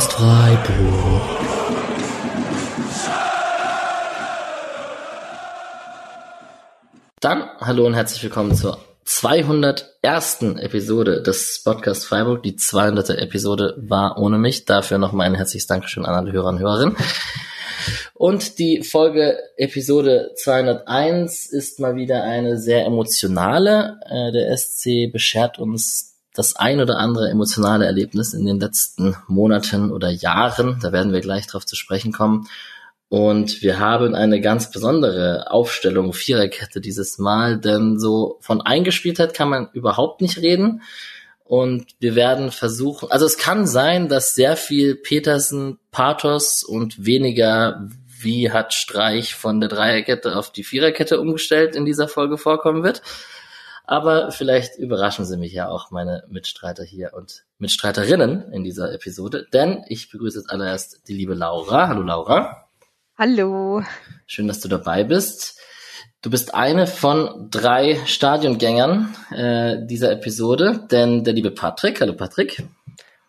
Podcast Freiburg. Dann hallo und herzlich willkommen zur 201. Episode des Podcast Freiburg. Die 200. Episode war ohne mich. Dafür nochmal ein herzliches Dankeschön an alle Hörer und Hörerinnen. Und die Folge Episode 201 ist mal wieder eine sehr emotionale. Äh, der SC beschert uns das ein oder andere emotionale Erlebnis in den letzten Monaten oder Jahren. Da werden wir gleich drauf zu sprechen kommen. Und wir haben eine ganz besondere Aufstellung, Viererkette dieses Mal, denn so von Eingespieltheit kann man überhaupt nicht reden. Und wir werden versuchen, also es kann sein, dass sehr viel Petersen, Pathos und weniger wie hat Streich von der Dreierkette auf die Viererkette umgestellt in dieser Folge vorkommen wird. Aber vielleicht überraschen Sie mich ja auch meine Mitstreiter hier und Mitstreiterinnen in dieser Episode, denn ich begrüße jetzt allererst die liebe Laura. Hallo Laura. Hallo. Schön, dass du dabei bist. Du bist eine von drei Stadiongängern äh, dieser Episode, denn der liebe Patrick, hallo Patrick.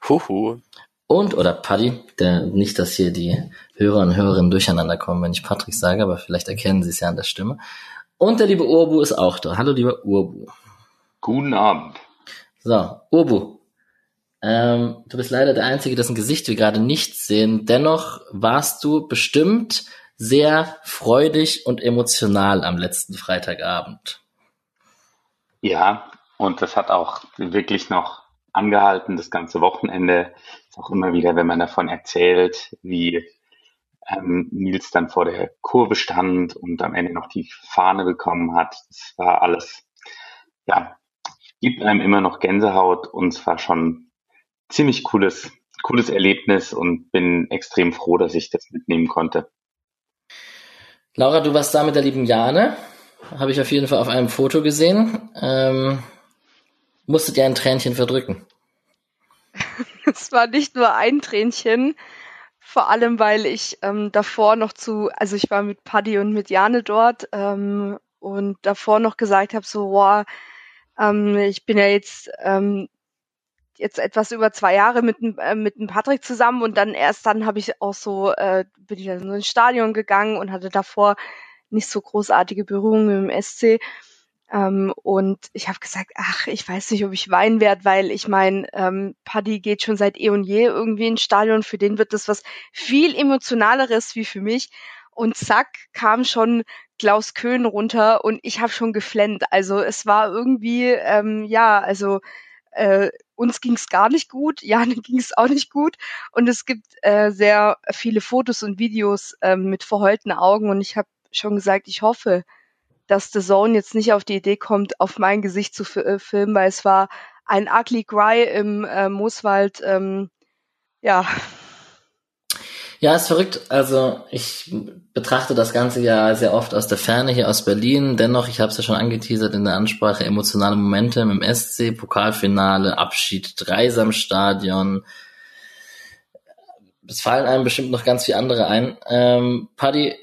Huhu. Und, oder Paddy, der, nicht, dass hier die Hörer und Hörerinnen durcheinander kommen, wenn ich Patrick sage, aber vielleicht erkennen sie es ja an der Stimme. Und der liebe Urbu ist auch da. Hallo, lieber Urbu. Guten Abend. So, Urbu. Ähm, du bist leider der Einzige, dessen Gesicht wir gerade nicht sehen. Dennoch warst du bestimmt sehr freudig und emotional am letzten Freitagabend. Ja, und das hat auch wirklich noch angehalten, das ganze Wochenende. Ist auch immer wieder, wenn man davon erzählt, wie ähm, Nils dann vor der Kurve stand und am Ende noch die Fahne bekommen hat. Das war alles, ja, gibt einem immer noch Gänsehaut und es war schon ziemlich cooles, cooles Erlebnis und bin extrem froh, dass ich das mitnehmen konnte. Laura, du warst da mit der lieben Jane. Habe ich auf jeden Fall auf einem Foto gesehen. Ähm, musstet ihr ein Tränchen verdrücken? Es war nicht nur ein Tränchen, vor allem, weil ich ähm, davor noch zu, also ich war mit Paddy und mit Jane dort ähm, und davor noch gesagt habe, so, wow, ähm, ich bin ja jetzt ähm, jetzt etwas über zwei Jahre mit äh, mit dem Patrick zusammen und dann erst dann habe ich auch so äh, bin ich dann so ins Stadion gegangen und hatte davor nicht so großartige Berührungen im SC ähm, und ich habe gesagt, ach, ich weiß nicht, ob ich weinen werde, weil ich meine, ähm, Paddy geht schon seit eh und je irgendwie ins Stadion. Für den wird das was viel emotionaleres wie für mich. Und zack, kam schon Klaus Köhn runter und ich habe schon geflennt. Also es war irgendwie, ähm, ja, also äh, uns ging's gar nicht gut, Jane ging's auch nicht gut. Und es gibt äh, sehr viele Fotos und Videos äh, mit verheulten Augen. Und ich habe schon gesagt, ich hoffe, dass The Zone jetzt nicht auf die Idee kommt, auf mein Gesicht zu äh, filmen, weil es war ein ugly cry im äh, Mooswald. Ähm, ja. Ja, ist verrückt. Also ich betrachte das Ganze ja sehr oft aus der Ferne hier aus Berlin. Dennoch, ich habe es ja schon angeteasert in der Ansprache, emotionale Momente im SC, Pokalfinale, Abschied, Dreisamstadion. Es fallen einem bestimmt noch ganz viele andere ein. Ähm, Paddy,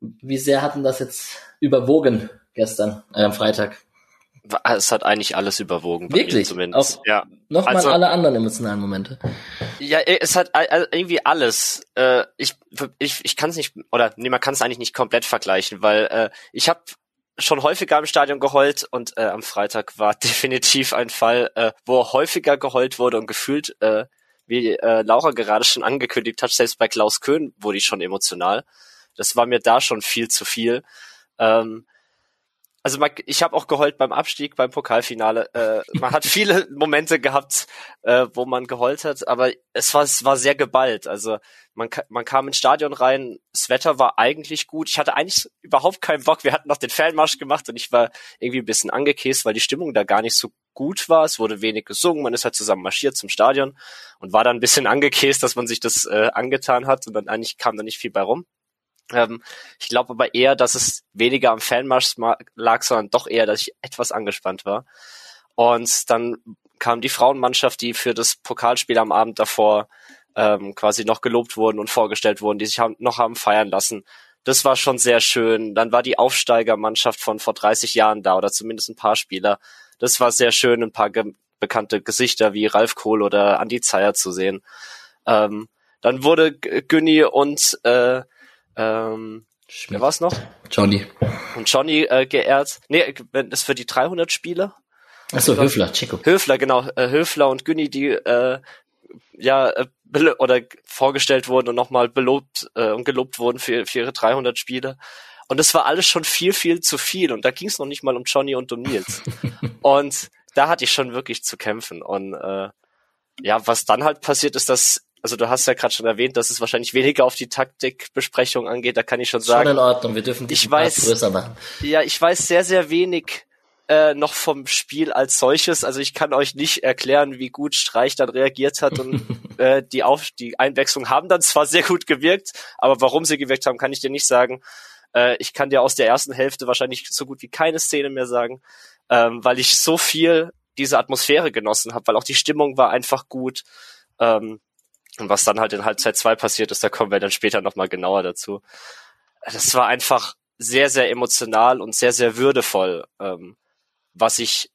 wie sehr hatten das jetzt überwogen gestern, äh, am Freitag? Es hat eigentlich alles überwogen. Wirklich? zumindest. Auch ja. Nochmal also, alle anderen emotionalen Momente. Ja, es hat irgendwie alles. Äh, ich ich, ich kann es nicht, oder nee, man kann es eigentlich nicht komplett vergleichen, weil äh, ich habe schon häufiger im Stadion geheult und äh, am Freitag war definitiv ein Fall, äh, wo häufiger geheult wurde und gefühlt, äh, wie äh, Laura gerade schon angekündigt hat, selbst bei Klaus Köhn wurde ich schon emotional. Das war mir da schon viel zu viel. Ähm, also man, ich habe auch geheult beim Abstieg, beim Pokalfinale. Äh, man hat viele Momente gehabt, äh, wo man geheult hat, aber es war, es war sehr geballt. Also man, man kam ins Stadion rein, das Wetter war eigentlich gut. Ich hatte eigentlich überhaupt keinen Bock. Wir hatten noch den Fanmarsch gemacht und ich war irgendwie ein bisschen angekäst, weil die Stimmung da gar nicht so gut war. Es wurde wenig gesungen, man ist halt zusammen marschiert zum Stadion und war dann ein bisschen angekäst, dass man sich das äh, angetan hat und dann eigentlich kam da nicht viel bei rum. Ähm, ich glaube aber eher, dass es weniger am Fanmarsch lag, sondern doch eher, dass ich etwas angespannt war. Und dann kam die Frauenmannschaft, die für das Pokalspiel am Abend davor ähm, quasi noch gelobt wurden und vorgestellt wurden, die sich haben, noch haben feiern lassen. Das war schon sehr schön. Dann war die Aufsteigermannschaft von vor 30 Jahren da oder zumindest ein paar Spieler. Das war sehr schön, ein paar ge bekannte Gesichter wie Ralf Kohl oder Andi Zeyer zu sehen. Ähm, Dann wurde Günni und äh, ähm, Schmidt. wer war's noch? Johnny. Und Johnny äh, geehrt. Nee, wenn das für die 300 Spiele. Achso, Höfler, Chico. Höfler, genau. Äh, Höfler und Günni, die äh, ja äh, oder vorgestellt wurden und nochmal belobt äh, und gelobt wurden für, für ihre 300 Spiele. Und das war alles schon viel, viel zu viel. Und da ging es noch nicht mal um Johnny und um Nils. und da hatte ich schon wirklich zu kämpfen. Und äh, ja, was dann halt passiert ist, dass, also du hast ja gerade schon erwähnt, dass es wahrscheinlich weniger auf die Taktikbesprechung angeht. Da kann ich schon sagen. Schon in Ordnung, wir dürfen die ich weiß, größer machen. Ja, ich weiß sehr, sehr wenig äh, noch vom Spiel als solches. Also ich kann euch nicht erklären, wie gut Streich dann reagiert hat und äh, die Auf die Einwechslung haben dann zwar sehr gut gewirkt, aber warum sie gewirkt haben, kann ich dir nicht sagen. Äh, ich kann dir aus der ersten Hälfte wahrscheinlich so gut wie keine Szene mehr sagen, ähm, weil ich so viel diese Atmosphäre genossen habe, weil auch die Stimmung war einfach gut. Ähm, und was dann halt in Halbzeit 2 passiert ist, da kommen wir dann später nochmal genauer dazu. Das war einfach sehr, sehr emotional und sehr, sehr würdevoll. Ähm, was ich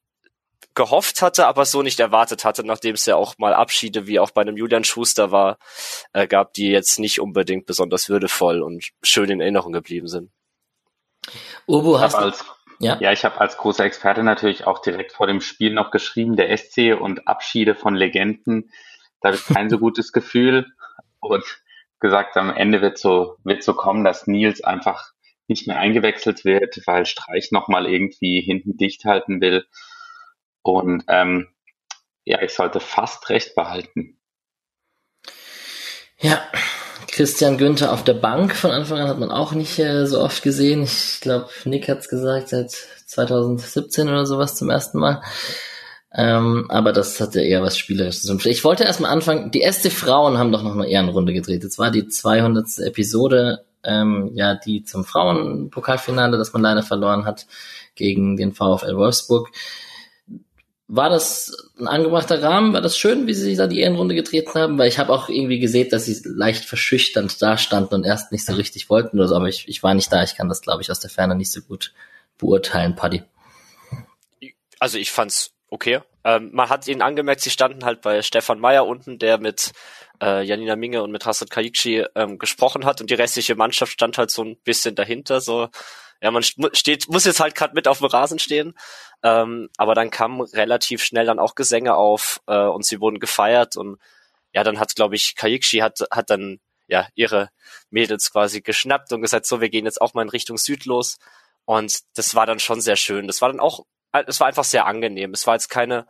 gehofft hatte, aber so nicht erwartet hatte, nachdem es ja auch mal Abschiede wie auch bei einem Julian Schuster war, äh, gab, die jetzt nicht unbedingt besonders würdevoll und schön in Erinnerung geblieben sind. Ubu, hast als, ja? ja, ich habe als großer Experte natürlich auch direkt vor dem Spiel noch geschrieben, der SC und Abschiede von Legenden, da habe ich kein so gutes Gefühl und gesagt, am Ende wird so, wird so kommen, dass Nils einfach nicht mehr eingewechselt wird, weil Streich nochmal irgendwie hinten dicht halten will. Und ähm, ja, ich sollte fast recht behalten. Ja, Christian Günther auf der Bank von Anfang an hat man auch nicht äh, so oft gesehen. Ich glaube, Nick hat's gesagt, seit 2017 oder sowas zum ersten Mal. Ähm, aber das hatte eher was Spielerisches. Ich wollte erstmal anfangen, die erste Frauen haben doch noch eine Ehrenrunde gedreht. Jetzt war die 200. Episode ähm, ja die zum Frauenpokalfinale, das man leider verloren hat gegen den VfL Wolfsburg. War das ein angebrachter Rahmen? War das schön, wie sie da die Ehrenrunde getreten haben? Weil ich habe auch irgendwie gesehen, dass sie leicht verschüchternd da standen und erst nicht so richtig wollten oder so, aber ich, ich war nicht da. Ich kann das, glaube ich, aus der Ferne nicht so gut beurteilen, Paddy. Also ich fand's okay. Ähm, man hat ihnen angemerkt, sie standen halt bei Stefan Meyer unten, der mit äh, Janina Minge und mit Hassad Kayikci ähm, gesprochen hat und die restliche Mannschaft stand halt so ein bisschen dahinter, so ja, man steht, muss jetzt halt gerade mit auf dem Rasen stehen. Ähm, aber dann kam relativ schnell dann auch Gesänge auf äh, und sie wurden gefeiert und ja, dann hat, glaube ich, Kayikshi hat, hat dann ja ihre Mädels quasi geschnappt und gesagt, so, wir gehen jetzt auch mal in Richtung Süd los. Und das war dann schon sehr schön. Das war dann auch, es war einfach sehr angenehm. Es war jetzt keine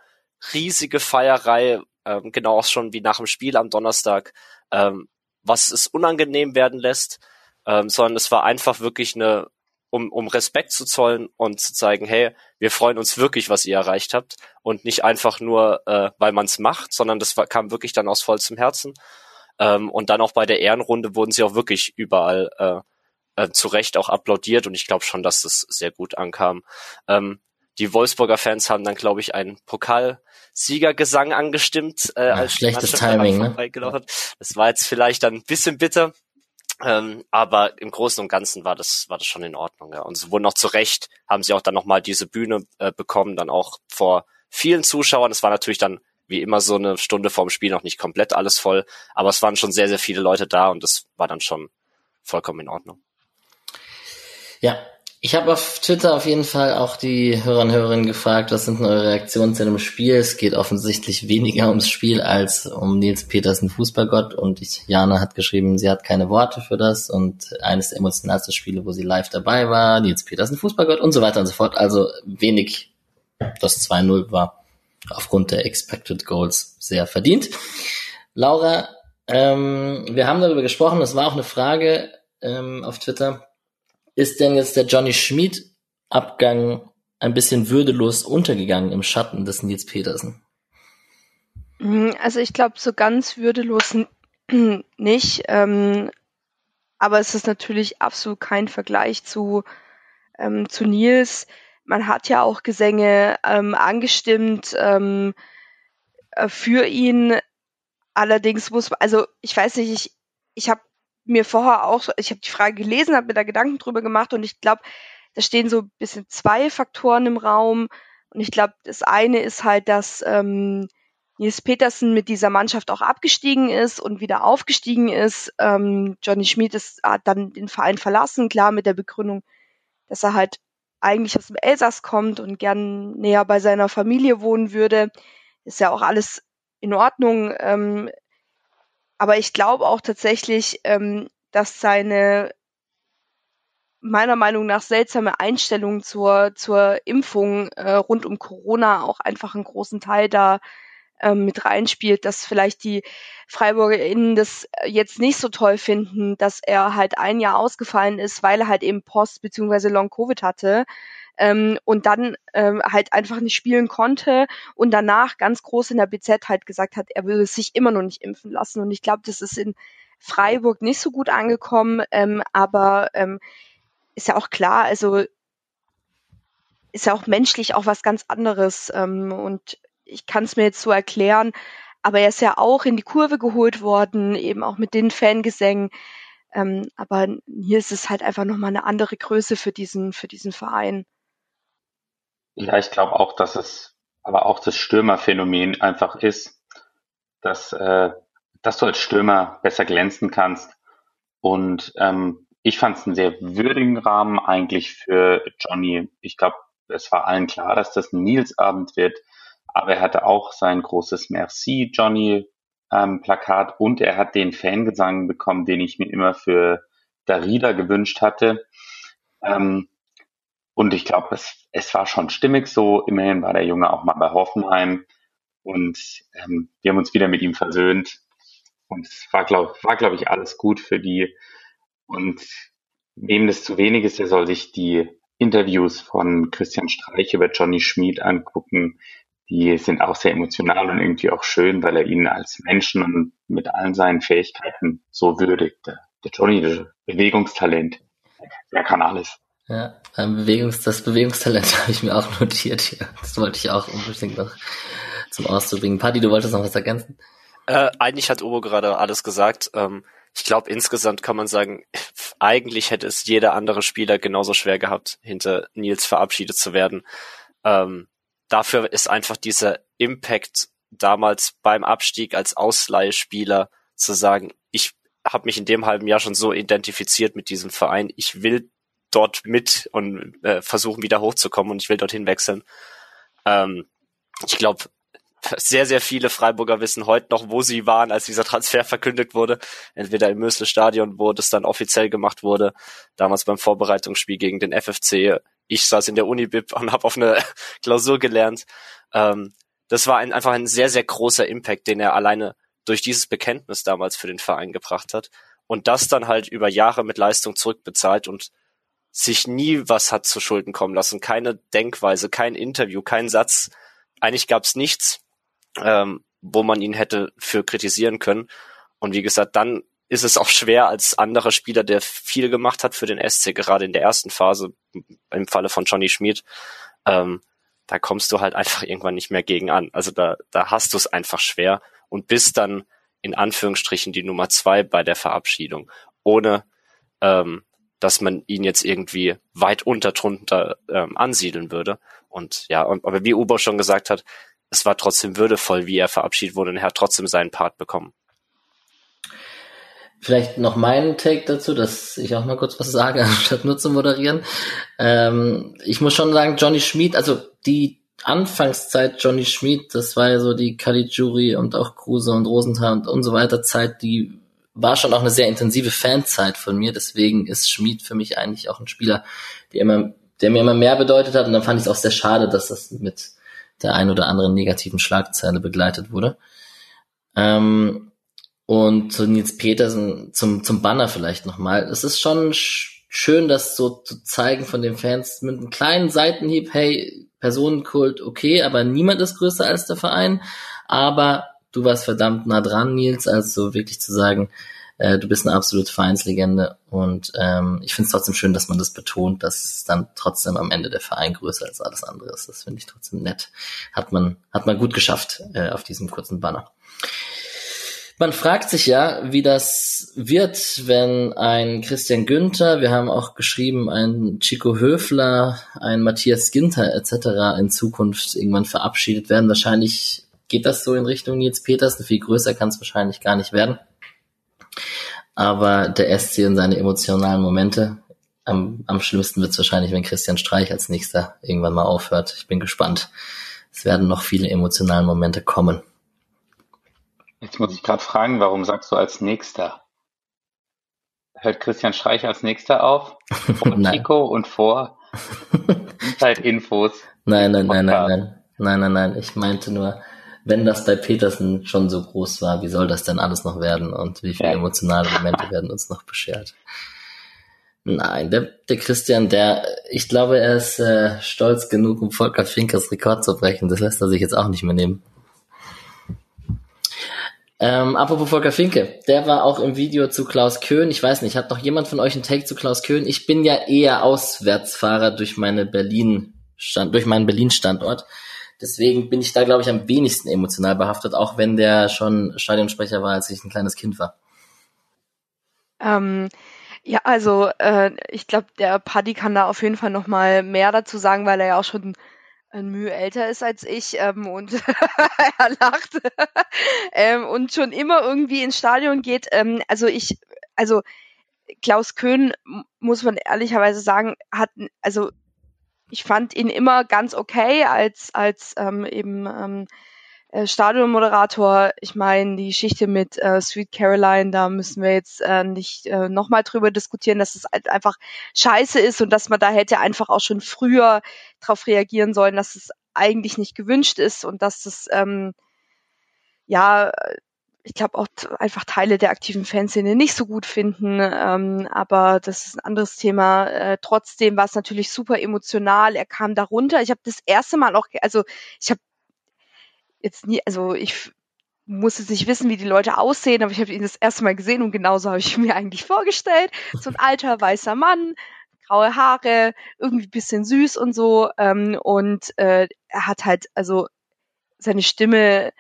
riesige Feierei, ähm, genau auch schon wie nach dem Spiel am Donnerstag, ähm, was es unangenehm werden lässt, ähm, sondern es war einfach wirklich eine, um, um Respekt zu zollen und zu zeigen, hey, wir freuen uns wirklich, was ihr erreicht habt und nicht einfach nur, äh, weil man es macht, sondern das war, kam wirklich dann aus vollstem Herzen. Ähm, und dann auch bei der Ehrenrunde wurden sie auch wirklich überall äh, äh, zu Recht auch applaudiert und ich glaube schon, dass das sehr gut ankam. Ähm, die Wolfsburger Fans haben dann, glaube ich, einen Pokalsiegergesang angestimmt. Äh, ja, als schlechtes Timing, ne? Das war jetzt vielleicht dann ein bisschen bitter. Ähm, aber im Großen und Ganzen war das, war das schon in Ordnung, ja. Und sie wurden auch zu Recht, haben sie auch dann nochmal diese Bühne äh, bekommen, dann auch vor vielen Zuschauern. Es war natürlich dann wie immer so eine Stunde vorm Spiel noch nicht komplett alles voll, aber es waren schon sehr, sehr viele Leute da und das war dann schon vollkommen in Ordnung. Ja, ich habe auf Twitter auf jeden Fall auch die Hörer und Hörerinnen gefragt, was sind eure Reaktionen zu dem Spiel? Es geht offensichtlich weniger ums Spiel als um Nils Petersen Fußballgott und ich, Jana hat geschrieben, sie hat keine Worte für das und eines der emotionalsten Spiele, wo sie live dabei war, Nils Petersen Fußballgott und so weiter und so fort. Also wenig, das 2-0 war aufgrund der Expected Goals sehr verdient. Laura, ähm, wir haben darüber gesprochen, das war auch eine Frage ähm, auf Twitter ist denn jetzt der Johnny Schmid Abgang ein bisschen würdelos untergegangen im Schatten des Nils Petersen? Mhm, also ich glaube, so ganz würdelos nicht. Ähm, aber es ist natürlich absolut kein Vergleich zu, ähm, zu Nils. Man hat ja auch Gesänge ähm, angestimmt ähm, äh, für ihn. Allerdings muss, also ich weiß nicht, ich, ich habe mir vorher auch, ich habe die Frage gelesen, habe mir da Gedanken drüber gemacht und ich glaube, da stehen so ein bisschen zwei Faktoren im Raum. Und ich glaube, das eine ist halt, dass ähm, Nils Petersen mit dieser Mannschaft auch abgestiegen ist und wieder aufgestiegen ist. Ähm, Johnny Schmid ist, hat dann den Verein verlassen, klar mit der Begründung, dass er halt eigentlich aus dem Elsass kommt und gern näher bei seiner Familie wohnen würde. Ist ja auch alles in Ordnung. Ähm, aber ich glaube auch tatsächlich, ähm, dass seine meiner Meinung nach seltsame Einstellung zur, zur Impfung äh, rund um Corona auch einfach einen großen Teil da ähm, mit reinspielt, dass vielleicht die FreiburgerInnen das jetzt nicht so toll finden, dass er halt ein Jahr ausgefallen ist, weil er halt eben Post- bzw. Long-Covid hatte ähm, und dann ähm, halt einfach nicht spielen konnte und danach ganz groß in der BZ halt gesagt hat, er will sich immer noch nicht impfen lassen. Und ich glaube, das ist in Freiburg nicht so gut angekommen, ähm, aber ähm, ist ja auch klar, also ist ja auch menschlich auch was ganz anderes. Ähm, und ich kann es mir jetzt so erklären, aber er ist ja auch in die Kurve geholt worden, eben auch mit den Fangesängen. Ähm, aber hier ist es halt einfach nochmal eine andere Größe für diesen, für diesen Verein. Ja, ich glaube auch, dass es aber auch das Stürmerphänomen einfach ist, dass, äh, dass du als Stürmer besser glänzen kannst. Und ähm, ich fand es einen sehr würdigen Rahmen eigentlich für Johnny. Ich glaube, es war allen klar, dass das ein Nils-Abend wird. Aber er hatte auch sein großes Merci Johnny ähm, Plakat und er hat den Fangesang bekommen, den ich mir immer für Darida gewünscht hatte. Ähm, und ich glaube, es, es war schon stimmig so. Immerhin war der Junge auch mal bei Hoffenheim und ähm, wir haben uns wieder mit ihm versöhnt. Und es war, glaube war, glaub ich, alles gut für die. Und wem das zu wenig ist, der soll sich die Interviews von Christian Streich über Johnny Schmid angucken, die sind auch sehr emotional und irgendwie auch schön, weil er ihn als Menschen und mit allen seinen Fähigkeiten so würdigt. Der, der Johnny, das Bewegungstalent, der kann alles. Ja, Bewegungs, das Bewegungstalent habe ich mir auch notiert hier. Das wollte ich auch unbedingt noch zum Ausdruck bringen. Paddy, du wolltest noch was ergänzen? Äh, eigentlich hat Obo gerade alles gesagt. Ähm, ich glaube, insgesamt kann man sagen, eigentlich hätte es jeder andere Spieler genauso schwer gehabt, hinter Nils verabschiedet zu werden. Ähm, dafür ist einfach dieser Impact damals beim Abstieg als Ausleihspieler zu sagen, ich habe mich in dem halben Jahr schon so identifiziert mit diesem Verein, ich will dort mit und äh, versuchen wieder hochzukommen und ich will dorthin wechseln. Ähm, ich glaube, sehr, sehr viele Freiburger wissen heute noch, wo sie waren, als dieser Transfer verkündet wurde. Entweder im Mösle Stadion, wo das dann offiziell gemacht wurde, damals beim Vorbereitungsspiel gegen den FFC. Ich saß in der Unibib und habe auf eine Klausur gelernt. Ähm, das war ein, einfach ein sehr, sehr großer Impact, den er alleine durch dieses Bekenntnis damals für den Verein gebracht hat. Und das dann halt über Jahre mit Leistung zurückbezahlt und sich nie was hat zu Schulden kommen lassen. Keine Denkweise, kein Interview, kein Satz. Eigentlich gab es nichts, ähm, wo man ihn hätte für kritisieren können. Und wie gesagt, dann ist es auch schwer als anderer Spieler, der viel gemacht hat für den SC, gerade in der ersten Phase, im Falle von Johnny Schmid, ähm, da kommst du halt einfach irgendwann nicht mehr gegen an. Also da, da hast du es einfach schwer und bist dann in Anführungsstrichen die Nummer zwei bei der Verabschiedung, ohne ähm, dass man ihn jetzt irgendwie weit unter drunter ähm, ansiedeln würde. Und ja, und, aber wie Uber schon gesagt hat, es war trotzdem würdevoll, wie er verabschiedet wurde und er hat trotzdem seinen Part bekommen. Vielleicht noch meinen Take dazu, dass ich auch mal kurz was sage, anstatt nur zu moderieren. Ähm, ich muss schon sagen, Johnny Schmid, also die Anfangszeit Johnny Schmid, das war ja so die Caligiuri und auch Kruse und Rosenthal und, und so weiter Zeit, die war schon auch eine sehr intensive Fanzeit von mir. Deswegen ist Schmid für mich eigentlich auch ein Spieler, der immer, der mir immer mehr bedeutet hat. Und dann fand ich es auch sehr schade, dass das mit der ein oder anderen negativen Schlagzeile begleitet wurde. Ähm, und zu Nils Petersen, zum, zum Banner vielleicht nochmal. Es ist schon schön, das so zu zeigen von den Fans mit einem kleinen Seitenhieb, hey, Personenkult, okay, aber niemand ist größer als der Verein. Aber du warst verdammt nah dran, Nils, also wirklich zu sagen, äh, du bist eine absolute Vereinslegende und ähm, ich finde es trotzdem schön, dass man das betont, dass dann trotzdem am Ende der Verein größer als alles andere ist. Das finde ich trotzdem nett. Hat man, hat man gut geschafft äh, auf diesem kurzen Banner. Man fragt sich ja, wie das wird, wenn ein Christian Günther, wir haben auch geschrieben, ein Chico Höfler, ein Matthias Ginter etc. in Zukunft irgendwann verabschiedet werden. Wahrscheinlich geht das so in Richtung Nils Petersen. Viel größer kann es wahrscheinlich gar nicht werden. Aber der SC und seine emotionalen Momente, am, am schlimmsten wird es wahrscheinlich, wenn Christian Streich als nächster irgendwann mal aufhört. Ich bin gespannt. Es werden noch viele emotionale Momente kommen. Jetzt muss ich gerade fragen, warum sagst du als nächster? Hört Christian Streich als nächster auf? Vor Chico und vor Inside-Infos? Nein, nein, nein, nein, nein. Nein, nein, nein. Ich meinte nur, wenn das bei Petersen schon so groß war, wie soll das denn alles noch werden und wie viele ja. emotionale Momente werden uns noch beschert? Nein, der, der Christian, der, ich glaube, er ist äh, stolz genug, um Volker Finkers Rekord zu brechen. Das lässt er sich jetzt auch nicht mehr nehmen. Ähm, apropos Volker Finke, der war auch im Video zu Klaus Köhn. Ich weiß nicht, hat noch jemand von euch einen Take zu Klaus Köhn? Ich bin ja eher Auswärtsfahrer durch meine Berlin Stand, durch meinen Berlin Standort. Deswegen bin ich da, glaube ich, am wenigsten emotional behaftet, auch wenn der schon Stadionsprecher war, als ich ein kleines Kind war. Ähm, ja, also äh, ich glaube, der Paddy kann da auf jeden Fall noch mal mehr dazu sagen, weil er ja auch schon ein Mühe älter ist als ich ähm, und er lacht ähm, und schon immer irgendwie ins Stadion geht. Ähm, also ich, also Klaus Köhn muss man ehrlicherweise sagen, hat also ich fand ihn immer ganz okay als, als ähm, eben ähm, äh, Stadionmoderator. Ich meine, die Geschichte mit äh, Sweet Caroline, da müssen wir jetzt äh, nicht äh, nochmal drüber diskutieren, dass es halt einfach scheiße ist und dass man da hätte einfach auch schon früher darauf reagieren sollen, dass es eigentlich nicht gewünscht ist und dass es ähm, ja ich glaube auch einfach Teile der aktiven Fanszene nicht so gut finden. Ähm, aber das ist ein anderes Thema. Äh, trotzdem war es natürlich super emotional. Er kam darunter. Ich habe das erste Mal auch, also ich habe jetzt nie, also ich muss jetzt nicht wissen, wie die Leute aussehen, aber ich habe ihn das erste Mal gesehen und genauso habe ich mir eigentlich vorgestellt. So ein alter weißer Mann, graue Haare, irgendwie bisschen süß und so. Ähm, und äh, er hat halt, also seine Stimme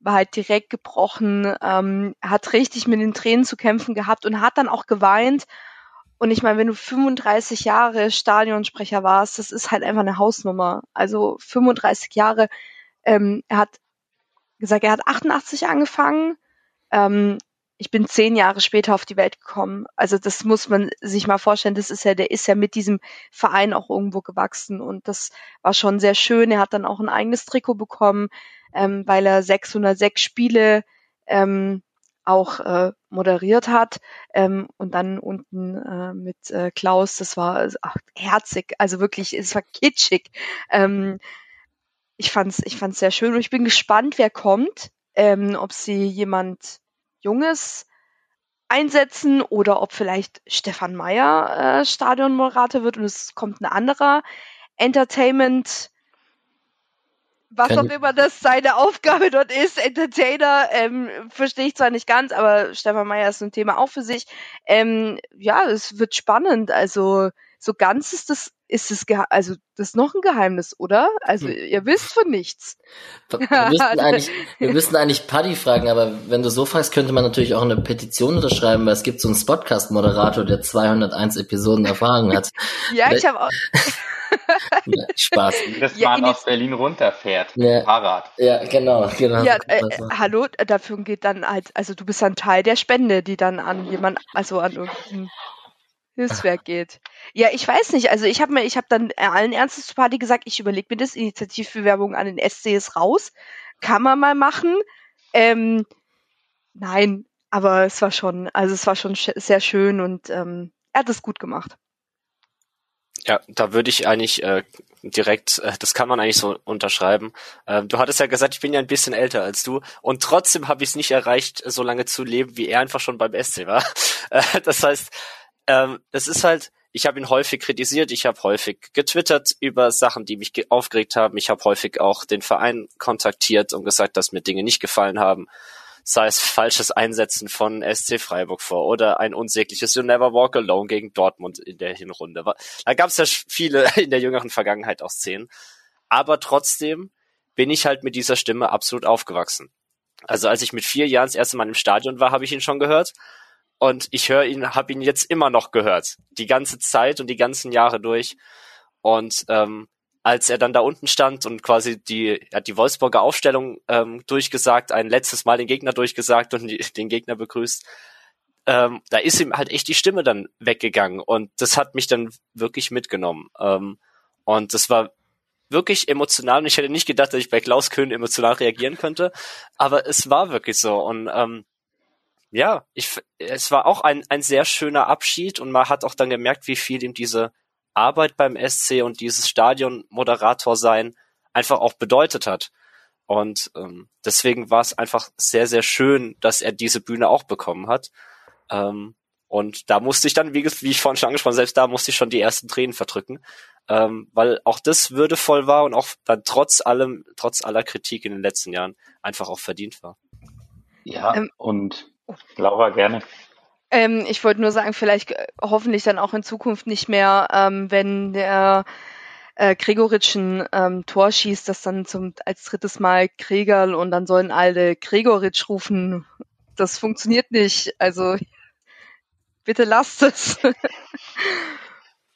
war halt direkt gebrochen, ähm, hat richtig mit den Tränen zu kämpfen gehabt und hat dann auch geweint. Und ich meine, wenn du 35 Jahre Stadionsprecher warst, das ist halt einfach eine Hausnummer. Also 35 Jahre. Ähm, er hat gesagt, er hat 88 angefangen. Ähm, ich bin zehn Jahre später auf die Welt gekommen. Also das muss man sich mal vorstellen. Das ist ja, der ist ja mit diesem Verein auch irgendwo gewachsen und das war schon sehr schön. Er hat dann auch ein eigenes Trikot bekommen ähm, weil er 606 Spiele ähm, auch äh, moderiert hat ähm, und dann unten äh, mit äh, Klaus, das war ach, herzig, also wirklich, es war kitschig. Ähm, ich fand's, ich fand's sehr schön und ich bin gespannt, wer kommt, ähm, ob sie jemand Junges einsetzen oder ob vielleicht Stefan Meyer äh, Stadionmoderator wird und es kommt ein anderer Entertainment was Kann auch immer das seine Aufgabe dort ist, Entertainer, ähm, verstehe ich zwar nicht ganz, aber Stefan Meyer ist ein Thema auch für sich. Ähm, ja, es wird spannend. Also so ganz ist das, ist es, also das ist noch ein Geheimnis, oder? Also hm. ihr wisst von nichts. Wir müssten eigentlich, wir müssten eigentlich Paddy fragen, aber wenn du so fragst, könnte man natürlich auch eine Petition unterschreiben, weil es gibt so einen Spotcast-Moderator, der 201 Episoden Erfahrung hat. ja, ich habe auch. Spaß. Dass ja, man aus Berlin runterfährt. Ja. Fahrrad. Ja, genau, genau. Ja, äh, hallo, dafür geht dann halt, also du bist ein Teil der Spende, die dann an jemand, also an irgendein Hilfswerk geht. Ja, ich weiß nicht. Also ich habe mir, ich habe dann allen Ernstes zu Party gesagt, ich überlege mir das, Initiativbewerbung an den SCs raus. Kann man mal machen. Ähm, nein, aber es war schon, also es war schon sehr schön und ähm, er hat es gut gemacht. Ja, da würde ich eigentlich äh, direkt, äh, das kann man eigentlich so unterschreiben. Ähm, du hattest ja gesagt, ich bin ja ein bisschen älter als du und trotzdem habe ich es nicht erreicht, so lange zu leben, wie er einfach schon beim SC war. Äh, das heißt, ähm, das ist halt, ich habe ihn häufig kritisiert, ich habe häufig getwittert über Sachen, die mich aufgeregt haben. Ich habe häufig auch den Verein kontaktiert und gesagt, dass mir Dinge nicht gefallen haben sei es falsches Einsetzen von SC Freiburg vor oder ein unsägliches You Never Walk Alone gegen Dortmund in der Hinrunde. Da gab es ja viele in der jüngeren Vergangenheit auch Szenen. Aber trotzdem bin ich halt mit dieser Stimme absolut aufgewachsen. Also als ich mit vier Jahren das erste Mal im Stadion war, habe ich ihn schon gehört. Und ich höre ihn, habe ihn jetzt immer noch gehört. Die ganze Zeit und die ganzen Jahre durch. Und ähm, als er dann da unten stand und quasi die, hat die Wolfsburger Aufstellung ähm, durchgesagt, ein letztes Mal den Gegner durchgesagt und die, den Gegner begrüßt, ähm, da ist ihm halt echt die Stimme dann weggegangen und das hat mich dann wirklich mitgenommen. Ähm, und das war wirklich emotional und ich hätte nicht gedacht, dass ich bei Klaus Köhn emotional reagieren könnte, aber es war wirklich so und ähm, ja, ich, es war auch ein, ein sehr schöner Abschied und man hat auch dann gemerkt, wie viel ihm diese Arbeit beim SC und dieses Stadionmoderator sein einfach auch bedeutet hat. Und ähm, deswegen war es einfach sehr, sehr schön, dass er diese Bühne auch bekommen hat. Ähm, und da musste ich dann, wie, wie ich vorhin schon angesprochen, selbst da musste ich schon die ersten Tränen verdrücken, ähm, weil auch das würdevoll war und auch dann trotz allem, trotz aller Kritik in den letzten Jahren einfach auch verdient war. Ja, ähm, und Laura gerne. Ähm, ich wollte nur sagen, vielleicht äh, hoffentlich dann auch in Zukunft nicht mehr, ähm, wenn der äh, Gregoritsch ein ähm, Tor schießt, das dann zum als drittes Mal Kregerl und dann sollen alle Gregoritsch rufen. Das funktioniert nicht. Also bitte lasst es.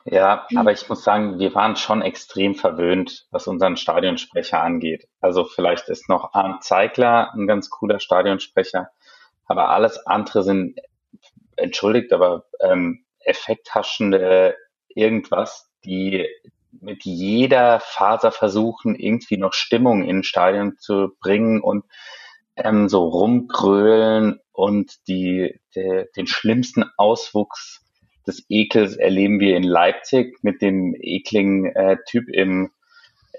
ja, aber ich muss sagen, wir waren schon extrem verwöhnt, was unseren Stadionsprecher angeht. Also vielleicht ist noch Arndt Zeigler ein ganz cooler Stadionsprecher, aber alles andere sind entschuldigt, aber ähm, effekthaschende irgendwas, die mit jeder Faser versuchen, irgendwie noch Stimmung in Stadion zu bringen und ähm, so rumgrölen und die, de, den schlimmsten Auswuchs des Ekels erleben wir in Leipzig mit dem ekligen äh, Typ im,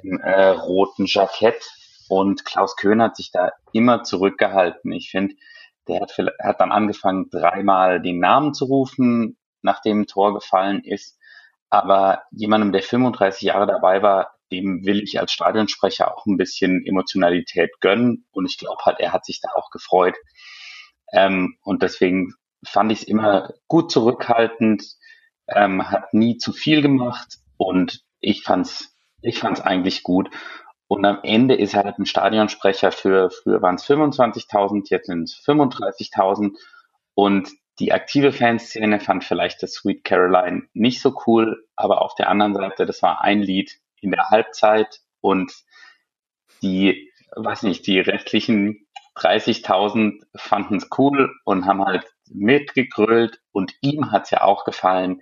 im äh, roten Jackett. Und Klaus Köhn hat sich da immer zurückgehalten. Ich finde, der hat, hat dann angefangen, dreimal den Namen zu rufen, nachdem ein Tor gefallen ist. Aber jemandem, der 35 Jahre dabei war, dem will ich als Stadionsprecher auch ein bisschen Emotionalität gönnen. Und ich glaube halt, er hat sich da auch gefreut. Ähm, und deswegen fand ich es immer gut zurückhaltend, ähm, hat nie zu viel gemacht und ich fand's, ich fand's eigentlich gut. Und am Ende ist halt ein Stadionsprecher für, früher waren es 25.000, jetzt sind es 35.000. Und die aktive Fanszene fand vielleicht das Sweet Caroline nicht so cool, aber auf der anderen Seite, das war ein Lied in der Halbzeit und die, weiß nicht, die restlichen 30.000 fanden es cool und haben halt mitgegrölt und ihm hat's ja auch gefallen.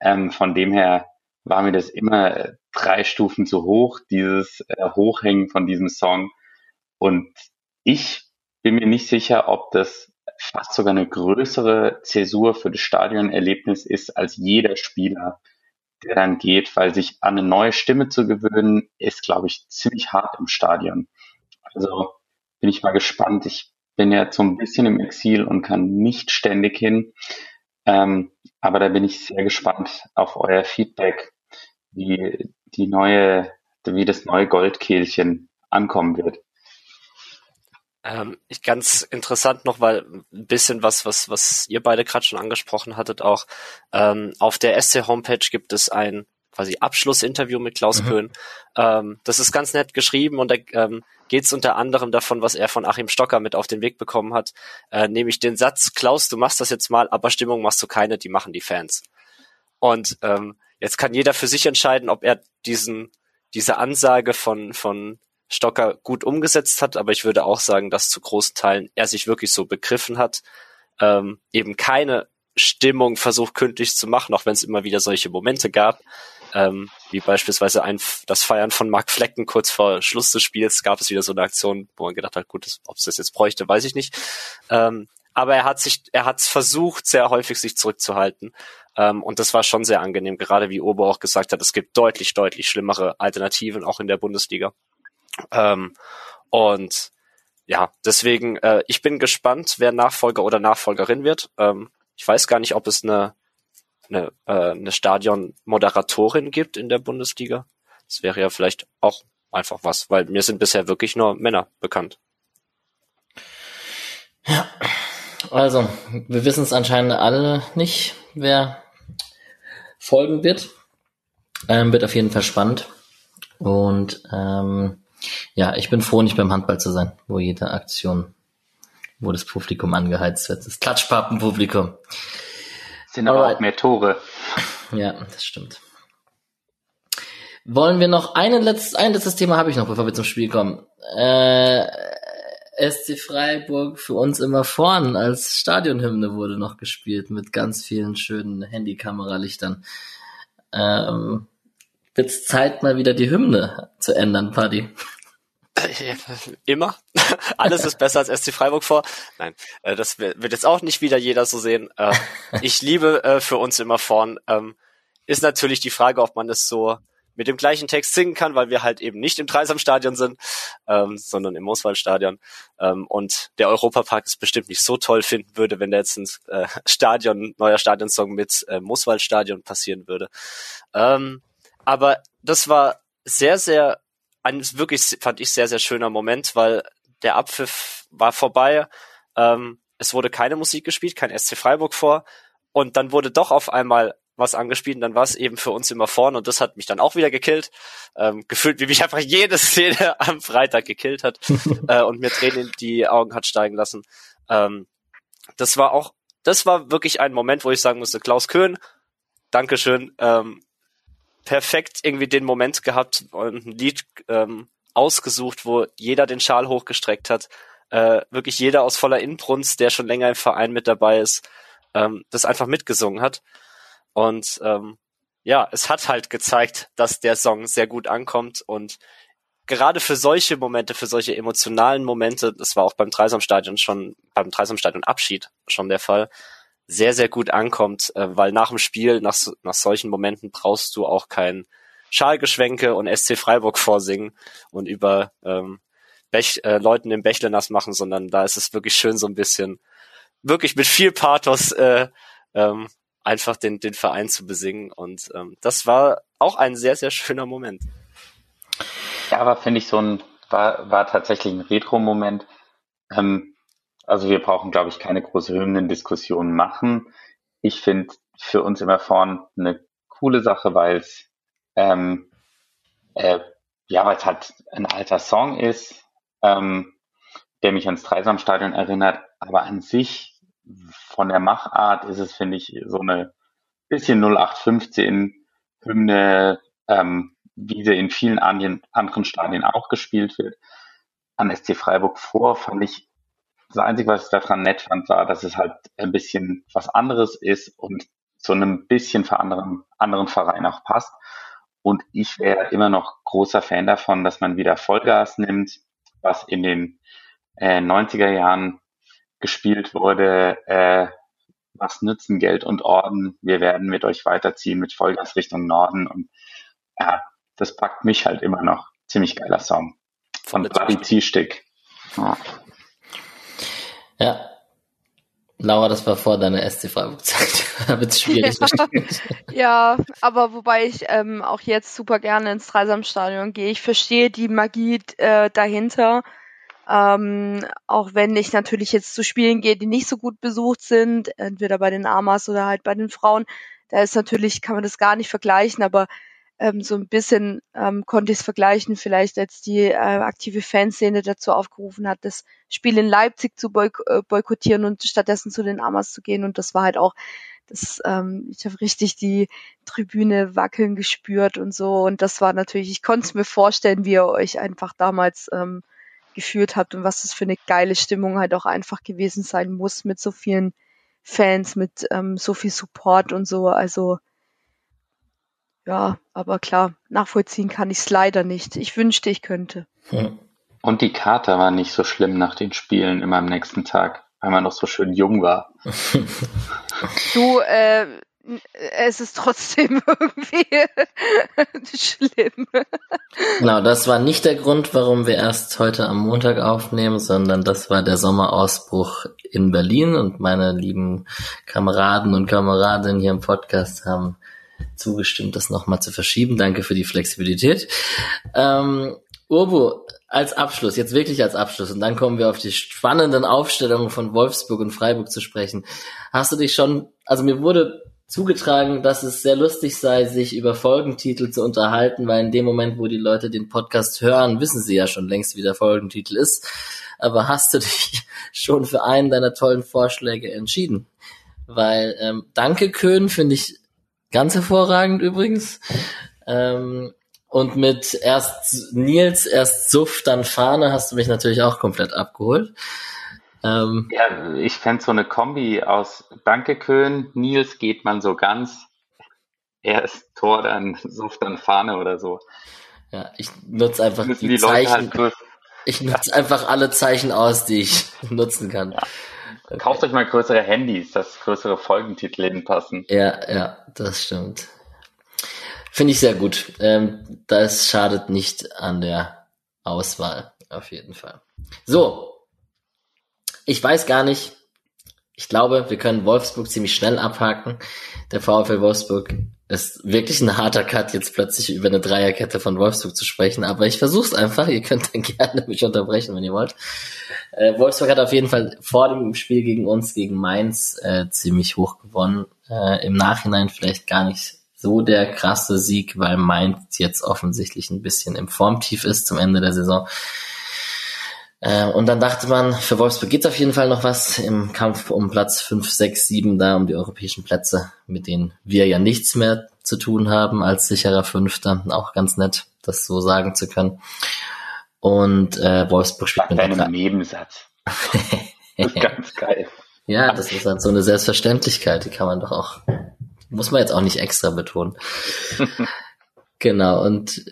Ähm, von dem her war mir das immer drei Stufen zu hoch, dieses äh, Hochhängen von diesem Song. Und ich bin mir nicht sicher, ob das fast sogar eine größere Zäsur für das Stadionerlebnis ist als jeder Spieler, der dann geht, weil sich an eine neue Stimme zu gewöhnen, ist, glaube ich, ziemlich hart im Stadion. Also bin ich mal gespannt. Ich bin ja so ein bisschen im Exil und kann nicht ständig hin. Ähm, aber da bin ich sehr gespannt auf euer Feedback, wie die neue, wie das neue Goldkehlchen ankommen wird. Ähm, ich, ganz interessant noch, weil ein bisschen was, was, was ihr beide gerade schon angesprochen hattet, auch ähm, auf der SC Homepage gibt es ein quasi Abschlussinterview mit Klaus mhm. Köhn. Ähm, das ist ganz nett geschrieben und da ähm, geht es unter anderem davon, was er von Achim Stocker mit auf den Weg bekommen hat, äh, nämlich den Satz, Klaus, du machst das jetzt mal, aber Stimmung machst du keine, die machen die Fans. Und ähm, Jetzt kann jeder für sich entscheiden, ob er diesen, diese Ansage von, von Stocker gut umgesetzt hat, aber ich würde auch sagen, dass zu großen Teilen er sich wirklich so begriffen hat, ähm, eben keine Stimmung versucht kündlich zu machen, auch wenn es immer wieder solche Momente gab, ähm, wie beispielsweise ein, das Feiern von Mark Flecken kurz vor Schluss des Spiels gab es wieder so eine Aktion, wo man gedacht hat, gut, ob es das jetzt bräuchte, weiß ich nicht. Ähm, aber er hat sich, er hat versucht, sehr häufig sich zurückzuhalten. Ähm, und das war schon sehr angenehm, gerade wie Obo auch gesagt hat, es gibt deutlich, deutlich schlimmere Alternativen auch in der Bundesliga. Ähm, und ja, deswegen, äh, ich bin gespannt, wer Nachfolger oder Nachfolgerin wird. Ähm, ich weiß gar nicht, ob es eine, eine, äh, eine Stadion-Moderatorin gibt in der Bundesliga. Das wäre ja vielleicht auch einfach was, weil mir sind bisher wirklich nur Männer bekannt. Ja, also, wir wissen es anscheinend alle nicht, wer folgen wird. Ähm, wird auf jeden Fall spannend. Und ähm, ja, ich bin froh, nicht beim Handball zu sein, wo jede Aktion, wo das Publikum angeheizt wird. Das Klatschpappenpublikum. Sind aber Alright. auch mehr Tore. Ja, das stimmt. Wollen wir noch eine letztes, ein letztes Thema habe ich noch, bevor wir zum Spiel kommen. Äh, SC Freiburg für uns immer vorn als Stadionhymne wurde noch gespielt mit ganz vielen schönen Handykameralichtern. Ähm, wird's Zeit mal wieder die Hymne zu ändern, Paddy? Immer. Alles ist besser als SC Freiburg vor. Nein, äh, das wird jetzt auch nicht wieder jeder so sehen. Äh, ich liebe äh, für uns immer vorn. Ähm, ist natürlich die Frage, ob man es so mit dem gleichen Text singen kann, weil wir halt eben nicht im Dreisamstadion sind, ähm, sondern im Mooswaldstadion. Ähm, und der Europapark es bestimmt nicht so toll finden würde, wenn da jetzt ein äh, Stadion, neuer Stadionsong mit äh, Mooswaldstadion passieren würde. Ähm, aber das war sehr, sehr, ein wirklich, fand ich, sehr, sehr schöner Moment, weil der Abpfiff war vorbei. Ähm, es wurde keine Musik gespielt, kein SC Freiburg vor. Und dann wurde doch auf einmal was angespielt und dann war es eben für uns immer vorne und das hat mich dann auch wieder gekillt. Ähm, gefühlt, wie mich einfach jede Szene am Freitag gekillt hat äh, und mir Tränen in die Augen hat steigen lassen. Ähm, das war auch, das war wirklich ein Moment, wo ich sagen musste, Klaus Köhn, Dankeschön, ähm, perfekt irgendwie den Moment gehabt und ein Lied ähm, ausgesucht, wo jeder den Schal hochgestreckt hat. Äh, wirklich jeder aus voller Inbrunst, der schon länger im Verein mit dabei ist, ähm, das einfach mitgesungen hat. Und ähm, ja, es hat halt gezeigt, dass der Song sehr gut ankommt. Und gerade für solche Momente, für solche emotionalen Momente, das war auch beim Dreisamstadion schon, beim Dreisamstadion Abschied schon der Fall, sehr, sehr gut ankommt, äh, weil nach dem Spiel, nach, nach solchen Momenten brauchst du auch kein Schalgeschwenke und SC Freiburg vorsingen und über ähm, Bech, äh, Leuten im Bächle nass machen, sondern da ist es wirklich schön so ein bisschen, wirklich mit viel Pathos äh, ähm, einfach den, den Verein zu besingen. Und ähm, das war auch ein sehr, sehr schöner Moment. Ja, aber finde ich so ein, war, war tatsächlich ein Retro-Moment. Ähm, also wir brauchen, glaube ich, keine große Hymnendiskussion machen. Ich finde für uns immer vorn eine coole Sache, weil es ähm, äh, ja, weil es halt ein alter Song ist, ähm, der mich ans Dreisamstadion erinnert, aber an sich von der Machart ist es, finde ich, so eine bisschen 0815 Hymne, ähm, wie sie in vielen anderen Stadien auch gespielt wird. An SC Freiburg vor fand ich, das Einzige, was ich daran nett fand, war, dass es halt ein bisschen was anderes ist und zu einem bisschen für anderen, anderen Verein auch passt. Und ich wäre immer noch großer Fan davon, dass man wieder Vollgas nimmt, was in den äh, 90er Jahren gespielt wurde, äh, was nützen Geld und Orden, wir werden mit euch weiterziehen mit Vollgas Richtung Norden und ja, das packt mich halt immer noch. Ziemlich geiler Song. Von Bloody Ziehstick. Ja. ja. Laura, das war vor deiner SC Freiburg-Zeit. da wird's schwierig. ja, aber wobei ich ähm, auch jetzt super gerne ins Dreisamstadion gehe. Ich verstehe die Magie äh, dahinter. Ähm, auch wenn ich natürlich jetzt zu Spielen gehe, die nicht so gut besucht sind, entweder bei den Amas oder halt bei den Frauen, da ist natürlich, kann man das gar nicht vergleichen, aber ähm, so ein bisschen ähm, konnte ich es vergleichen, vielleicht als die äh, aktive Fanszene dazu aufgerufen hat, das Spiel in Leipzig zu boyk äh, boykottieren und stattdessen zu den Amas zu gehen. Und das war halt auch, das, ähm, ich habe richtig die Tribüne wackeln gespürt und so. Und das war natürlich, ich konnte es mir vorstellen, wie ihr euch einfach damals ähm, geführt habt und was das für eine geile Stimmung halt auch einfach gewesen sein muss mit so vielen Fans, mit ähm, so viel Support und so. Also ja, aber klar, nachvollziehen kann ich es leider nicht. Ich wünschte, ich könnte. Hm. Und die Kater war nicht so schlimm nach den Spielen immer am nächsten Tag, weil man noch so schön jung war. du, äh, es ist trotzdem irgendwie schlimm. Genau, das war nicht der Grund, warum wir erst heute am Montag aufnehmen, sondern das war der Sommerausbruch in Berlin und meine lieben Kameraden und Kameradinnen hier im Podcast haben zugestimmt, das nochmal zu verschieben. Danke für die Flexibilität. Ähm, Urbo, als Abschluss, jetzt wirklich als Abschluss, und dann kommen wir auf die spannenden Aufstellungen von Wolfsburg und Freiburg zu sprechen. Hast du dich schon, also mir wurde zugetragen, dass es sehr lustig sei, sich über Folgentitel zu unterhalten, weil in dem Moment, wo die Leute den Podcast hören, wissen sie ja schon längst, wie der Folgentitel ist. Aber hast du dich schon für einen deiner tollen Vorschläge entschieden? Weil ähm, Danke Köhn finde ich ganz hervorragend übrigens. Ähm, Und mit erst Nils, erst Suff, dann Fahne hast du mich natürlich auch komplett abgeholt. Ähm, ja, ich fände so eine Kombi aus Danke Köhn, Nils geht man so ganz, erst Tor, dann Suff, dann Fahne oder so. Ja, ich nutze einfach die, die Zeichen. Halt ich nutze ja. einfach alle Zeichen aus, die ich nutzen kann. Ja. Okay. Kauft euch mal größere Handys, dass größere Folgentitel hinpassen. Ja, ja, das stimmt. Finde ich sehr gut. Ähm, das schadet nicht an der Auswahl, auf jeden Fall. So. Ich weiß gar nicht. Ich glaube, wir können Wolfsburg ziemlich schnell abhaken. Der VfL Wolfsburg ist wirklich ein harter Cut, jetzt plötzlich über eine Dreierkette von Wolfsburg zu sprechen, aber ich versuche es einfach. Ihr könnt dann gerne mich unterbrechen, wenn ihr wollt. Äh, Wolfsburg hat auf jeden Fall vor dem Spiel gegen uns, gegen Mainz, äh, ziemlich hoch gewonnen. Äh, Im Nachhinein vielleicht gar nicht so der krasse Sieg, weil Mainz jetzt offensichtlich ein bisschen im Formtief ist zum Ende der Saison. Äh, und dann dachte man, für Wolfsburg geht's auf jeden Fall noch was im Kampf um Platz 5, 6, 7 da, um die europäischen Plätze, mit denen wir ja nichts mehr zu tun haben als sicherer Fünfter. Auch ganz nett, das so sagen zu können. Und äh, Wolfsburg spielt mit einem Nebensatz. das ist ganz geil. Ja, das ist halt so eine Selbstverständlichkeit, die kann man doch auch, muss man jetzt auch nicht extra betonen. genau, und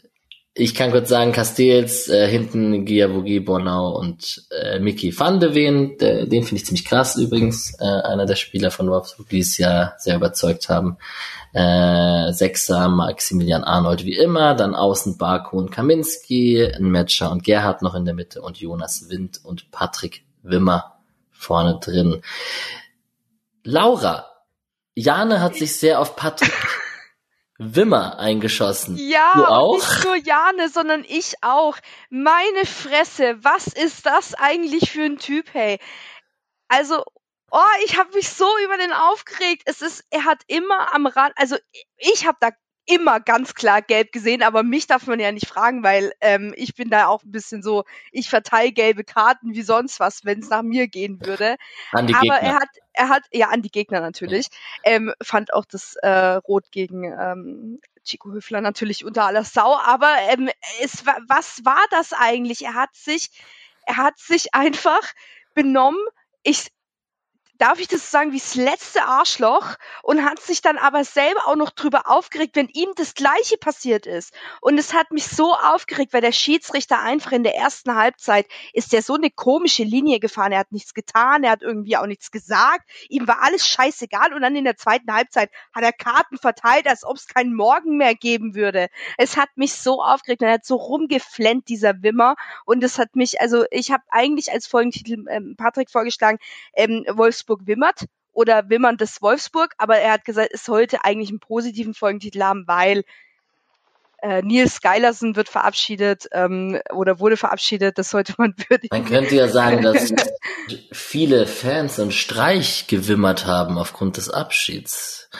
ich kann kurz sagen, Castells, äh, hinten Giavogi, Bornau und äh, Mickey van de Ven, den finde ich ziemlich krass übrigens, äh, einer der Spieler von Wolfsburg, die es ja sehr überzeugt haben. Äh, Sechser Maximilian Arnold wie immer, dann außen Barko und Kaminski, ein Metscher und Gerhard noch in der Mitte und Jonas Wind und Patrick Wimmer vorne drin. Laura, Jane hat sich sehr auf Patrick Wimmer eingeschossen. Ja, du auch? nicht nur Jane, sondern ich auch. Meine Fresse, was ist das eigentlich für ein Typ, hey? Also, oh, ich habe mich so über den aufgeregt. Es ist, er hat immer am Rand, also ich habe da immer ganz klar gelb gesehen, aber mich darf man ja nicht fragen, weil ähm, ich bin da auch ein bisschen so, ich verteile gelbe Karten wie sonst was, wenn es nach mir gehen würde. An die aber Gegner. er hat, er hat, ja, an die Gegner natürlich, ähm, fand auch das äh, Rot gegen ähm, Chico Höfler natürlich unter aller Sau, aber ähm, es was war das eigentlich? Er hat sich, er hat sich einfach benommen. Ich, darf ich das sagen, wie das letzte Arschloch und hat sich dann aber selber auch noch drüber aufgeregt, wenn ihm das Gleiche passiert ist. Und es hat mich so aufgeregt, weil der Schiedsrichter einfach in der ersten Halbzeit ist der so eine komische Linie gefahren. Er hat nichts getan, er hat irgendwie auch nichts gesagt. Ihm war alles scheißegal und dann in der zweiten Halbzeit hat er Karten verteilt, als ob es keinen Morgen mehr geben würde. Es hat mich so aufgeregt. Er hat so rumgeflennt, dieser Wimmer. Und es hat mich, also ich habe eigentlich als Folgentitel ähm, Patrick vorgeschlagen, ähm, Wolfs Wolfsburg wimmert oder wimmerndes Wolfsburg, aber er hat gesagt, es sollte eigentlich einen positiven Folgentitel haben, weil äh, Nils Geilersen wird verabschiedet ähm, oder wurde verabschiedet, das sollte man würdigen. Man könnte ja sagen, dass viele Fans einen Streich gewimmert haben aufgrund des Abschieds.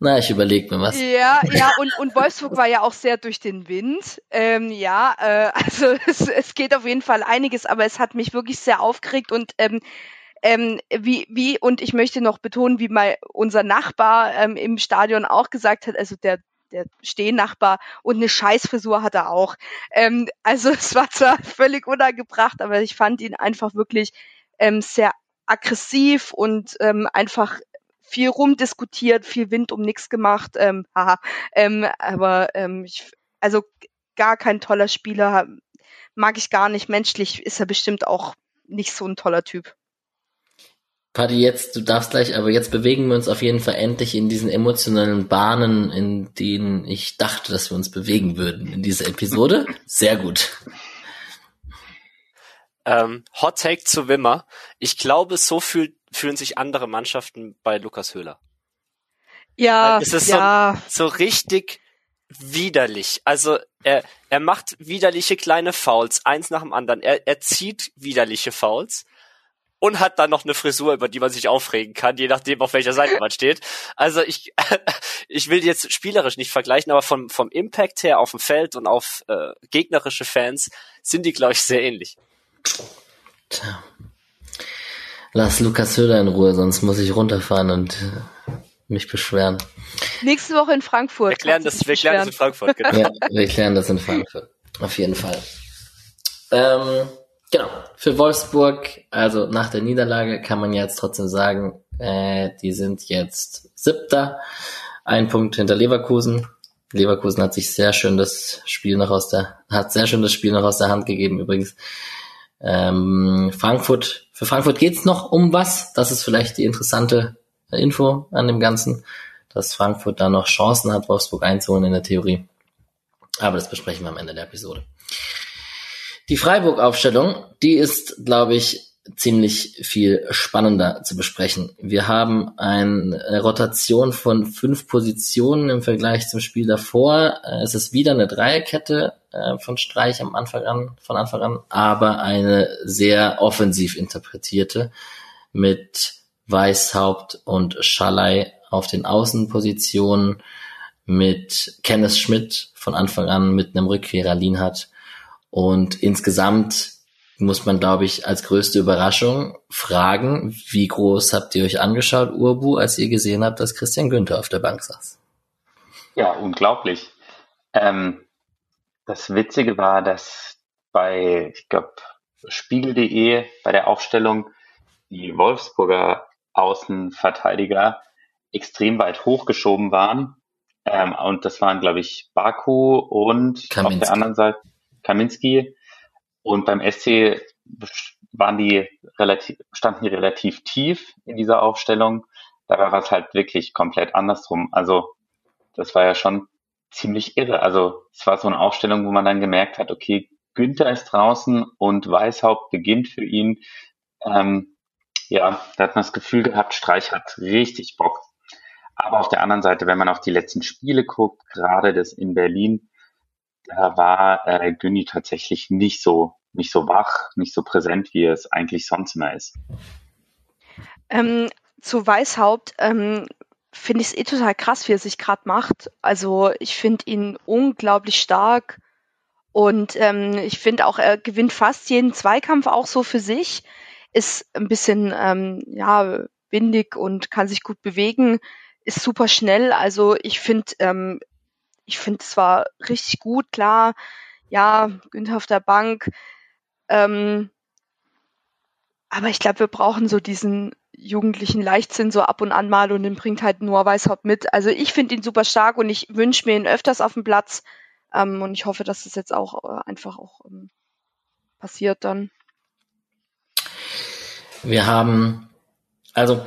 Na, ich überlege mir was. Ja, ja, und, und Wolfsburg war ja auch sehr durch den Wind. Ähm, ja, äh, also es, es geht auf jeden Fall einiges, aber es hat mich wirklich sehr aufgeregt und ähm, ähm, wie, wie, und ich möchte noch betonen, wie mal unser Nachbar ähm, im Stadion auch gesagt hat, also der der Stehnachbar und eine Scheißfrisur hat er auch. Ähm, also es war zwar völlig unangebracht, aber ich fand ihn einfach wirklich ähm, sehr aggressiv und ähm, einfach viel rumdiskutiert, viel Wind um nichts gemacht. Ähm, haha. Ähm, aber ähm, ich, also gar kein toller Spieler, mag ich gar nicht. Menschlich ist er bestimmt auch nicht so ein toller Typ. Paddy, jetzt, du darfst gleich, aber jetzt bewegen wir uns auf jeden Fall endlich in diesen emotionalen Bahnen, in denen ich dachte, dass wir uns bewegen würden in dieser Episode. Sehr gut. Ähm, Hot Take zu Wimmer. Ich glaube, so fühlt, fühlen sich andere Mannschaften bei Lukas Höhler. Ja, es ist ja. So, so richtig widerlich. Also er, er macht widerliche kleine Fouls, eins nach dem anderen. Er, er zieht widerliche Fouls und hat dann noch eine Frisur, über die man sich aufregen kann, je nachdem, auf welcher Seite man steht. Also ich, ich will jetzt spielerisch nicht vergleichen, aber vom, vom Impact her auf dem Feld und auf äh, gegnerische Fans sind die, glaube ich, sehr ähnlich. Tja. Lass Lukas Höhler in Ruhe, sonst muss ich runterfahren und mich beschweren. Nächste Woche in Frankfurt. Wir klären das, wir klären das in Frankfurt, genau. Ja, wir klären das in Frankfurt. Auf jeden Fall. Ähm, genau. Für Wolfsburg, also nach der Niederlage kann man jetzt trotzdem sagen, äh, die sind jetzt siebter. Ein Punkt hinter Leverkusen. Leverkusen hat sich sehr schön das Spiel noch aus der, hat sehr schön das Spiel noch aus der Hand gegeben übrigens. Ähm, Frankfurt, für Frankfurt geht's noch um was. Das ist vielleicht die interessante Info an dem Ganzen, dass Frankfurt da noch Chancen hat, Wolfsburg einzuholen in der Theorie. Aber das besprechen wir am Ende der Episode. Die Freiburg-Aufstellung, die ist, glaube ich, ziemlich viel spannender zu besprechen. Wir haben eine Rotation von fünf Positionen im Vergleich zum Spiel davor. Es ist wieder eine Dreierkette äh, von Streich am Anfang an, von Anfang an, aber eine sehr offensiv interpretierte mit Weißhaupt und Schalay auf den Außenpositionen, mit Kenneth Schmidt von Anfang an, mit einem Rückkehrer Lienhardt und insgesamt muss man, glaube ich, als größte Überraschung fragen, wie groß habt ihr euch angeschaut, Urbu, als ihr gesehen habt, dass Christian Günther auf der Bank saß? Ja, unglaublich. Ähm, das Witzige war, dass bei, ich glaube, spiegel.de bei der Aufstellung die Wolfsburger Außenverteidiger extrem weit hochgeschoben waren. Ähm, und das waren, glaube ich, Baku und Kaminski. auf der anderen Seite Kaminski. Und beim SC waren die relativ, standen die relativ tief in dieser Aufstellung. Dabei war es halt wirklich komplett andersrum. Also das war ja schon ziemlich irre. Also es war so eine Aufstellung, wo man dann gemerkt hat, okay, Günther ist draußen und Weißhaupt beginnt für ihn. Ähm, ja, da hat man das Gefühl gehabt, Streich hat richtig Bock. Aber auf der anderen Seite, wenn man auf die letzten Spiele guckt, gerade das in Berlin, da war äh, Günni tatsächlich nicht so nicht so wach, nicht so präsent, wie es eigentlich sonst immer ist. Ähm, zu Weißhaupt ähm, finde ich es eh total krass, wie er sich gerade macht. Also ich finde ihn unglaublich stark und ähm, ich finde auch, er gewinnt fast jeden Zweikampf auch so für sich, ist ein bisschen ähm, ja windig und kann sich gut bewegen, ist super schnell. Also ich finde, ähm, ich finde es zwar richtig gut, klar, ja, Günther auf der Bank, ähm, aber ich glaube, wir brauchen so diesen jugendlichen Leichtsinn so ab und an mal und den bringt halt Noah Weishaupt mit. Also ich finde ihn super stark und ich wünsche mir ihn öfters auf dem Platz. Ähm, und ich hoffe, dass das jetzt auch äh, einfach auch ähm, passiert dann. Wir haben, also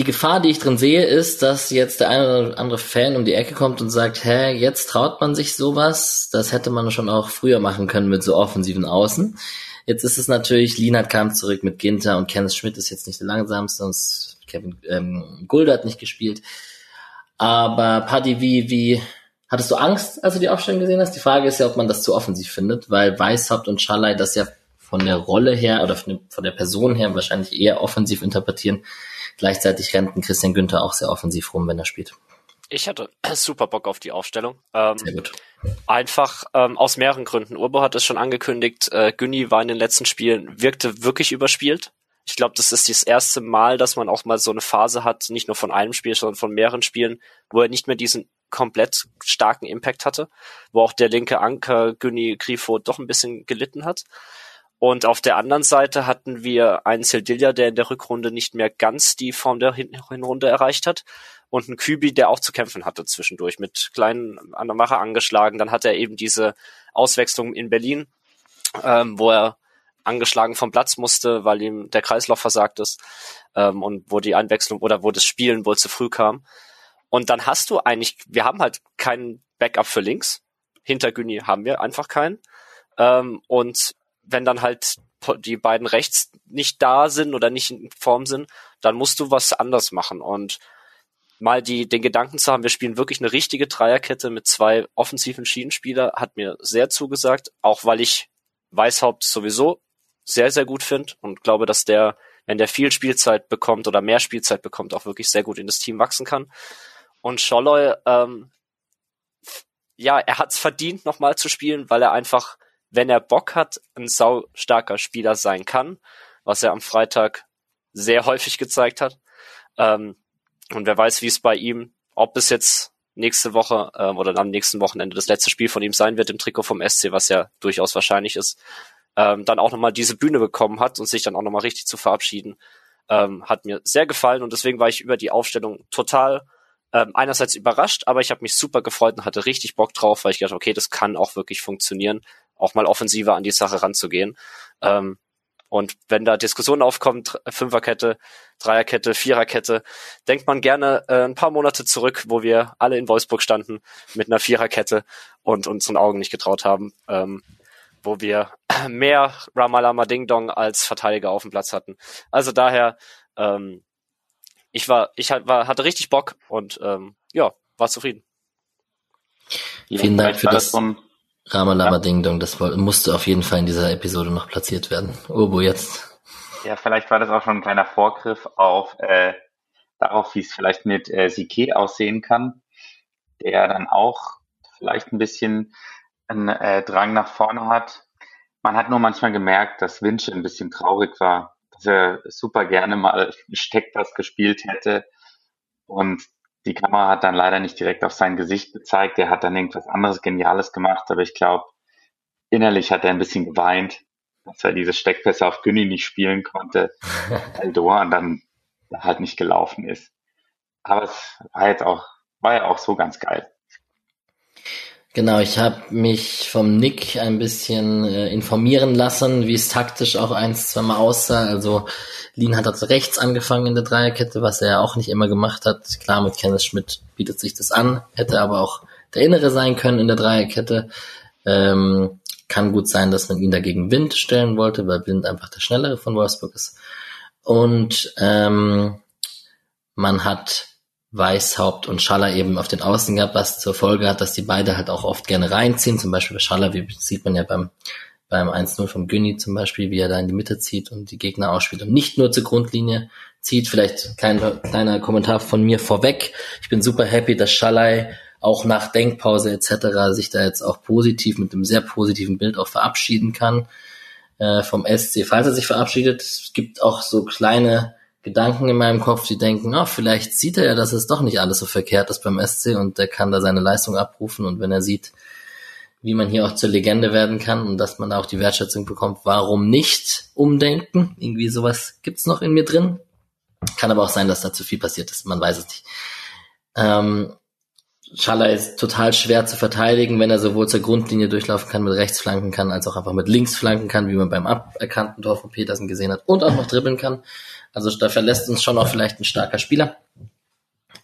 die Gefahr, die ich drin sehe, ist, dass jetzt der eine oder andere Fan um die Ecke kommt und sagt, hä, jetzt traut man sich sowas. Das hätte man schon auch früher machen können mit so offensiven Außen. Jetzt ist es natürlich, Lienert kam zurück mit Ginter und Kenneth Schmidt ist jetzt nicht der langsamste, und Kevin ähm, Gulde hat nicht gespielt. Aber Paddy, wie, wie, hattest du Angst, als du die Aufstellung gesehen hast? Die Frage ist ja, ob man das zu offensiv findet, weil Weishaupt und Schalay das ja von der Rolle her oder von der Person her wahrscheinlich eher offensiv interpretieren. Gleichzeitig rennt ein Christian Günther auch sehr offensiv rum, wenn er spielt. Ich hatte super Bock auf die Aufstellung. Ähm, Sehr gut. Einfach ähm, aus mehreren Gründen. Urbo hat es schon angekündigt, äh, Günni war in den letzten Spielen, wirkte wirklich überspielt. Ich glaube, das ist das erste Mal, dass man auch mal so eine Phase hat, nicht nur von einem Spiel, sondern von mehreren Spielen, wo er nicht mehr diesen komplett starken Impact hatte, wo auch der linke Anker Günni Grifo doch ein bisschen gelitten hat. Und auf der anderen Seite hatten wir einen Sildilja, der in der Rückrunde nicht mehr ganz die Form der Hinrunde erreicht hat und ein Kübi, der auch zu kämpfen hatte zwischendurch, mit kleinen an der Mache angeschlagen. Dann hat er eben diese Auswechslung in Berlin, ähm, wo er angeschlagen vom Platz musste, weil ihm der Kreislauf versagt ist ähm, und wo die Einwechslung oder wo das Spielen wohl zu früh kam. Und dann hast du eigentlich, wir haben halt keinen Backup für links. Hinter Güni haben wir einfach keinen. Ähm, und wenn dann halt die beiden rechts nicht da sind oder nicht in Form sind, dann musst du was anders machen. Und mal die, den Gedanken zu haben, wir spielen wirklich eine richtige Dreierkette mit zwei offensiven Schienenspieler, hat mir sehr zugesagt, auch weil ich Weißhaupt sowieso sehr, sehr gut finde und glaube, dass der, wenn der viel Spielzeit bekommt oder mehr Spielzeit bekommt, auch wirklich sehr gut in das Team wachsen kann. Und Scholloy, ähm, ja, er hat es verdient, nochmal zu spielen, weil er einfach, wenn er Bock hat, ein sau starker Spieler sein kann, was er am Freitag sehr häufig gezeigt hat. Ähm, Und wer weiß, wie es bei ihm, ob es jetzt nächste Woche ähm, oder am nächsten Wochenende das letzte Spiel von ihm sein wird im Trikot vom SC, was ja durchaus wahrscheinlich ist, ähm, dann auch nochmal diese Bühne bekommen hat und sich dann auch nochmal richtig zu verabschieden, ähm, hat mir sehr gefallen und deswegen war ich über die Aufstellung total ähm, einerseits überrascht, aber ich habe mich super gefreut und hatte richtig Bock drauf, weil ich gedacht, okay, das kann auch wirklich funktionieren, auch mal offensiver an die Sache ranzugehen. Ähm, und wenn da Diskussionen aufkommen, Fünferkette, Dreierkette, Viererkette, denkt man gerne äh, ein paar Monate zurück, wo wir alle in Wolfsburg standen mit einer Viererkette und unseren Augen nicht getraut haben, ähm, wo wir mehr Ramalama Ding Dong als Verteidiger auf dem Platz hatten. Also daher, ähm, ich war, ich war, hatte richtig Bock und ähm, ja, war zufrieden. Vielen Dank für das. Von, Ramalama ja. Ding Dong, das musste auf jeden Fall in dieser Episode noch platziert werden. Urbo jetzt. Ja, vielleicht war das auch schon ein kleiner Vorgriff auf äh, darauf, wie es vielleicht mit äh, Sike aussehen kann, der dann auch vielleicht ein bisschen einen äh, Drang nach vorne hat. Man hat nur manchmal gemerkt, dass Winche ein bisschen traurig war, dass er super gerne mal Steckpass gespielt hätte und die Kamera hat dann leider nicht direkt auf sein Gesicht gezeigt. Er hat dann irgendwas anderes Geniales gemacht, aber ich glaube, innerlich hat er ein bisschen geweint, dass er diese Steckpässe auf Günni nicht spielen konnte, weil Doan dann halt nicht gelaufen ist. Aber es war jetzt auch, war ja auch so ganz geil. Genau, ich habe mich vom Nick ein bisschen äh, informieren lassen, wie es taktisch auch eins, zwei Mal aussah. Also Lien hat also rechts angefangen in der Dreierkette, was er ja auch nicht immer gemacht hat. Klar, mit Kenneth Schmidt bietet sich das an, hätte aber auch der Innere sein können in der Dreierkette. Ähm, kann gut sein, dass man ihn dagegen Wind stellen wollte, weil Wind einfach der Schnellere von Wolfsburg ist. Und ähm, man hat Weißhaupt und Schaller eben auf den Außen gehabt, was zur Folge hat, dass die beide halt auch oft gerne reinziehen. Zum Beispiel bei Schaller, wie sieht man ja beim, beim 1-0 vom Günni zum Beispiel, wie er da in die Mitte zieht und die Gegner ausspielt und nicht nur zur Grundlinie zieht. Vielleicht kleiner, kleiner Kommentar von mir vorweg. Ich bin super happy, dass Schallei auch nach Denkpause etc. sich da jetzt auch positiv mit einem sehr positiven Bild auch verabschieden kann äh, vom SC. Falls er sich verabschiedet, es gibt auch so kleine Gedanken in meinem Kopf, die denken, oh, vielleicht sieht er ja, dass es doch nicht alles so verkehrt ist beim SC und der kann da seine Leistung abrufen und wenn er sieht, wie man hier auch zur Legende werden kann und dass man auch die Wertschätzung bekommt, warum nicht umdenken? Irgendwie sowas gibt's noch in mir drin. Kann aber auch sein, dass da zu viel passiert ist, man weiß es nicht. Ähm, Schaller ist total schwer zu verteidigen, wenn er sowohl zur Grundlinie durchlaufen kann, mit rechts flanken kann, als auch einfach mit links flanken kann, wie man beim aberkannten Tor von Petersen gesehen hat, und auch noch dribbeln kann. Also da verlässt uns schon auch vielleicht ein starker Spieler.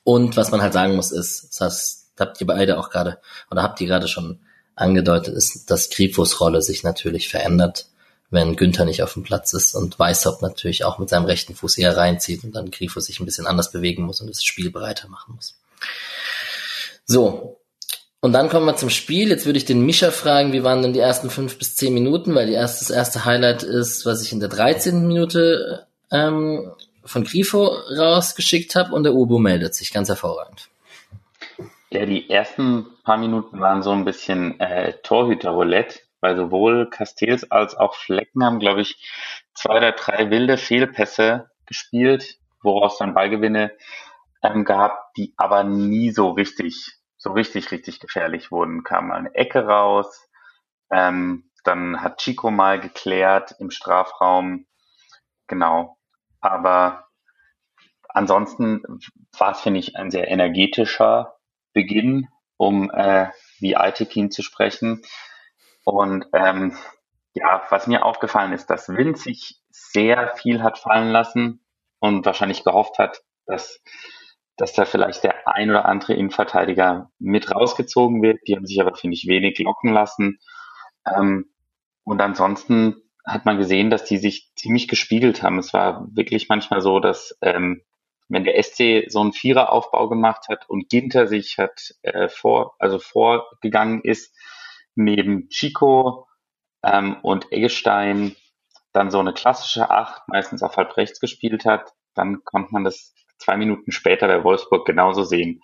Und was man halt sagen muss, ist, das habt ihr beide auch gerade, oder habt ihr gerade schon angedeutet, ist, dass Grifos Rolle sich natürlich verändert, wenn Günther nicht auf dem Platz ist und Weißhaupt natürlich auch mit seinem rechten Fuß eher reinzieht und dann Grifo sich ein bisschen anders bewegen muss und das Spiel breiter machen muss. So. Und dann kommen wir zum Spiel. Jetzt würde ich den Mischa fragen, wie waren denn die ersten fünf bis zehn Minuten, weil die erste, das erste Highlight ist, was ich in der 13. Minute ähm, von Grifo rausgeschickt habe und der Ubo meldet sich ganz hervorragend. Ja, die ersten paar Minuten waren so ein bisschen äh, Torhüter-Roulette, weil sowohl Castells als auch Flecken haben, glaube ich, zwei oder drei wilde Fehlpässe gespielt, woraus dann Ballgewinne ähm, gab, die aber nie so richtig, so richtig, richtig gefährlich wurden. Kam mal eine Ecke raus, ähm, dann hat Chico mal geklärt im Strafraum. Genau. Aber ansonsten war es, finde ich, ein sehr energetischer Beginn, um äh, wie Altekin zu sprechen. Und ähm, ja, was mir aufgefallen ist, dass Wind sich sehr viel hat fallen lassen und wahrscheinlich gehofft hat, dass, dass da vielleicht der ein oder andere Innenverteidiger mit rausgezogen wird. Die haben sich aber, finde ich, wenig locken lassen. Ähm, und ansonsten hat man gesehen, dass die sich ziemlich gespiegelt haben. Es war wirklich manchmal so, dass ähm, wenn der SC so einen Viereraufbau gemacht hat und Ginter sich hat äh, vor, also vorgegangen ist, neben Chico ähm, und Eggestein dann so eine klassische Acht meistens auf halb rechts gespielt hat, dann konnte man das zwei Minuten später bei Wolfsburg genauso sehen.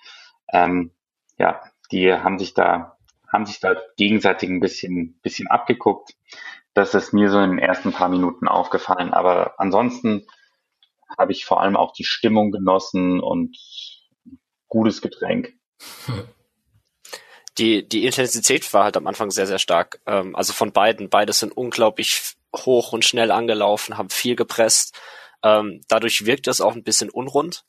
Ähm, ja, die haben sich da haben sich da gegenseitig ein bisschen bisschen abgeguckt. Das ist mir so in den ersten paar Minuten aufgefallen. Aber ansonsten habe ich vor allem auch die Stimmung genossen und gutes Getränk. Die, die Intensität war halt am Anfang sehr, sehr stark. Ähm, also von beiden. Beide sind unglaublich hoch und schnell angelaufen, haben viel gepresst. Ähm, dadurch wirkt es auch ein bisschen unrund.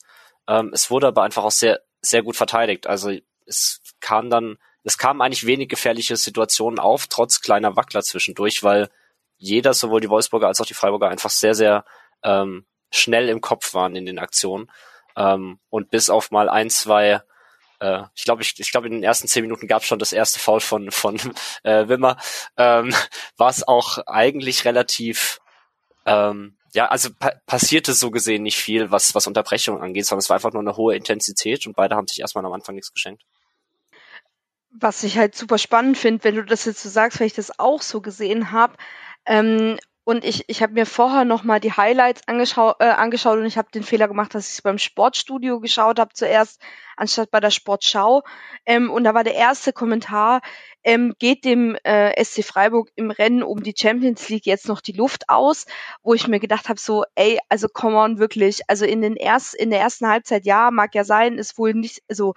Ähm, es wurde aber einfach auch sehr, sehr gut verteidigt. Also es kam dann, es kamen eigentlich wenig gefährliche Situationen auf, trotz kleiner Wackler zwischendurch, weil jeder, sowohl die Wolfsburger als auch die Freiburger, einfach sehr, sehr ähm, schnell im Kopf waren in den Aktionen. Ähm, und bis auf mal ein, zwei, äh, ich glaube, ich, ich glaube, in den ersten zehn Minuten gab es schon das erste Foul von, von äh, Wimmer, ähm, war es auch eigentlich relativ ähm, ja, also pa passierte so gesehen nicht viel, was, was Unterbrechungen angeht, sondern es war einfach nur eine hohe Intensität und beide haben sich erstmal am Anfang nichts geschenkt. Was ich halt super spannend finde, wenn du das jetzt so sagst, weil ich das auch so gesehen habe, ähm, und ich, ich habe mir vorher nochmal die Highlights angeschau äh, angeschaut und ich habe den Fehler gemacht, dass ich es beim Sportstudio geschaut habe zuerst, anstatt bei der Sportschau. Ähm, und da war der erste Kommentar, ähm, geht dem äh, SC Freiburg im Rennen um die Champions League jetzt noch die Luft aus, wo ich mir gedacht habe, so, ey, also come on, wirklich, also in den erst, in der ersten Halbzeit, ja, mag ja sein, ist wohl nicht, also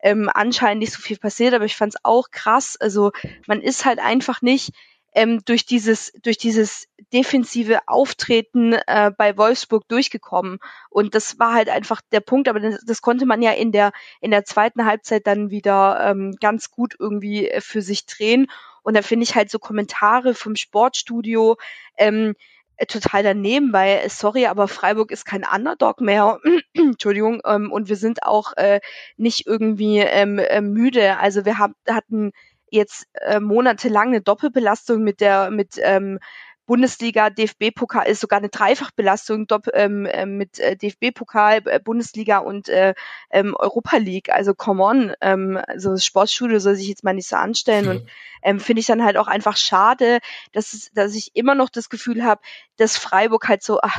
ähm, anscheinend nicht so viel passiert, aber ich fand es auch krass. Also man ist halt einfach nicht ähm, durch dieses durch dieses defensive Auftreten äh, bei Wolfsburg durchgekommen und das war halt einfach der Punkt, aber das, das konnte man ja in der in der zweiten Halbzeit dann wieder ähm, ganz gut irgendwie äh, für sich drehen und da finde ich halt so Kommentare vom Sportstudio ähm, äh, total daneben, weil äh, sorry, aber Freiburg ist kein Underdog mehr. Entschuldigung, ähm, und wir sind auch äh, nicht irgendwie ähm, äh, müde. Also wir haben, hatten jetzt äh, monatelang eine Doppelbelastung mit der mit ähm, Bundesliga, DFB-Pokal ist sogar eine Dreifachbelastung Dopp ähm, äh, mit äh, DFB-Pokal, äh, Bundesliga und äh, ähm, Europa League. Also come on, ähm, also das Sportstudio soll sich jetzt mal nicht so anstellen mhm. und ähm, finde ich dann halt auch einfach schade, dass, es, dass ich immer noch das Gefühl habe, dass Freiburg halt so, ach,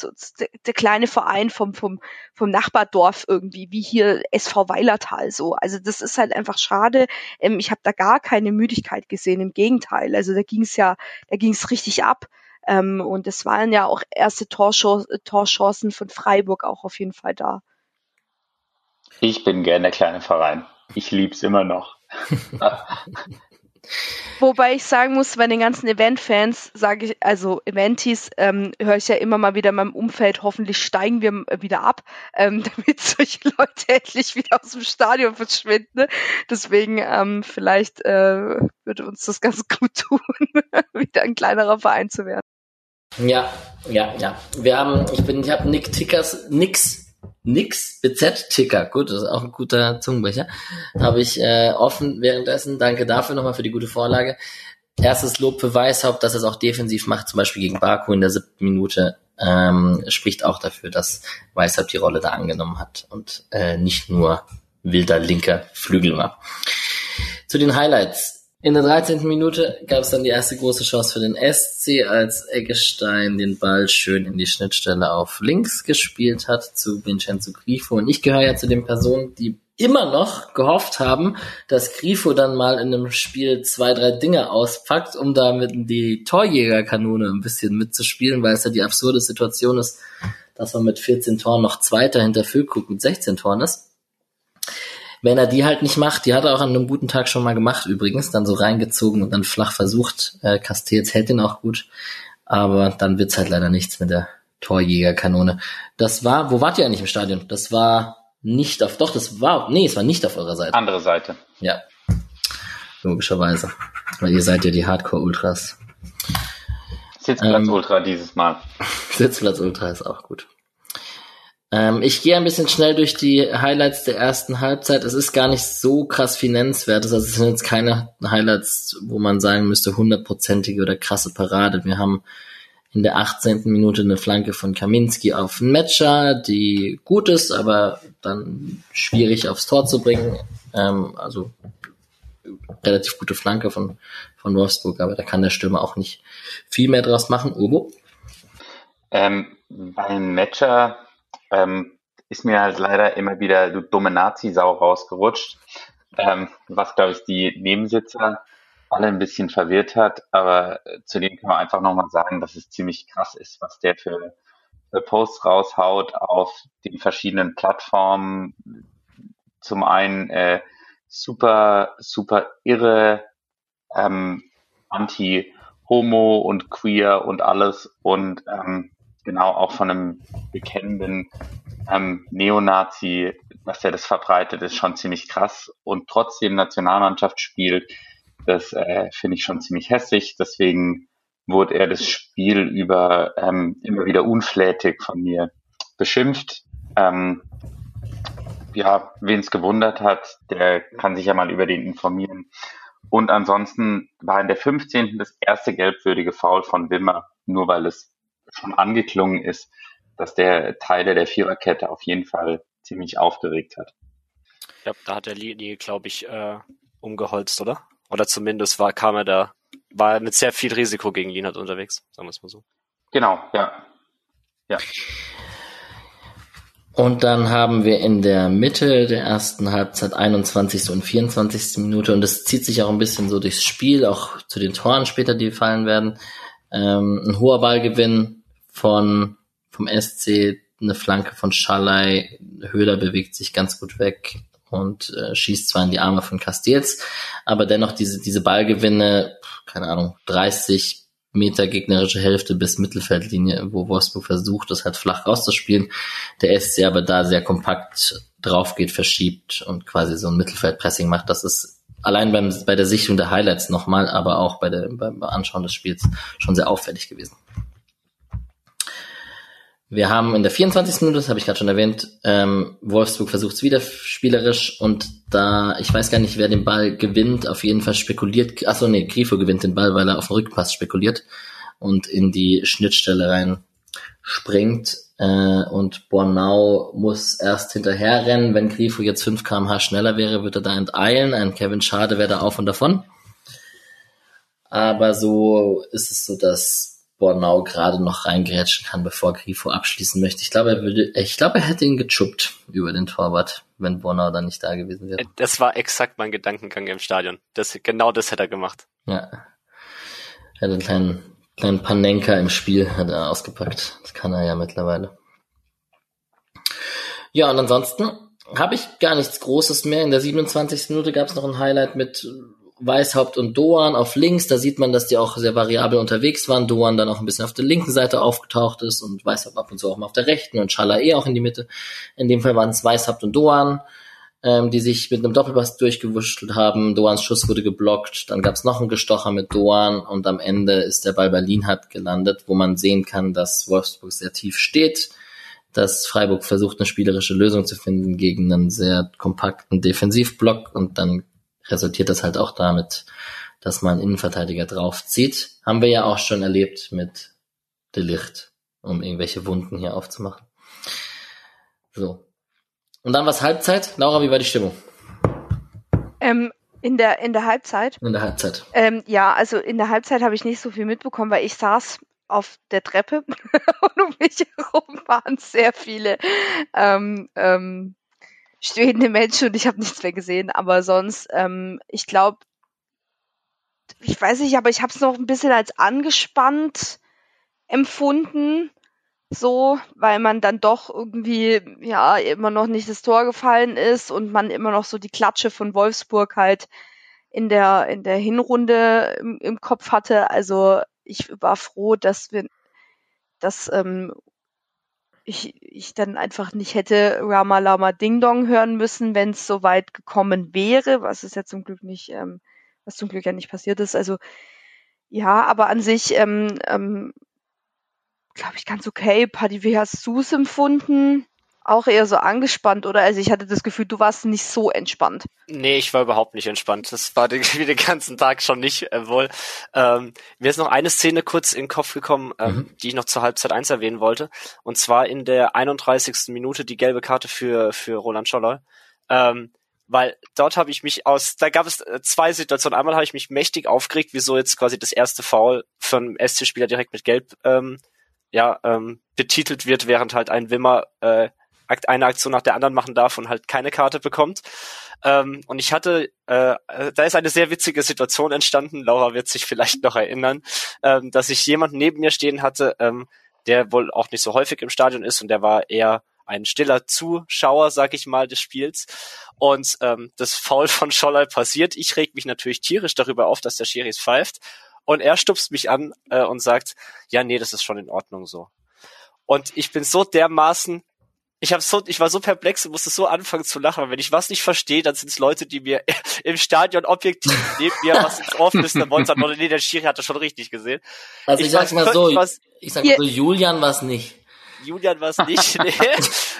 so der, der kleine Verein vom, vom, vom Nachbardorf irgendwie, wie hier SV Weilertal so. Also das ist halt einfach schade. Ähm, ich habe da gar keine Müdigkeit gesehen, im Gegenteil. Also da ging es ja, da ging es richtig ab. Ähm, und es waren ja auch erste Torchancen von Freiburg auch auf jeden Fall da. Ich bin gern der kleine Verein. Ich lieb's immer noch. Wobei ich sagen muss, bei den ganzen Event-Fans, sage ich, also Eventis, ähm, höre ich ja immer mal wieder in meinem Umfeld, hoffentlich steigen wir wieder ab, ähm, damit solche Leute endlich wieder aus dem Stadion verschwinden. Ne? Deswegen ähm, vielleicht äh, würde uns das ganz gut tun, wieder ein kleinerer Verein zu werden. Ja, ja, ja. Wir haben, ich bin, ich habe Nick Tickers, nix Nix BZ-Ticker, gut, das ist auch ein guter Zungenbrecher, habe ich äh, offen währenddessen. Danke dafür nochmal für die gute Vorlage. Erstes Lob für Weishaupt, dass er es auch defensiv macht, zum Beispiel gegen Baku in der siebten Minute, ähm, spricht auch dafür, dass Weishaupt die Rolle da angenommen hat und äh, nicht nur wilder linker Flügel war. Zu den Highlights. In der 13. Minute gab es dann die erste große Chance für den SC, als Eggestein den Ball schön in die Schnittstelle auf links gespielt hat zu Vincenzo Grifo. Und ich gehöre ja zu den Personen, die immer noch gehofft haben, dass Grifo dann mal in einem Spiel zwei, drei Dinge auspackt, um damit die Torjägerkanone ein bisschen mitzuspielen, weil es ja die absurde Situation ist, dass man mit 14 Toren noch Zweiter hinter Füllkrug mit 16 Toren ist wenn er die halt nicht macht, die hat er auch an einem guten Tag schon mal gemacht übrigens, dann so reingezogen und dann flach versucht. Äh, Castells hält ihn auch gut, aber dann wird's halt leider nichts mit der Torjägerkanone. Das war, wo wart ihr eigentlich im Stadion? Das war nicht auf, doch, das war, nee, es war nicht auf eurer Seite. Andere Seite. Ja. Logischerweise. Weil ihr seid ja die Hardcore-Ultras. Sitzplatz-Ultra ähm, dieses Mal. Sitzplatz-Ultra ist auch gut. Ähm, ich gehe ein bisschen schnell durch die Highlights der ersten Halbzeit. Es ist gar nicht so krass finanzwert. Also es sind jetzt keine Highlights, wo man sagen müsste, hundertprozentige oder krasse Parade. Wir haben in der 18. Minute eine Flanke von Kaminski auf Metscher, die gut ist, aber dann schwierig aufs Tor zu bringen. Ähm, also relativ gute Flanke von, von Wolfsburg, aber da kann der Stürmer auch nicht viel mehr draus machen. Ubo? Ähm, bei Metscher ähm, ist mir halt leider immer wieder du dumme Nazi-Sau rausgerutscht, ähm, was, glaube ich, die Nebensitzer alle ein bisschen verwirrt hat. Aber äh, zudem kann man einfach nochmal sagen, dass es ziemlich krass ist, was der für, Posts raushaut auf den verschiedenen Plattformen, zum einen äh, super, super irre, ähm, anti-homo und queer und alles. Und ähm, genau auch von einem bekennenden ähm, Neonazi, was der das verbreitet, ist schon ziemlich krass und trotzdem Nationalmannschaft spielt, das äh, finde ich schon ziemlich hässlich. Deswegen wurde er das Spiel über ähm, immer wieder unflätig von mir beschimpft. Ähm, ja, wen es gewundert hat, der kann sich ja mal über den informieren. Und ansonsten war in der 15. das erste gelbwürdige Foul von Wimmer, nur weil es schon angeklungen ist, dass der Teile der Viererkette auf jeden Fall ziemlich aufgeregt hat. Ja, da hat der Linie, glaube ich, äh, umgeholzt, oder? Oder zumindest war, kam er da, war er mit sehr viel Risiko gegen Lienhardt unterwegs, sagen wir es mal so. Genau, ja. Ja. Und dann haben wir in der Mitte der ersten Halbzeit 21. und 24. Minute und das zieht sich auch ein bisschen so durchs Spiel, auch zu den Toren später, die fallen werden. Ähm, ein hoher Ballgewinn von vom SC, eine Flanke von Schalay, Höhler bewegt sich ganz gut weg und äh, schießt zwar in die Arme von Castells, aber dennoch diese diese Ballgewinne, keine Ahnung, 30 Meter gegnerische Hälfte bis Mittelfeldlinie, wo Wolfsburg versucht, das halt flach rauszuspielen. Der SC aber da sehr kompakt drauf geht, verschiebt und quasi so ein Mittelfeldpressing macht. Das ist allein beim, bei der Sichtung der Highlights nochmal, aber auch bei der, beim Anschauen des Spiels schon sehr auffällig gewesen. Wir haben in der 24. Minute, das habe ich gerade schon erwähnt, ähm, Wolfsburg versucht es wieder spielerisch und da, ich weiß gar nicht, wer den Ball gewinnt, auf jeden Fall spekuliert, achso nee, Grifo gewinnt den Ball, weil er auf den Rückpass spekuliert und in die Schnittstelle rein springt äh, und Bornau muss erst hinterher rennen. Wenn Grifo jetzt 5 kmh schneller wäre, würde er da enteilen. Ein Kevin Schade wäre da auf und davon. Aber so ist es so, dass Bornau gerade noch reingrätschen kann, bevor Grifo abschließen möchte. Ich glaube, er würde, ich glaube, er hätte ihn gechuppt über den Torwart, wenn Bornau dann nicht da gewesen wäre. Das war exakt mein Gedankengang im Stadion. Das, genau das hätte er gemacht. Ja. Er hat einen kleinen, kleinen Panenka im Spiel hat er ausgepackt. Das kann er ja mittlerweile. Ja, und ansonsten habe ich gar nichts Großes mehr. In der 27. Minute gab es noch ein Highlight mit Weißhaupt und Doan auf links. Da sieht man, dass die auch sehr variabel unterwegs waren. Doan dann auch ein bisschen auf der linken Seite aufgetaucht ist und Weißhaupt ab und zu auch mal auf der rechten und Schala eh auch in die Mitte. In dem Fall waren es Weißhaupt und Doan, ähm, die sich mit einem Doppelpass durchgewurschtelt haben. Doans Schuss wurde geblockt. Dann gab es noch einen Gestocher mit Doan und am Ende ist der Ball bei Lienhardt gelandet, wo man sehen kann, dass Wolfsburg sehr tief steht dass Freiburg versucht, eine spielerische Lösung zu finden gegen einen sehr kompakten Defensivblock und dann resultiert das halt auch damit, dass man Innenverteidiger draufzieht. Haben wir ja auch schon erlebt mit Delicht, um irgendwelche Wunden hier aufzumachen. So. Und dann was Halbzeit. Laura, wie war die Stimmung? Ähm, in der in der Halbzeit? In der Halbzeit. Ähm, ja, also in der Halbzeit habe ich nicht so viel mitbekommen, weil ich saß auf der Treppe und um mich herum waren sehr viele ähm, ähm, stehende Menschen und ich habe nichts mehr gesehen. Aber sonst, ähm, ich glaube, ich weiß nicht, aber ich habe es noch ein bisschen als angespannt empfunden, so, weil man dann doch irgendwie ja immer noch nicht das Tor gefallen ist und man immer noch so die Klatsche von Wolfsburg halt in der in der Hinrunde im, im Kopf hatte. Also ich war froh, dass wir dass ähm, ich, ich dann einfach nicht hätte Rama Lama Ding Dong hören müssen, wenn es so weit gekommen wäre, was es ja zum Glück nicht, ähm, was zum Glück ja nicht passiert ist. Also ja, aber an sich, ähm, ähm, glaube ich, ganz okay. Paddy, du es empfunden? Auch eher so angespannt, oder? Also ich hatte das Gefühl, du warst nicht so entspannt. Nee, ich war überhaupt nicht entspannt. Das war den, wie den ganzen Tag schon nicht äh, wohl. Ähm, mir ist noch eine Szene kurz in den Kopf gekommen, ähm, mhm. die ich noch zur Halbzeit eins erwähnen wollte. Und zwar in der 31. Minute die gelbe Karte für, für Roland Scholler. Ähm, weil dort habe ich mich aus, da gab es äh, zwei Situationen. Einmal habe ich mich mächtig aufgeregt, wieso jetzt quasi das erste Foul von SC-Spieler direkt mit Gelb ähm, ja, ähm, betitelt wird, während halt ein Wimmer äh, eine Aktion nach der anderen machen darf und halt keine Karte bekommt. Ähm, und ich hatte, äh, da ist eine sehr witzige Situation entstanden, Laura wird sich vielleicht noch erinnern, ähm, dass ich jemanden neben mir stehen hatte, ähm, der wohl auch nicht so häufig im Stadion ist und der war eher ein stiller Zuschauer, sag ich mal, des Spiels. Und ähm, das Foul von Scholler passiert. Ich reg mich natürlich tierisch darüber auf, dass der Schiri pfeift. Und er stupst mich an äh, und sagt, ja, nee, das ist schon in Ordnung so. Und ich bin so dermaßen ich hab so, ich war so perplex und musste so anfangen zu lachen. Weil wenn ich was nicht verstehe, dann sind es Leute, die mir im Stadion objektiv neben mir was ins Ohr flüstern wollen, sagen, nee, der Schiri hat das schon richtig gesehen. Also ich, ich sag's mal so, was, ich sag mal so, Julian war's nicht. Julian war es nicht. nee.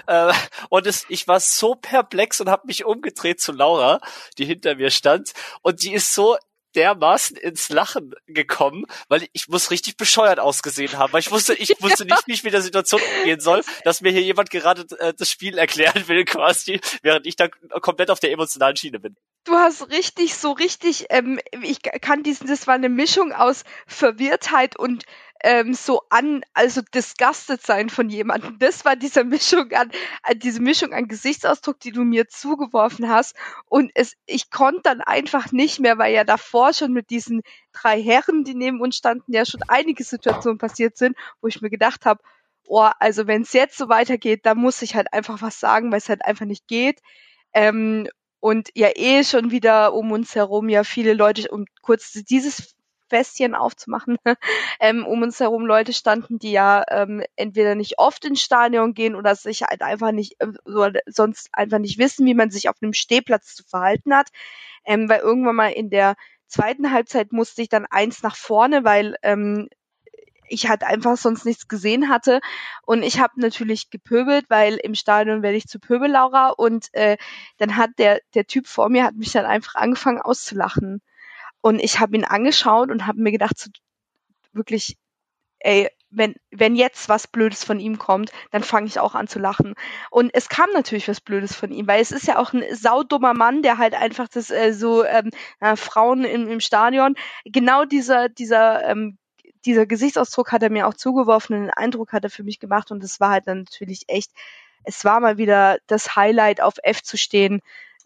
Äh, und es, ich war so perplex und habe mich umgedreht zu Laura, die hinter mir stand. Und die ist so dermaßen ins Lachen gekommen, weil ich muss richtig bescheuert ausgesehen haben, weil ich wusste, ich wusste nicht, wie ich mit der Situation umgehen soll, dass mir hier jemand gerade äh, das Spiel erklären will quasi, während ich da komplett auf der emotionalen Schiene bin. Du hast richtig, so richtig, ähm, ich kann diesen, das war eine Mischung aus Verwirrtheit und ähm, so an, also disgusted sein von jemandem. Das war diese Mischung an, an diese Mischung an Gesichtsausdruck, die du mir zugeworfen hast. Und es, ich konnte dann einfach nicht mehr, weil ja davor schon mit diesen drei Herren, die neben uns standen, ja schon einige Situationen passiert sind, wo ich mir gedacht habe, oh, also wenn es jetzt so weitergeht, dann muss ich halt einfach was sagen, weil es halt einfach nicht geht. Ähm, und ja eh schon wieder um uns herum ja viele Leute, um kurz dieses Festchen aufzumachen, ähm, um uns herum Leute standen, die ja ähm, entweder nicht oft ins Stadion gehen oder sich halt einfach nicht, äh, so, sonst einfach nicht wissen, wie man sich auf einem Stehplatz zu verhalten hat. Ähm, weil irgendwann mal in der zweiten Halbzeit musste ich dann eins nach vorne, weil ähm, ich halt einfach sonst nichts gesehen hatte. Und ich habe natürlich gepöbelt, weil im Stadion werde ich zu Pöbellaura und äh, dann hat der, der Typ vor mir hat mich dann einfach angefangen auszulachen. Und ich habe ihn angeschaut und habe mir gedacht, so, wirklich, ey, wenn, wenn jetzt was Blödes von ihm kommt, dann fange ich auch an zu lachen. Und es kam natürlich was Blödes von ihm, weil es ist ja auch ein saudummer Mann, der halt einfach das äh, so ähm, äh, Frauen im, im Stadion, genau dieser, dieser, ähm, dieser Gesichtsausdruck hat er mir auch zugeworfen und den Eindruck hat er für mich gemacht und es war halt dann natürlich echt, es war mal wieder das Highlight auf F zu stehen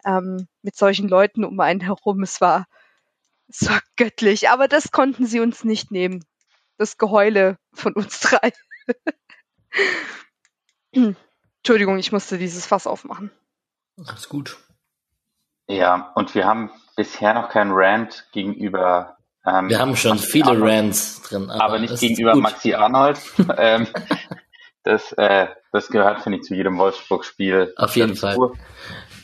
ähm, mit solchen Leuten um einen herum. Es war, es war göttlich, aber das konnten sie uns nicht nehmen. Das Geheule von uns drei. Entschuldigung, ich musste dieses Fass aufmachen. Alles gut. Ja, und wir haben bisher noch keinen Rant gegenüber. Ähm, wir haben schon Maxi viele Arnold, Rants drin, aber, aber nicht gegenüber Maxi Arnold. ähm, das, äh, das gehört, finde ich, zu jedem Wolfsburg-Spiel. Auf jeden. Fall.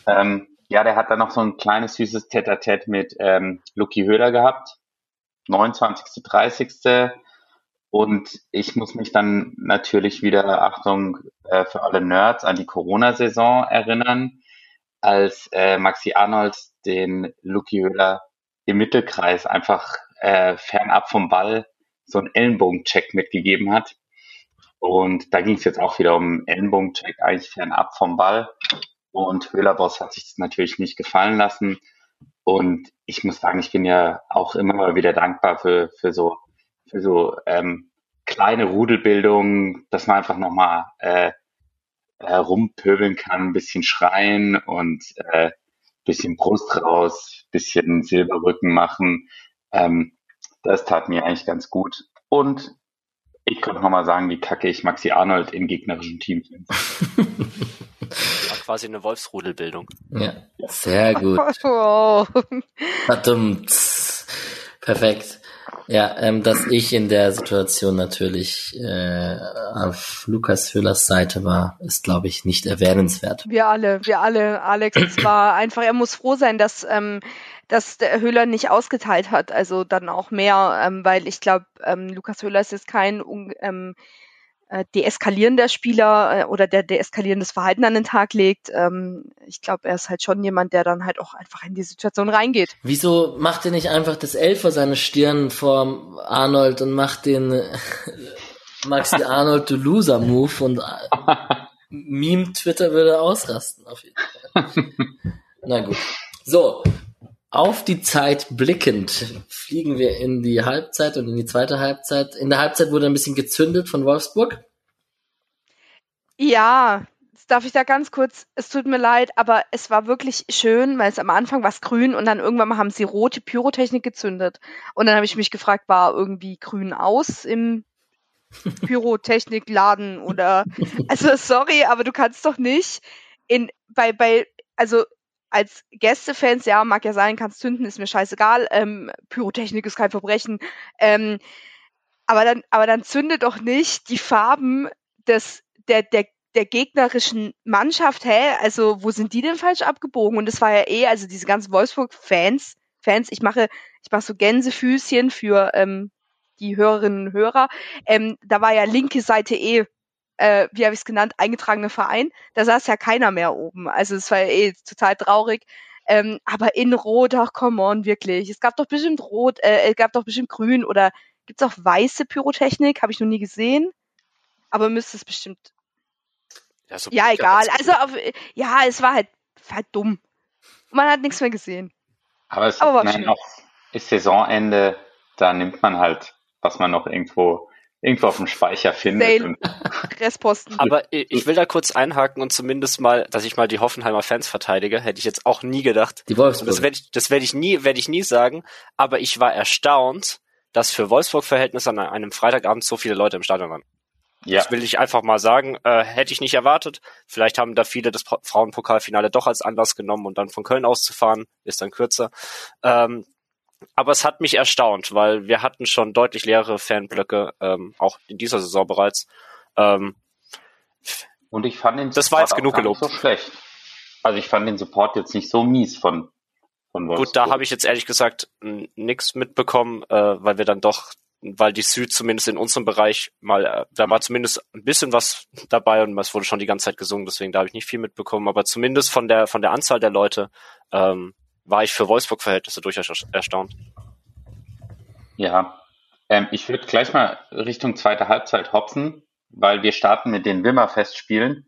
Ähm, ja, der hat dann noch so ein kleines süßes Tete-a-Tete mit ähm, Lucky Höhler gehabt. 29. 30. Und ich muss mich dann natürlich wieder, Achtung, äh, für alle Nerds, an die Corona-Saison erinnern, als äh, Maxi Arnold den Lucky Höhler im Mittelkreis einfach äh, fernab vom Ball so einen Ellenbogencheck mitgegeben hat. Und da ging es jetzt auch wieder um Ellenbogencheck, eigentlich fernab vom Ball. Und Höhlerboss hat sich das natürlich nicht gefallen lassen. Und ich muss sagen, ich bin ja auch immer mal wieder dankbar für, für so, für so ähm, kleine Rudelbildungen, dass man einfach nochmal äh, äh, rumpöbeln kann, ein bisschen schreien und äh, bisschen Brust raus, bisschen Silberrücken machen. Ähm, das tat mir eigentlich ganz gut. Und ich könnte nochmal sagen, wie kacke ich Maxi Arnold in gegnerischen Teams finde. War quasi eine Wolfsrudelbildung. Ja, sehr gut. Verdammt. Perfekt. Ja, ähm, dass ich in der Situation natürlich äh, auf Lukas Höhlers Seite war, ist, glaube ich, nicht erwähnenswert. Wir alle, wir alle, Alex, es war einfach, er muss froh sein, dass, ähm, dass der Höhler nicht ausgeteilt hat, also dann auch mehr, ähm, weil ich glaube, ähm, Lukas Höhler ist jetzt kein ähm, äh, deeskalierender Spieler äh, oder der deeskalierendes Verhalten an den Tag legt. Ähm, ich glaube, er ist halt schon jemand, der dann halt auch einfach in die Situation reingeht. Wieso macht er nicht einfach das L vor seine Stirn vor Arnold und macht den äh, Maxi Arnold to Loser Move und äh, Meme Twitter würde ausrasten auf jeden Fall. Na gut. So, auf die Zeit blickend fliegen wir in die Halbzeit und in die zweite Halbzeit. In der Halbzeit wurde ein bisschen gezündet von Wolfsburg. Ja, darf ich da ganz kurz, es tut mir leid, aber es war wirklich schön, weil es am Anfang war grün und dann irgendwann mal haben sie rote Pyrotechnik gezündet. Und dann habe ich mich gefragt, war irgendwie grün aus im Pyrotechnikladen oder also sorry, aber du kannst doch nicht in bei bei also als Gästefans, ja, mag ja sein, kannst zünden, ist mir scheißegal, ähm, Pyrotechnik ist kein Verbrechen, ähm, aber dann, aber dann zünde doch nicht die Farben des, der, der, der gegnerischen Mannschaft, hä? Also, wo sind die denn falsch abgebogen? Und es war ja eh, also diese ganzen Wolfsburg-Fans, Fans, ich mache, ich mache so Gänsefüßchen für ähm, die Hörerinnen und Hörer. Ähm, da war ja linke Seite eh äh, wie habe ich es genannt, eingetragene Verein, da saß ja keiner mehr oben. Also es war eh total traurig. Ähm, aber in Rot, ach come on, wirklich. Es gab doch bestimmt Rot, äh, es gab doch bestimmt Grün oder gibt's auch weiße Pyrotechnik? Habe ich noch nie gesehen. Aber müsste es bestimmt. Ja, so ja egal. Also auf, ja, es war halt, halt dumm. Man hat nichts mehr gesehen. Aber es Aber nein, noch ist Saisonende, da nimmt man halt, was man noch irgendwo irgendwo auf dem Speicher findet. Restposten. Aber ich will da kurz einhaken und zumindest mal, dass ich mal die Hoffenheimer Fans verteidige, hätte ich jetzt auch nie gedacht. Die Wolfsburg. Das werde ich, das werde ich nie, werde ich nie sagen. Aber ich war erstaunt, dass für Wolfsburg-Verhältnisse an einem Freitagabend so viele Leute im Stadion waren. Ja. Das will ich einfach mal sagen. Äh, hätte ich nicht erwartet. Vielleicht haben da viele das Frauenpokalfinale doch als Anlass genommen und dann von Köln auszufahren, ist dann kürzer. Ähm, aber es hat mich erstaunt, weil wir hatten schon deutlich leere Fanblöcke, ähm, auch in dieser Saison bereits. Ähm, und ich fand den das Support war jetzt genug gelobt. so schlecht. Also ich fand den Support jetzt nicht so mies von von Wolfsburg. Gut, da habe ich jetzt ehrlich gesagt nichts mitbekommen, äh, weil wir dann doch, weil die Süd zumindest in unserem Bereich mal, äh, da war zumindest ein bisschen was dabei und es wurde schon die ganze Zeit gesungen, deswegen da habe ich nicht viel mitbekommen, aber zumindest von der von der Anzahl der Leute ähm, war ich für Wolfsburg-Verhältnisse durchaus erstaunt. Ja, ähm, ich würde gleich mal Richtung zweite Halbzeit hopsen, weil wir starten mit den Wimmer-Festspielen.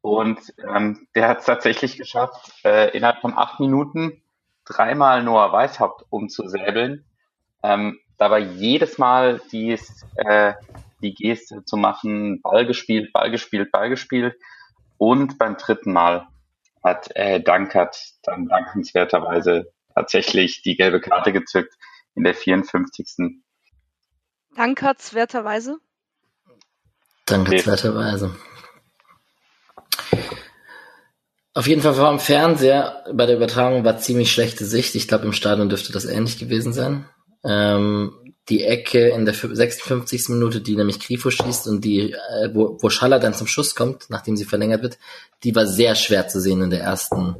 Und ähm, der hat es tatsächlich geschafft, äh, innerhalb von acht Minuten dreimal Noah Weishaupt umzusäbeln. Ähm, dabei jedes Mal dies, äh, die Geste zu machen, Ball gespielt, Ball gespielt, Ball gespielt. Und beim dritten Mal hat äh, Dankert dann dankenswerterweise tatsächlich die gelbe Karte gezückt in der 54. Dankertswerterweise? Dankenswerterweise. Auf jeden Fall war im Fernseher bei der Übertragung war ziemlich schlechte Sicht. Ich glaube, im Stadion dürfte das ähnlich gewesen sein. Ähm, die Ecke in der 56. Minute, die nämlich Grifo schießt und die, äh, wo, wo Schaller dann zum Schuss kommt, nachdem sie verlängert wird, die war sehr schwer zu sehen in der ersten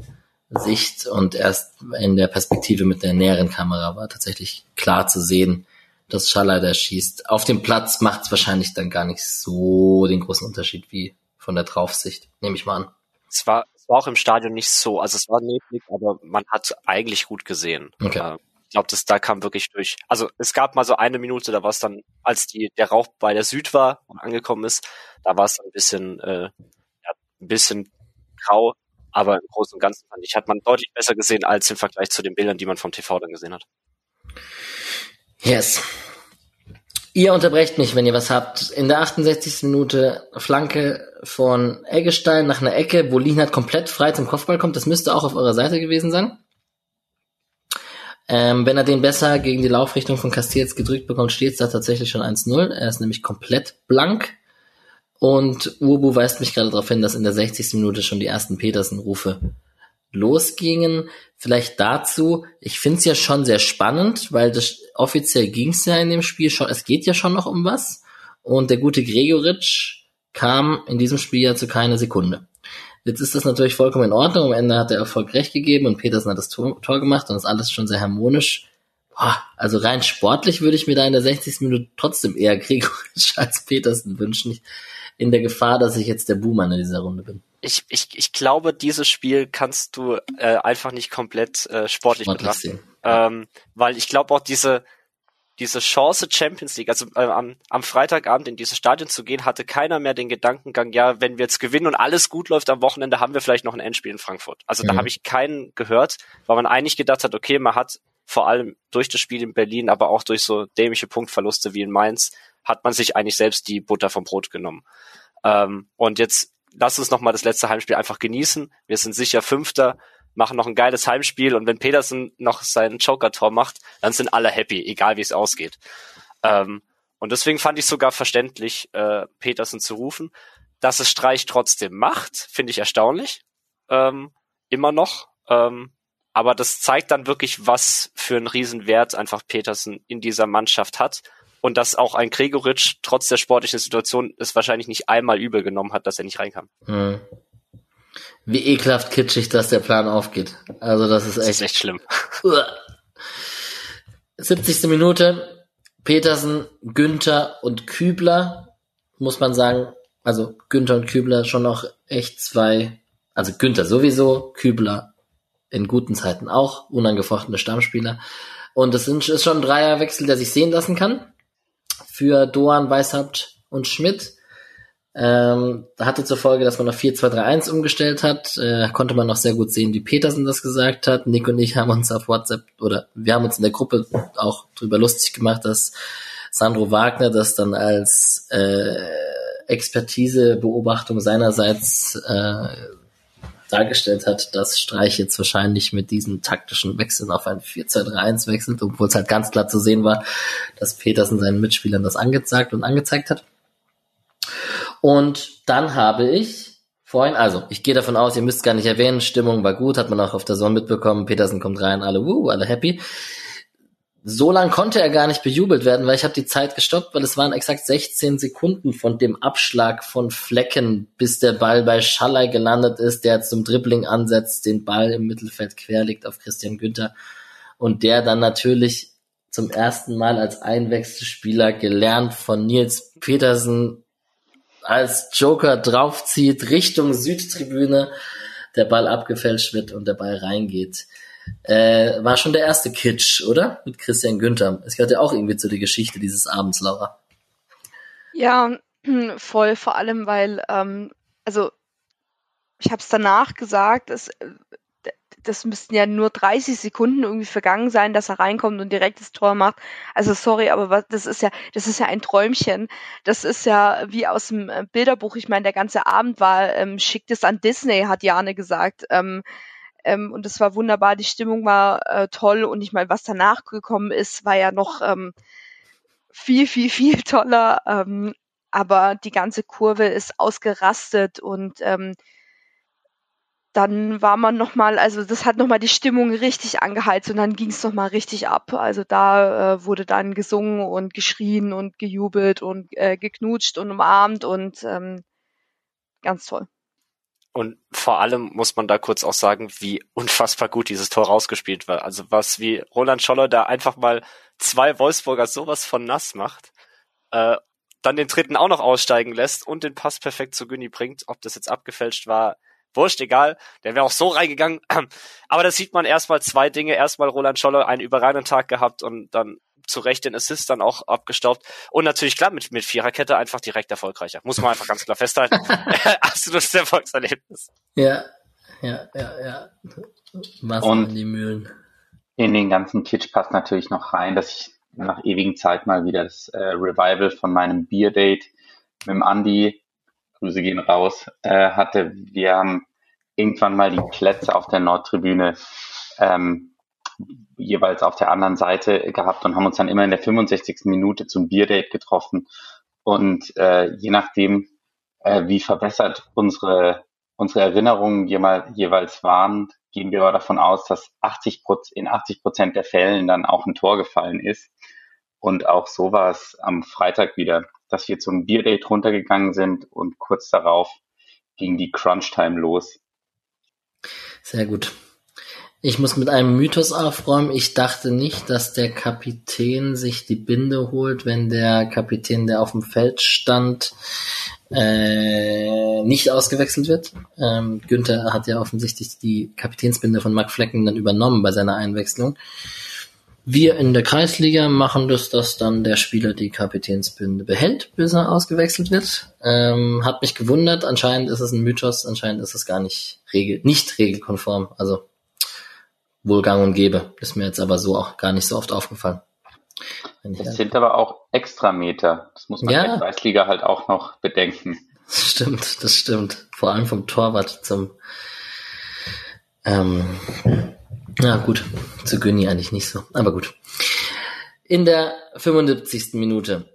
Sicht und erst in der Perspektive mit der näheren Kamera war tatsächlich klar zu sehen, dass Schaller da schießt. Auf dem Platz macht es wahrscheinlich dann gar nicht so den großen Unterschied wie von der Draufsicht, nehme ich mal an. Es war, es war auch im Stadion nicht so, also es war neblig, aber man hat eigentlich gut gesehen. Okay. Äh, glaube, das da kam wirklich durch. Also es gab mal so eine Minute, da war es dann, als die der Rauch bei der Süd war und angekommen ist, da war es ein bisschen, äh, ja, ein bisschen grau, aber im Großen und Ganzen fand ich, hat man deutlich besser gesehen als im Vergleich zu den Bildern, die man vom TV dann gesehen hat. Yes. Ihr unterbrecht mich, wenn ihr was habt. In der 68. Minute Flanke von Eggestein nach einer Ecke, wo Lienhardt komplett frei zum Kopfball kommt. Das müsste auch auf eurer Seite gewesen sein. Ähm, wenn er den besser gegen die Laufrichtung von Castells gedrückt bekommt, steht es da tatsächlich schon 1-0. Er ist nämlich komplett blank. Und Urbu weist mich gerade darauf hin, dass in der 60. Minute schon die ersten Petersen-Rufe losgingen. Vielleicht dazu, ich finde es ja schon sehr spannend, weil das offiziell ging es ja in dem Spiel schon, es geht ja schon noch um was. Und der gute Gregoritsch kam in diesem Spiel ja zu keiner Sekunde. Jetzt ist das natürlich vollkommen in Ordnung. Am Ende hat der Erfolg recht gegeben und Petersen hat das Tor, Tor gemacht und ist alles schon sehr harmonisch. Boah, also rein sportlich würde ich mir da in der 60. Minute trotzdem eher Gregoric als Petersen wünschen. In der Gefahr, dass ich jetzt der Buhmann in dieser Runde bin. Ich, ich, ich glaube, dieses Spiel kannst du äh, einfach nicht komplett äh, sportlich, sportlich betrachten. Ähm, weil ich glaube auch diese, diese Chance Champions League, also äh, am, am Freitagabend in dieses Stadion zu gehen, hatte keiner mehr den Gedankengang, ja, wenn wir jetzt gewinnen und alles gut läuft am Wochenende, haben wir vielleicht noch ein Endspiel in Frankfurt. Also mhm. da habe ich keinen gehört, weil man eigentlich gedacht hat, okay, man hat vor allem durch das Spiel in Berlin, aber auch durch so dämliche Punktverluste wie in Mainz, hat man sich eigentlich selbst die Butter vom Brot genommen. Ähm, und jetzt lass uns nochmal das letzte Heimspiel einfach genießen. Wir sind sicher Fünfter machen noch ein geiles Heimspiel und wenn Peterson noch sein Joker-Tor macht, dann sind alle happy, egal wie es ausgeht. Ähm, Und deswegen fand ich sogar verständlich, äh, Petersen zu rufen. Dass es Streich trotzdem macht, finde ich erstaunlich. Ähm, immer noch. Ähm, aber das zeigt dann wirklich, was für einen Riesenwert einfach Petersen in dieser Mannschaft hat. Und dass auch ein Gregoritsch trotz der sportlichen Situation es wahrscheinlich nicht einmal übel genommen hat, dass er nicht reinkam. Hm. Wie ekelhaft kitschig, dass der Plan aufgeht. Also das ist echt, das ist echt schlimm. 70. Minute. Petersen, Günther und Kübler, muss man sagen. Also Günther und Kübler schon noch echt zwei, also Günther sowieso, Kübler in guten Zeiten auch, unangefochtene Stammspieler. Und es ist schon ein Dreierwechsel, der sich sehen lassen kann. Für Doan, Weishaupt und Schmidt. Ähm, hatte zur Folge, dass man auf 4-2-3-1 umgestellt hat. Äh, konnte man noch sehr gut sehen, wie Petersen das gesagt hat. Nick und ich haben uns auf WhatsApp oder wir haben uns in der Gruppe auch drüber lustig gemacht, dass Sandro Wagner das dann als äh, Expertise-Beobachtung seinerseits äh, dargestellt hat, dass Streich jetzt wahrscheinlich mit diesen taktischen Wechseln auf ein 4-2-3-1 wechselt, obwohl es halt ganz klar zu sehen war, dass Petersen seinen Mitspielern das angezeigt und angezeigt hat. Und dann habe ich vorhin, also ich gehe davon aus, ihr müsst gar nicht erwähnen, Stimmung war gut, hat man auch auf der Sonne mitbekommen, Petersen kommt rein, alle wuh, alle happy. So lang konnte er gar nicht bejubelt werden, weil ich habe die Zeit gestoppt, weil es waren exakt 16 Sekunden von dem Abschlag von Flecken, bis der Ball bei Schallei gelandet ist, der zum Dribbling ansetzt, den Ball im Mittelfeld querlegt auf Christian Günther und der dann natürlich zum ersten Mal als Einwechselspieler gelernt von Nils Petersen als Joker draufzieht Richtung Südtribüne, der Ball abgefälscht wird und der Ball reingeht. Äh, war schon der erste Kitsch, oder? Mit Christian Günther. Es gehört ja auch irgendwie zu der Geschichte dieses Abends, Laura. Ja, voll, vor allem, weil, ähm, also ich habe es danach gesagt, es, das müssten ja nur 30 Sekunden irgendwie vergangen sein, dass er reinkommt und direkt das Tor macht. Also sorry, aber was, das ist ja, das ist ja ein Träumchen. Das ist ja wie aus dem äh, Bilderbuch. Ich meine, der ganze Abend war, ähm, schickt es an Disney, hat Jane gesagt. Ähm, ähm, und es war wunderbar, die Stimmung war äh, toll und ich meine, was danach gekommen ist, war ja noch ähm, viel, viel, viel toller. Ähm, aber die ganze Kurve ist ausgerastet und ähm, dann war man noch mal, also das hat noch mal die Stimmung richtig angeheizt und dann ging es noch mal richtig ab. Also da äh, wurde dann gesungen und geschrien und gejubelt und äh, geknutscht und umarmt und ähm, ganz toll. Und vor allem muss man da kurz auch sagen, wie unfassbar gut dieses Tor rausgespielt war. Also was wie Roland Scholler da einfach mal zwei Wolfsburger sowas von nass macht, äh, dann den dritten auch noch aussteigen lässt und den Pass perfekt zu Günni bringt. Ob das jetzt abgefälscht war, wurscht, egal, der wäre auch so reingegangen. Aber da sieht man erstmal zwei Dinge. Erstmal Roland Scholler einen überragenden Tag gehabt und dann zu Recht den Assist dann auch abgestaubt. Und natürlich klar, mit, mit Viererkette einfach direkt erfolgreicher. Muss man einfach ganz klar festhalten. Absolutes Erfolgserlebnis. Ja, ja, ja, ja. Wasser und in die Mühlen. In den ganzen Kitsch passt natürlich noch rein, dass ich nach ewigen Zeit mal wieder das äh, Revival von meinem Bier-Date mit dem Andi Grüße gehen raus, äh, hatte. Wir haben irgendwann mal die Plätze auf der Nordtribüne ähm, jeweils auf der anderen Seite gehabt und haben uns dann immer in der 65. Minute zum Bierdate getroffen. Und äh, je nachdem, äh, wie verbessert unsere, unsere Erinnerungen jeweils waren, gehen wir aber davon aus, dass 80 in 80 Prozent der Fällen dann auch ein Tor gefallen ist. Und auch so war es am Freitag wieder dass wir zum Bierdate runtergegangen sind und kurz darauf ging die Crunch-Time los. Sehr gut. Ich muss mit einem Mythos aufräumen. Ich dachte nicht, dass der Kapitän sich die Binde holt, wenn der Kapitän, der auf dem Feld stand, äh, nicht ausgewechselt wird. Ähm, Günther hat ja offensichtlich die Kapitänsbinde von Mark Flecken dann übernommen bei seiner Einwechslung. Wir in der Kreisliga machen das, dass dann der Spieler die Kapitänsbinde behält, bis er ausgewechselt wird. Ähm, hat mich gewundert. Anscheinend ist es ein Mythos. Anscheinend ist es gar nicht regel nicht regelkonform. Also wohl gang und gäbe. Ist mir jetzt aber so auch gar nicht so oft aufgefallen. Das sind aber auch Extrameter. Das muss man ja. in der Kreisliga halt auch noch bedenken. Das stimmt, das stimmt. Vor allem vom Torwart zum ähm, ja, gut. Zu Günni eigentlich nicht so. Aber gut. In der 75. Minute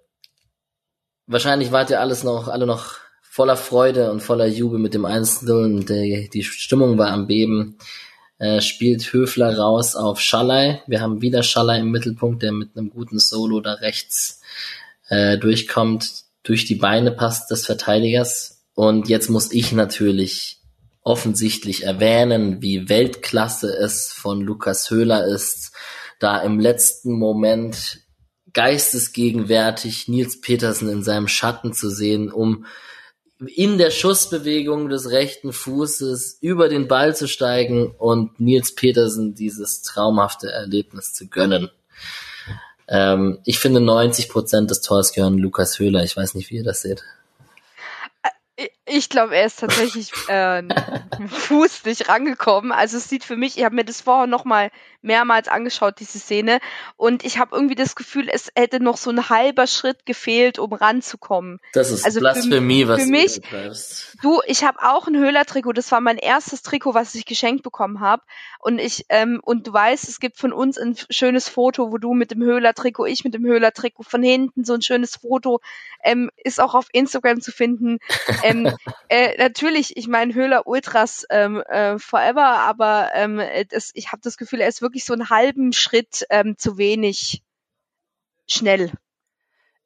wahrscheinlich wart ihr alles noch, alle noch voller Freude und voller Jubel mit dem 1-0 und die, die Stimmung war am Beben. Äh, spielt Höfler raus auf Schallei. Wir haben wieder Schallei im Mittelpunkt, der mit einem guten Solo da rechts äh, durchkommt, durch die Beine passt des Verteidigers. Und jetzt muss ich natürlich offensichtlich erwähnen, wie Weltklasse es von Lukas Höhler ist, da im letzten Moment geistesgegenwärtig Nils Petersen in seinem Schatten zu sehen, um in der Schussbewegung des rechten Fußes über den Ball zu steigen und Nils Petersen dieses traumhafte Erlebnis zu gönnen. Ähm, ich finde 90 Prozent des Tors gehören Lukas Höhler. Ich weiß nicht, wie ihr das seht. Ich glaube, er ist tatsächlich äh, Fuß nicht rangekommen. Also es sieht für mich, ich habe mir das vorher noch mal mehrmals angeschaut, diese Szene, und ich habe irgendwie das Gefühl, es hätte noch so ein halber Schritt gefehlt, um ranzukommen. Das ist Also für Blasphemie, m- was für du mich- betreibst. Du, ich habe auch ein Höhler-Trikot. Das war mein erstes Trikot, was ich geschenkt bekommen habe. Und ich ähm, und du weißt, es gibt von uns ein schönes Foto, wo du mit dem Höhler-Trikot, ich mit dem Höhler-Trikot von hinten so ein schönes Foto ähm, ist auch auf Instagram zu finden. ähm, äh, natürlich, ich meine Höhler Ultras ähm, äh, forever, aber ähm, äh, das, ich habe das Gefühl, er ist wirklich so einen halben Schritt ähm, zu wenig schnell.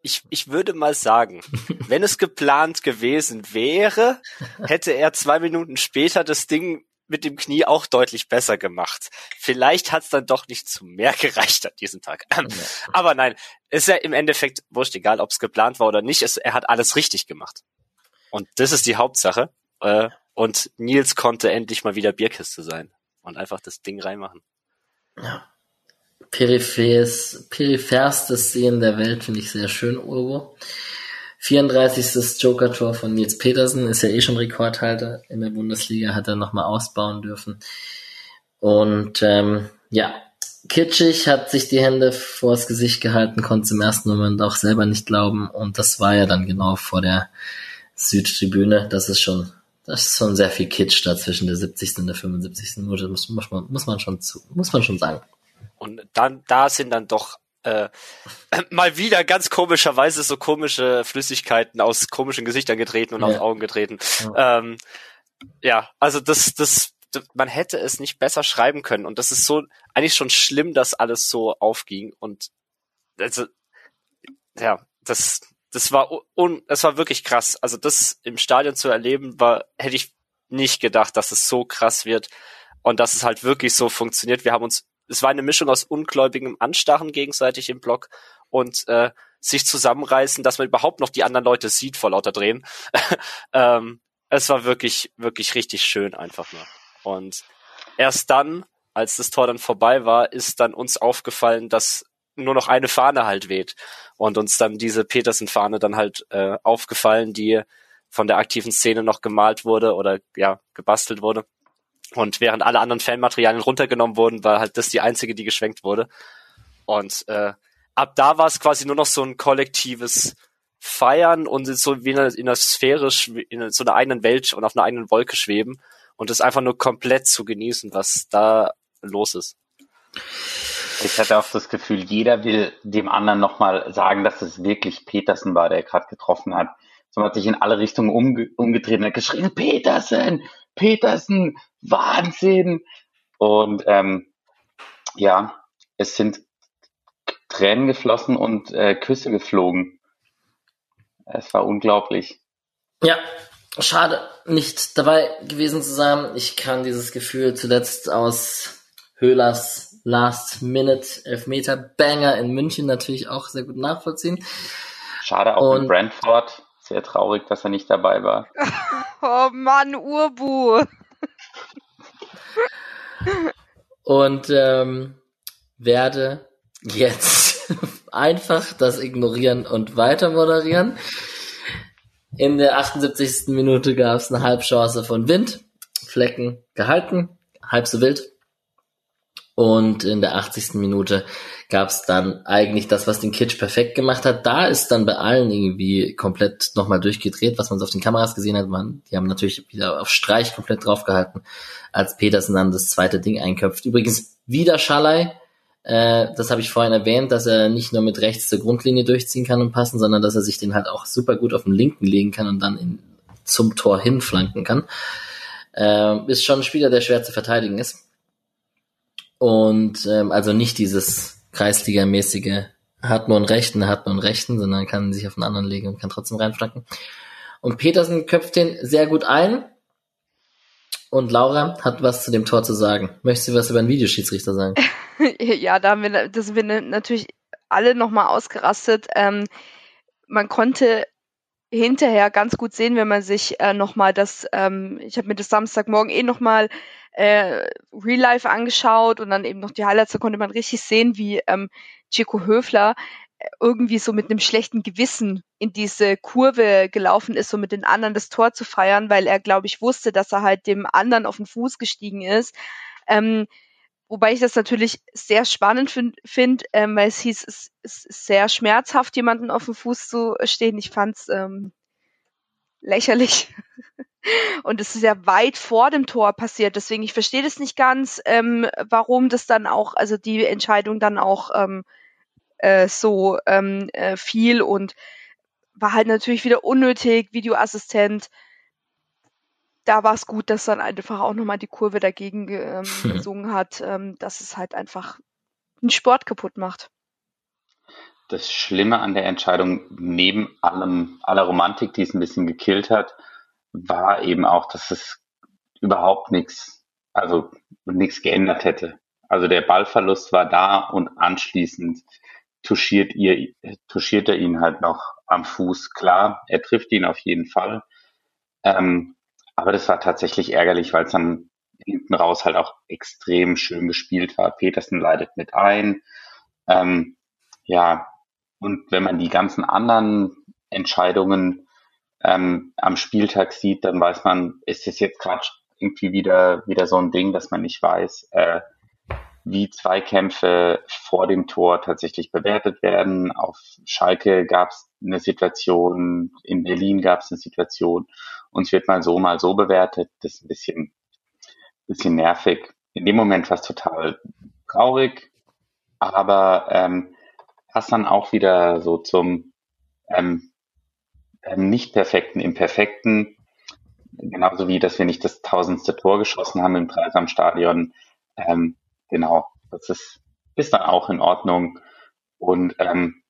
Ich, ich würde mal sagen, wenn es geplant gewesen wäre, hätte er zwei Minuten später das Ding mit dem Knie auch deutlich besser gemacht. Vielleicht hat es dann doch nicht zu mehr gereicht an diesem Tag. Ähm, Aber nein, ist ja im Endeffekt wurscht, egal ob es geplant war oder nicht. Es, er hat alles richtig gemacht. Und das ist die Hauptsache. Äh, und Nils konnte endlich mal wieder Bierkiste sein und einfach das Ding reinmachen. Periphers, peripherste Szenen der Welt finde ich sehr schön, Urbo. 34. Joker-Tor von Nils Petersen, ist ja eh schon Rekordhalter in der Bundesliga, hat er nochmal ausbauen dürfen. Und ähm, ja, Kitschig hat sich die Hände vors Gesicht gehalten, konnte im ersten Moment auch selber nicht glauben. Und das war ja dann genau vor der Südtribüne. Das ist schon, das ist schon sehr viel Kitsch da zwischen der 70. und der 75. Minute. Muss, muss, man, muss man schon zu, muss man schon sagen. Und dann, da sind dann doch äh, mal wieder ganz komischerweise so komische Flüssigkeiten aus komischen Gesichtern getreten und Ja. aus Augen getreten. Ja, ähm, ja also das, das, das, man hätte es nicht besser schreiben können. Und das ist so eigentlich schon schlimm, dass alles so aufging. Und also, ja, das, das war un, das war wirklich krass. Also das im Stadion zu erleben, war, hätte ich nicht gedacht, dass es so krass wird und dass es halt wirklich so funktioniert. Wir haben uns, es war eine Mischung aus ungläubigem Anstarren gegenseitig im Block und äh, sich zusammenreißen, dass man überhaupt noch die anderen Leute sieht vor lauter Drehen. ähm, es war wirklich, wirklich richtig schön einfach nur. Und erst dann, als das Tor dann vorbei war, ist dann uns aufgefallen, dass nur noch eine Fahne halt weht. Und uns dann diese Petersen-Fahne dann halt äh, aufgefallen, die von der aktiven Szene noch gemalt wurde oder ja, gebastelt wurde. Und während alle anderen Fanmaterialien runtergenommen wurden, war halt das die einzige, die geschwenkt wurde. Und äh, ab da war es quasi nur noch so ein kollektives Feiern und so wie in einer, in einer Sphäre, in so einer eigenen Welt und auf einer eigenen Wolke schweben und es einfach nur komplett zu genießen, was da los ist. Ich hatte auch das Gefühl, jeder will dem anderen nochmal sagen, dass es wirklich Petersen war, der gerade getroffen hat. So hat sich in alle Richtungen umge umgedreht und hat geschrien, Petersen, Petersen, Wahnsinn. Und ähm, ja, es sind Tränen geflossen und äh, Küsse geflogen. Es war unglaublich. Ja, schade, nicht dabei gewesen zu sein. Ich kann dieses Gefühl zuletzt aus Höhlers Last-Minute Elfmeter Banger in München natürlich auch sehr gut nachvollziehen. Schade auch Und- in Brentford. Sehr traurig, dass er nicht dabei war. Oh Mann, Urbu. Und ähm, werde jetzt einfach das ignorieren und weiter moderieren. In der 78. Minute gab es eine Halbchance von Wind, Flecken gehalten, halb so wild. Und in der 80. Minute gab es dann eigentlich das, was den Kitsch perfekt gemacht hat. Da ist dann bei allen irgendwie komplett nochmal durchgedreht, was man so auf den Kameras gesehen hat. Man, die haben natürlich wieder auf Streich komplett draufgehalten, als Petersen dann das zweite Ding einköpft. Übrigens wieder Schalay, Äh, das habe ich vorhin erwähnt, dass er nicht nur mit rechts zur Grundlinie durchziehen kann und passen, sondern dass er sich den halt auch super gut auf den linken legen kann und dann in, zum Tor hinflanken kann. Äh, ist schon ein Spieler, der schwer zu verteidigen ist. Und ähm, also nicht dieses Kreisliga-mäßige hat nur einen rechten, hat nur einen rechten, sondern kann sich auf einen anderen legen und kann trotzdem reinflanken. Und Petersen köpft den sehr gut ein. Und Laura hat was zu dem Tor zu sagen. Möchtest du was über den Videoschiedsrichter sagen? ja, da haben wir, das sind wir natürlich alle nochmal ausgerastet. Ähm, man konnte hinterher ganz gut sehen, wenn man sich äh, nochmal das, ähm, ich habe mir das Samstagmorgen eh nochmal äh, Real Life angeschaut und dann eben noch die Highlights, da konnte man richtig sehen, wie ähm, Chico Höfler äh, irgendwie so mit einem schlechten Gewissen in diese Kurve gelaufen ist, so mit den anderen das Tor zu feiern, weil er, glaube ich, wusste, dass er halt dem anderen auf den Fuß gestiegen ist. Ähm, wobei ich das natürlich sehr spannend finde, find, ähm, weil es hieß, es ist sehr schmerzhaft, jemanden auf dem Fuß zu stehen. Ich fand's ähm, lächerlich. Und es ist ja weit vor dem Tor passiert. Deswegen, ich verstehe das nicht ganz, ähm, warum das dann auch, also die Entscheidung dann auch ähm, äh, so ähm, äh, fiel und war halt natürlich wieder unnötig, Videoassistent. Da war es gut, dass dann einfach auch nochmal die Kurve dagegen ähm, gesungen hat, ähm, dass es halt einfach den Sport kaputt macht. Das Schlimme an der Entscheidung, neben allem, aller Romantik, die es ein bisschen gekillt hat, war eben auch, dass es überhaupt nichts, also nichts geändert hätte. Also der Ballverlust war da und anschließend touchiert ihr, touchiert er ihn halt noch am Fuß. Klar, er trifft ihn auf jeden Fall. Ähm, aber das war tatsächlich ärgerlich, weil es dann hinten raus halt auch extrem schön gespielt war. Petersen leidet mit ein. Ähm, ja, und wenn man die ganzen anderen Entscheidungen ähm, am Spieltag sieht, dann weiß man, ist es jetzt gerade irgendwie wieder, wieder so ein Ding, dass man nicht weiß, äh, wie Zweikämpfe vor dem Tor tatsächlich bewertet werden. Auf Schalke gab es eine Situation, in Berlin gab es eine Situation, uns wird mal so, mal so bewertet. Das ist ein bisschen, bisschen nervig. In dem Moment war es total traurig, aber ähm, passt dann auch wieder so zum ähm, ähm, nicht perfekten Imperfekten, genauso wie, dass wir nicht das tausendste Tor geschossen haben im Dreisamstadion. Ähm, genau, das ist, ist dann auch in Ordnung. Und ähm,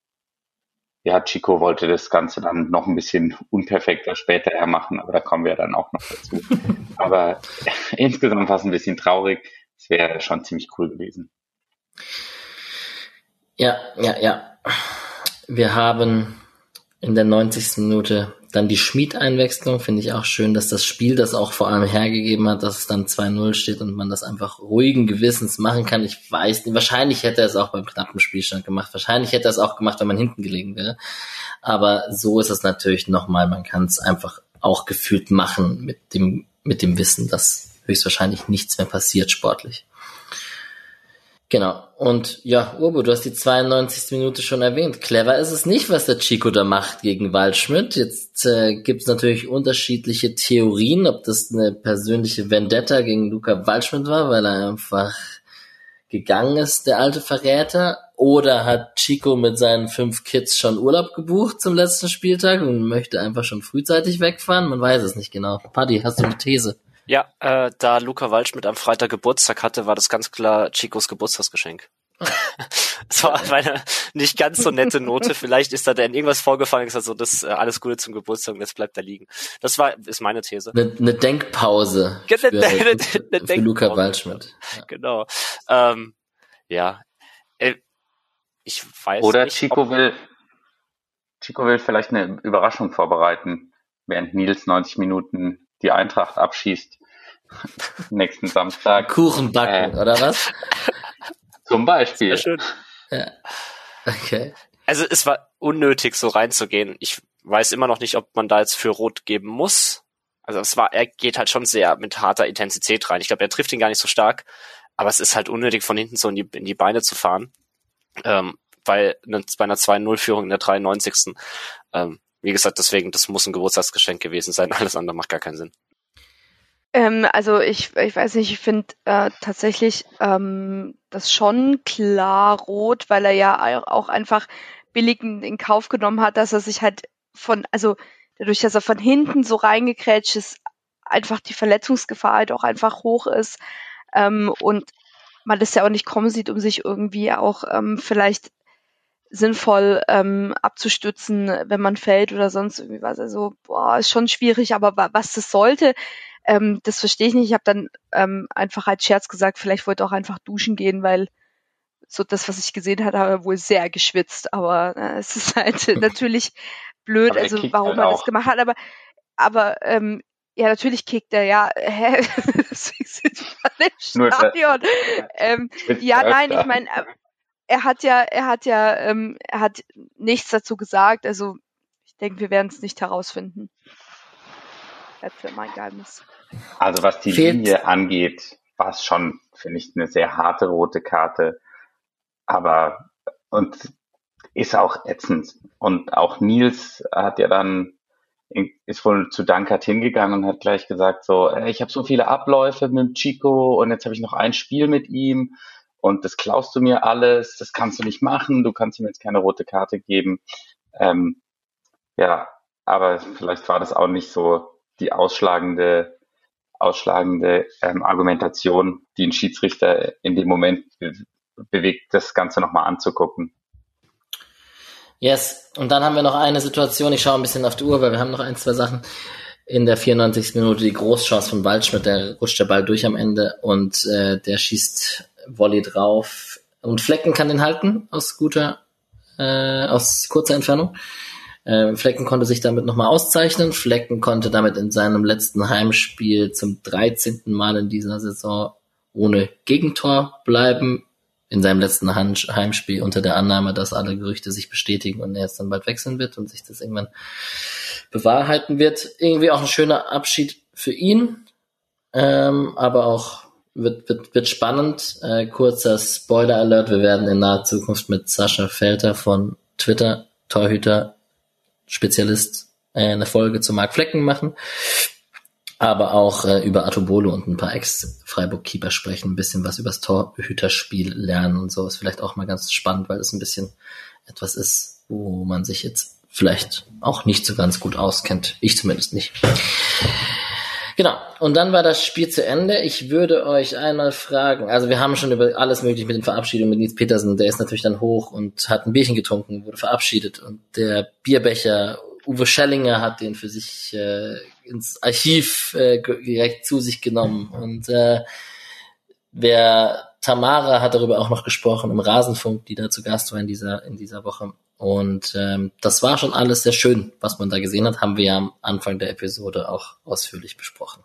ja, Chico wollte das Ganze dann noch ein bisschen unperfekter später machen, aber da kommen wir dann auch noch dazu. aber insgesamt war es ein bisschen traurig. Es wäre schon ziemlich cool gewesen. Ja, ja, ja. Wir haben in der 90. Minute dann die Schmied-Einwechslung finde ich auch schön, dass das Spiel das auch vor allem hergegeben hat, dass es dann 2-0 steht und man das einfach ruhigen Gewissens machen kann. Ich weiß nicht, wahrscheinlich hätte er es auch beim knappen Spielstand gemacht. Wahrscheinlich hätte er es auch gemacht, wenn man hinten gelegen wäre. Aber so ist es natürlich nochmal, man kann es einfach auch gefühlt machen mit dem, mit dem Wissen, dass höchstwahrscheinlich nichts mehr passiert sportlich. Genau. Und ja, Urbo, du hast die 92. Minute schon erwähnt. Clever ist es nicht, was der Chico da macht gegen Waldschmidt. Jetzt äh, gibt es natürlich unterschiedliche Theorien, ob das eine persönliche Vendetta gegen Luca Waldschmidt war, weil er einfach gegangen ist, der alte Verräter. Oder hat Chico mit seinen fünf Kids schon Urlaub gebucht zum letzten Spieltag und möchte einfach schon frühzeitig wegfahren? Man weiß es nicht genau. Paddy, hast du eine These? Ja, äh, da Luca Waldschmidt am Freitag Geburtstag hatte, war das ganz klar Chicos Geburtstagsgeschenk. das war eine nicht ganz so nette Note. Vielleicht ist da denn irgendwas vorgefallen, gesagt so, das äh, alles Gute zum Geburtstag und jetzt bleibt da liegen. Das war ist meine These. Eine, eine Denkpause für, eine, eine, eine für Denkpause. Luca Waldschmidt. Ja. Genau. Ähm, ja. Äh, ich weiß Oder nicht, Chico will Chico will vielleicht eine Überraschung vorbereiten, während Nils 90 Minuten die Eintracht abschießt. Nächsten Samstag. Kuchen backen, äh, oder was? Zum Beispiel. Sehr schön. Ja. Okay. Also es war unnötig, so reinzugehen. Ich weiß immer noch nicht, ob man da jetzt für Rot geben muss. Also es war, er geht halt schon sehr mit harter Intensität rein. Ich glaube, er trifft ihn gar nicht so stark, aber es ist halt unnötig, von hinten so in die, in die Beine zu fahren. Ähm, weil bei einer 2-0-Führung in der 93. Ähm, wie gesagt, deswegen, das muss ein Geburtstagsgeschenk gewesen sein. Alles andere macht gar keinen Sinn. Ähm, also ich, ich weiß nicht, ich finde äh, tatsächlich ähm, das schon klar rot, weil er ja auch einfach billig in Kauf genommen hat, dass er sich halt von, also dadurch, dass er von hinten so reingekrätscht ist, einfach die Verletzungsgefahr halt auch einfach hoch ist ähm, und man das ja auch nicht kommen sieht, um sich irgendwie auch ähm, vielleicht sinnvoll ähm, abzustützen, wenn man fällt oder sonst irgendwie was. Also, boah, ist schon schwierig, aber was das sollte, ähm, das verstehe ich nicht. Ich habe dann ähm, einfach als Scherz gesagt, vielleicht wollte auch einfach duschen gehen, weil so das, was ich gesehen hatte, habe wohl sehr geschwitzt. Aber äh, es ist halt natürlich blöd, also warum halt er das gemacht hat. Aber aber ähm, ja, natürlich kickt er, ja. Hä? sind im Stadion. Ähm, ja, nein, ich meine, äh, er hat ja, er hat ja, ähm, er hat nichts dazu gesagt. Also ich denke, wir werden es nicht herausfinden. Bleibt für mein Geheimnis. Also was die Fehlt. Linie angeht, war es schon, finde ich, eine sehr harte rote Karte. Aber und ist auch ätzend. Und auch Nils hat ja dann ist wohl zu Dankert hingegangen und hat gleich gesagt so, ich habe so viele Abläufe mit Chico und jetzt habe ich noch ein Spiel mit ihm und das klaust du mir alles, das kannst du nicht machen, du kannst ihm jetzt keine rote Karte geben. Ähm, ja, aber vielleicht war das auch nicht so die ausschlagende, ausschlagende ähm, Argumentation, die ein Schiedsrichter in dem Moment be bewegt, das Ganze nochmal anzugucken. Yes, und dann haben wir noch eine Situation, ich schaue ein bisschen auf die Uhr, weil wir haben noch ein, zwei Sachen. In der 94. Minute die Großchance von Waldschmidt, der rutscht der Ball durch am Ende und äh, der schießt Volley drauf. Und Flecken kann den halten aus guter, äh, aus kurzer Entfernung. Äh, Flecken konnte sich damit nochmal auszeichnen. Flecken konnte damit in seinem letzten Heimspiel zum 13. Mal in dieser Saison ohne Gegentor bleiben. In seinem letzten Heimspiel unter der Annahme, dass alle Gerüchte sich bestätigen und er jetzt dann bald wechseln wird und sich das irgendwann bewahrheiten wird. Irgendwie auch ein schöner Abschied für ihn, ähm, aber auch wird, wird, wird spannend. Äh, kurzer Spoiler-Alert, wir werden in naher Zukunft mit Sascha Felter von Twitter, Torhüter, Spezialist, äh, eine Folge zu Mark Flecken machen. Aber auch äh, über Atobolo und ein paar Ex-Freiburg-Keeper sprechen, ein bisschen was übers Torhüterspiel lernen und so. Ist vielleicht auch mal ganz spannend, weil es ein bisschen etwas ist, wo man sich jetzt vielleicht auch nicht so ganz gut auskennt. Ich zumindest nicht. Genau. Und dann war das Spiel zu Ende. Ich würde euch einmal fragen, also wir haben schon über alles mögliche mit den Verabschiedungen mit Nils Petersen, der ist natürlich dann hoch und hat ein Bierchen getrunken, wurde verabschiedet und der Bierbecher Uwe Schellinger hat den für sich äh, ins Archiv äh, direkt zu sich genommen und äh, wer Tamara hat darüber auch noch gesprochen im Rasenfunk, die da zu Gast war in dieser in dieser Woche und ähm, das war schon alles sehr schön, was man da gesehen hat, haben wir ja am Anfang der Episode auch ausführlich besprochen.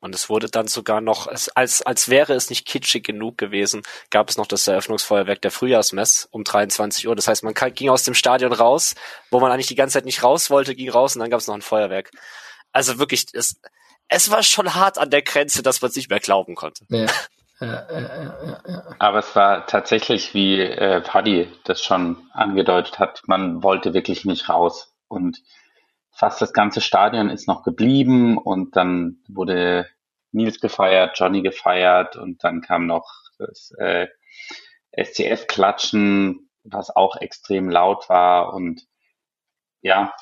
Und es wurde dann sogar noch, als, als wäre es nicht kitschig genug gewesen, gab es noch das Eröffnungsfeuerwerk der Frühjahrsmess um 23 Uhr. Das heißt, man ging aus dem Stadion raus, wo man eigentlich die ganze Zeit nicht raus wollte, ging raus und dann gab es noch ein Feuerwerk. Also wirklich, es, es war schon hart an der Grenze, dass man es nicht mehr glauben konnte. Ja. Aber es war tatsächlich, wie äh, Paddy das schon angedeutet hat, man wollte wirklich nicht raus. Und fast das ganze Stadion ist noch geblieben und dann wurde Nils gefeiert, Johnny gefeiert und dann kam noch das äh, SCF-Klatschen, was auch extrem laut war und ja,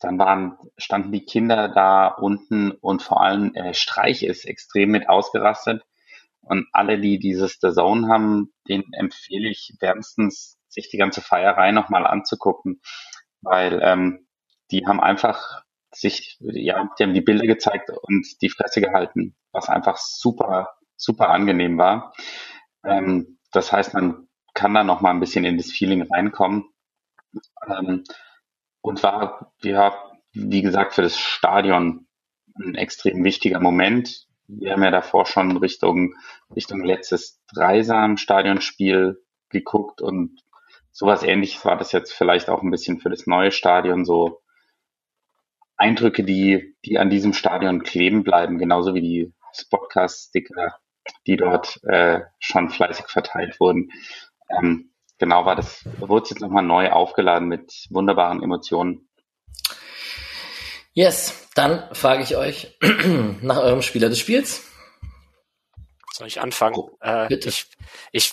dann waren, standen die Kinder da unten und vor allem äh, Streich ist extrem mit ausgerastet und alle, die dieses The Zone haben, den empfehle ich wärmstens, sich die ganze Feierei nochmal anzugucken, weil ähm, die haben einfach sich, ja, die haben die Bilder gezeigt und die Fresse gehalten, was einfach super, super angenehm war. Ähm, das heißt, man kann da nochmal ein bisschen in das Feeling reinkommen. Ähm, und war, ja, wie gesagt, für das Stadion ein extrem wichtiger Moment wir haben ja davor schon Richtung, Richtung letztes Dreisam-Stadionspiel geguckt und sowas ähnliches war das jetzt vielleicht auch ein bisschen für das neue Stadion, so Eindrücke, die, die an diesem Stadion kleben bleiben, genauso wie die Spotcast-Sticker, die dort äh, schon fleißig verteilt wurden. Ähm, genau war das, wurde jetzt nochmal neu aufgeladen mit wunderbaren Emotionen. Yes, dann frage ich euch nach eurem Spieler des Spiels. Soll ich anfangen? Oh, äh, ich, ich,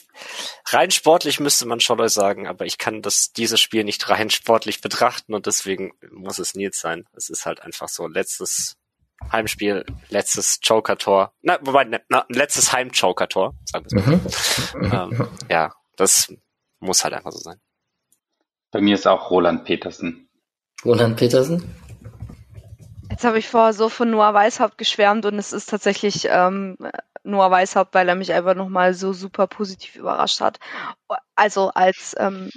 rein sportlich müsste man Scholloy sagen, aber ich kann das, dieses Spiel nicht rein sportlich betrachten und deswegen muss es Nils sein. Es ist halt einfach so letztes Heimspiel, letztes Joker-Tor. Na, wobei, ne, na, letztes Heim-Joker-Tor, sagen wir so. Mhm. ähm, ja, das muss halt einfach so sein. Bei mir ist auch Roland Petersen. Roland Petersen? Jetzt habe ich vorher so von Noah Weishaupt geschwärmt und es ist tatsächlich ähm, Noah Weishaupt, weil er mich einfach nochmal so super positiv überrascht hat. Also als ähm,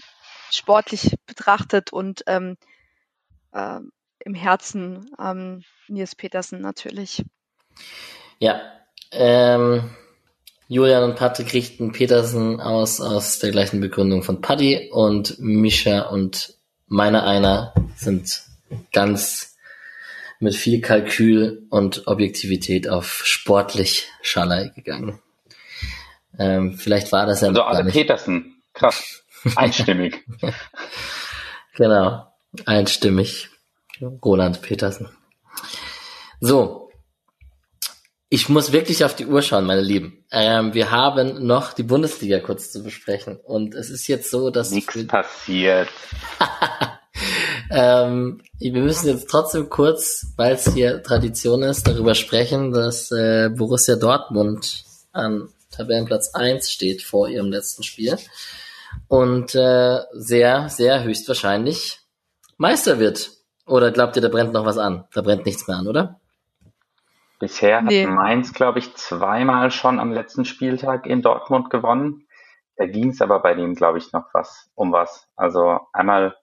sportlich betrachtet und ähm, äh, im Herzen ähm, Nils Petersen natürlich. Ja, ähm, Julian und Patrick richten Petersen aus aus der gleichen Begründung von Paddy und Misha und meine einer sind ganz mit viel Kalkül und Objektivität auf sportlich Schalai gegangen. Ähm, vielleicht war das ja also alle Petersen, krass, einstimmig. genau, einstimmig. Roland Petersen. So, ich muss wirklich auf die Uhr schauen, meine Lieben. Ähm, wir haben noch die Bundesliga kurz zu besprechen. Und es ist jetzt so, dass... Nichts passiert. ähm, wir müssen jetzt trotzdem kurz, weil es hier Tradition ist, darüber sprechen, dass äh, Borussia Dortmund an Tabellenplatz 1 steht vor ihrem letzten Spiel und äh, sehr, sehr höchstwahrscheinlich Meister wird. Oder glaubt ihr, da brennt noch was an? Da brennt nichts mehr an, oder? Bisher nee. hat Mainz, glaube ich, zweimal schon am letzten Spieltag in Dortmund gewonnen. Da ging es aber bei denen, glaube ich, noch was um was. Also einmal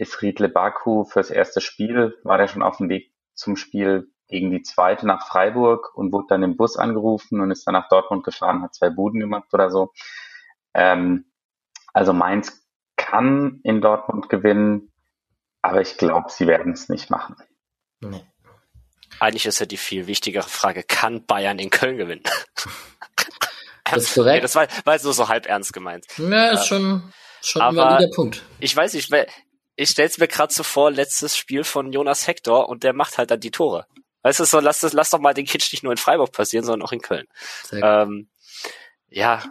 ist Riedle Baku fürs erste Spiel, war der schon auf dem Weg zum Spiel gegen die zweite nach Freiburg und wurde dann im Bus angerufen und ist dann nach Dortmund gefahren, hat zwei Buden gemacht oder so. Ähm, also Mainz kann in Dortmund gewinnen, aber ich glaube, sie werden es nicht machen. Nee. Eigentlich ist ja die viel wichtigere Frage, kann Bayern in Köln gewinnen? Das ist korrekt. Nee, das war, war so, so halb ernst gemeint. Ja, ist schon, schon aber ein valider Punkt. Ich weiß nicht, ich stell's mir gerade so vor, letztes Spiel von Jonas Hector und der macht halt dann die Tore. Weißt du, so, lass, das, lass doch mal den Kitsch nicht nur in Freiburg passieren, sondern auch in Köln. Ähm, ja,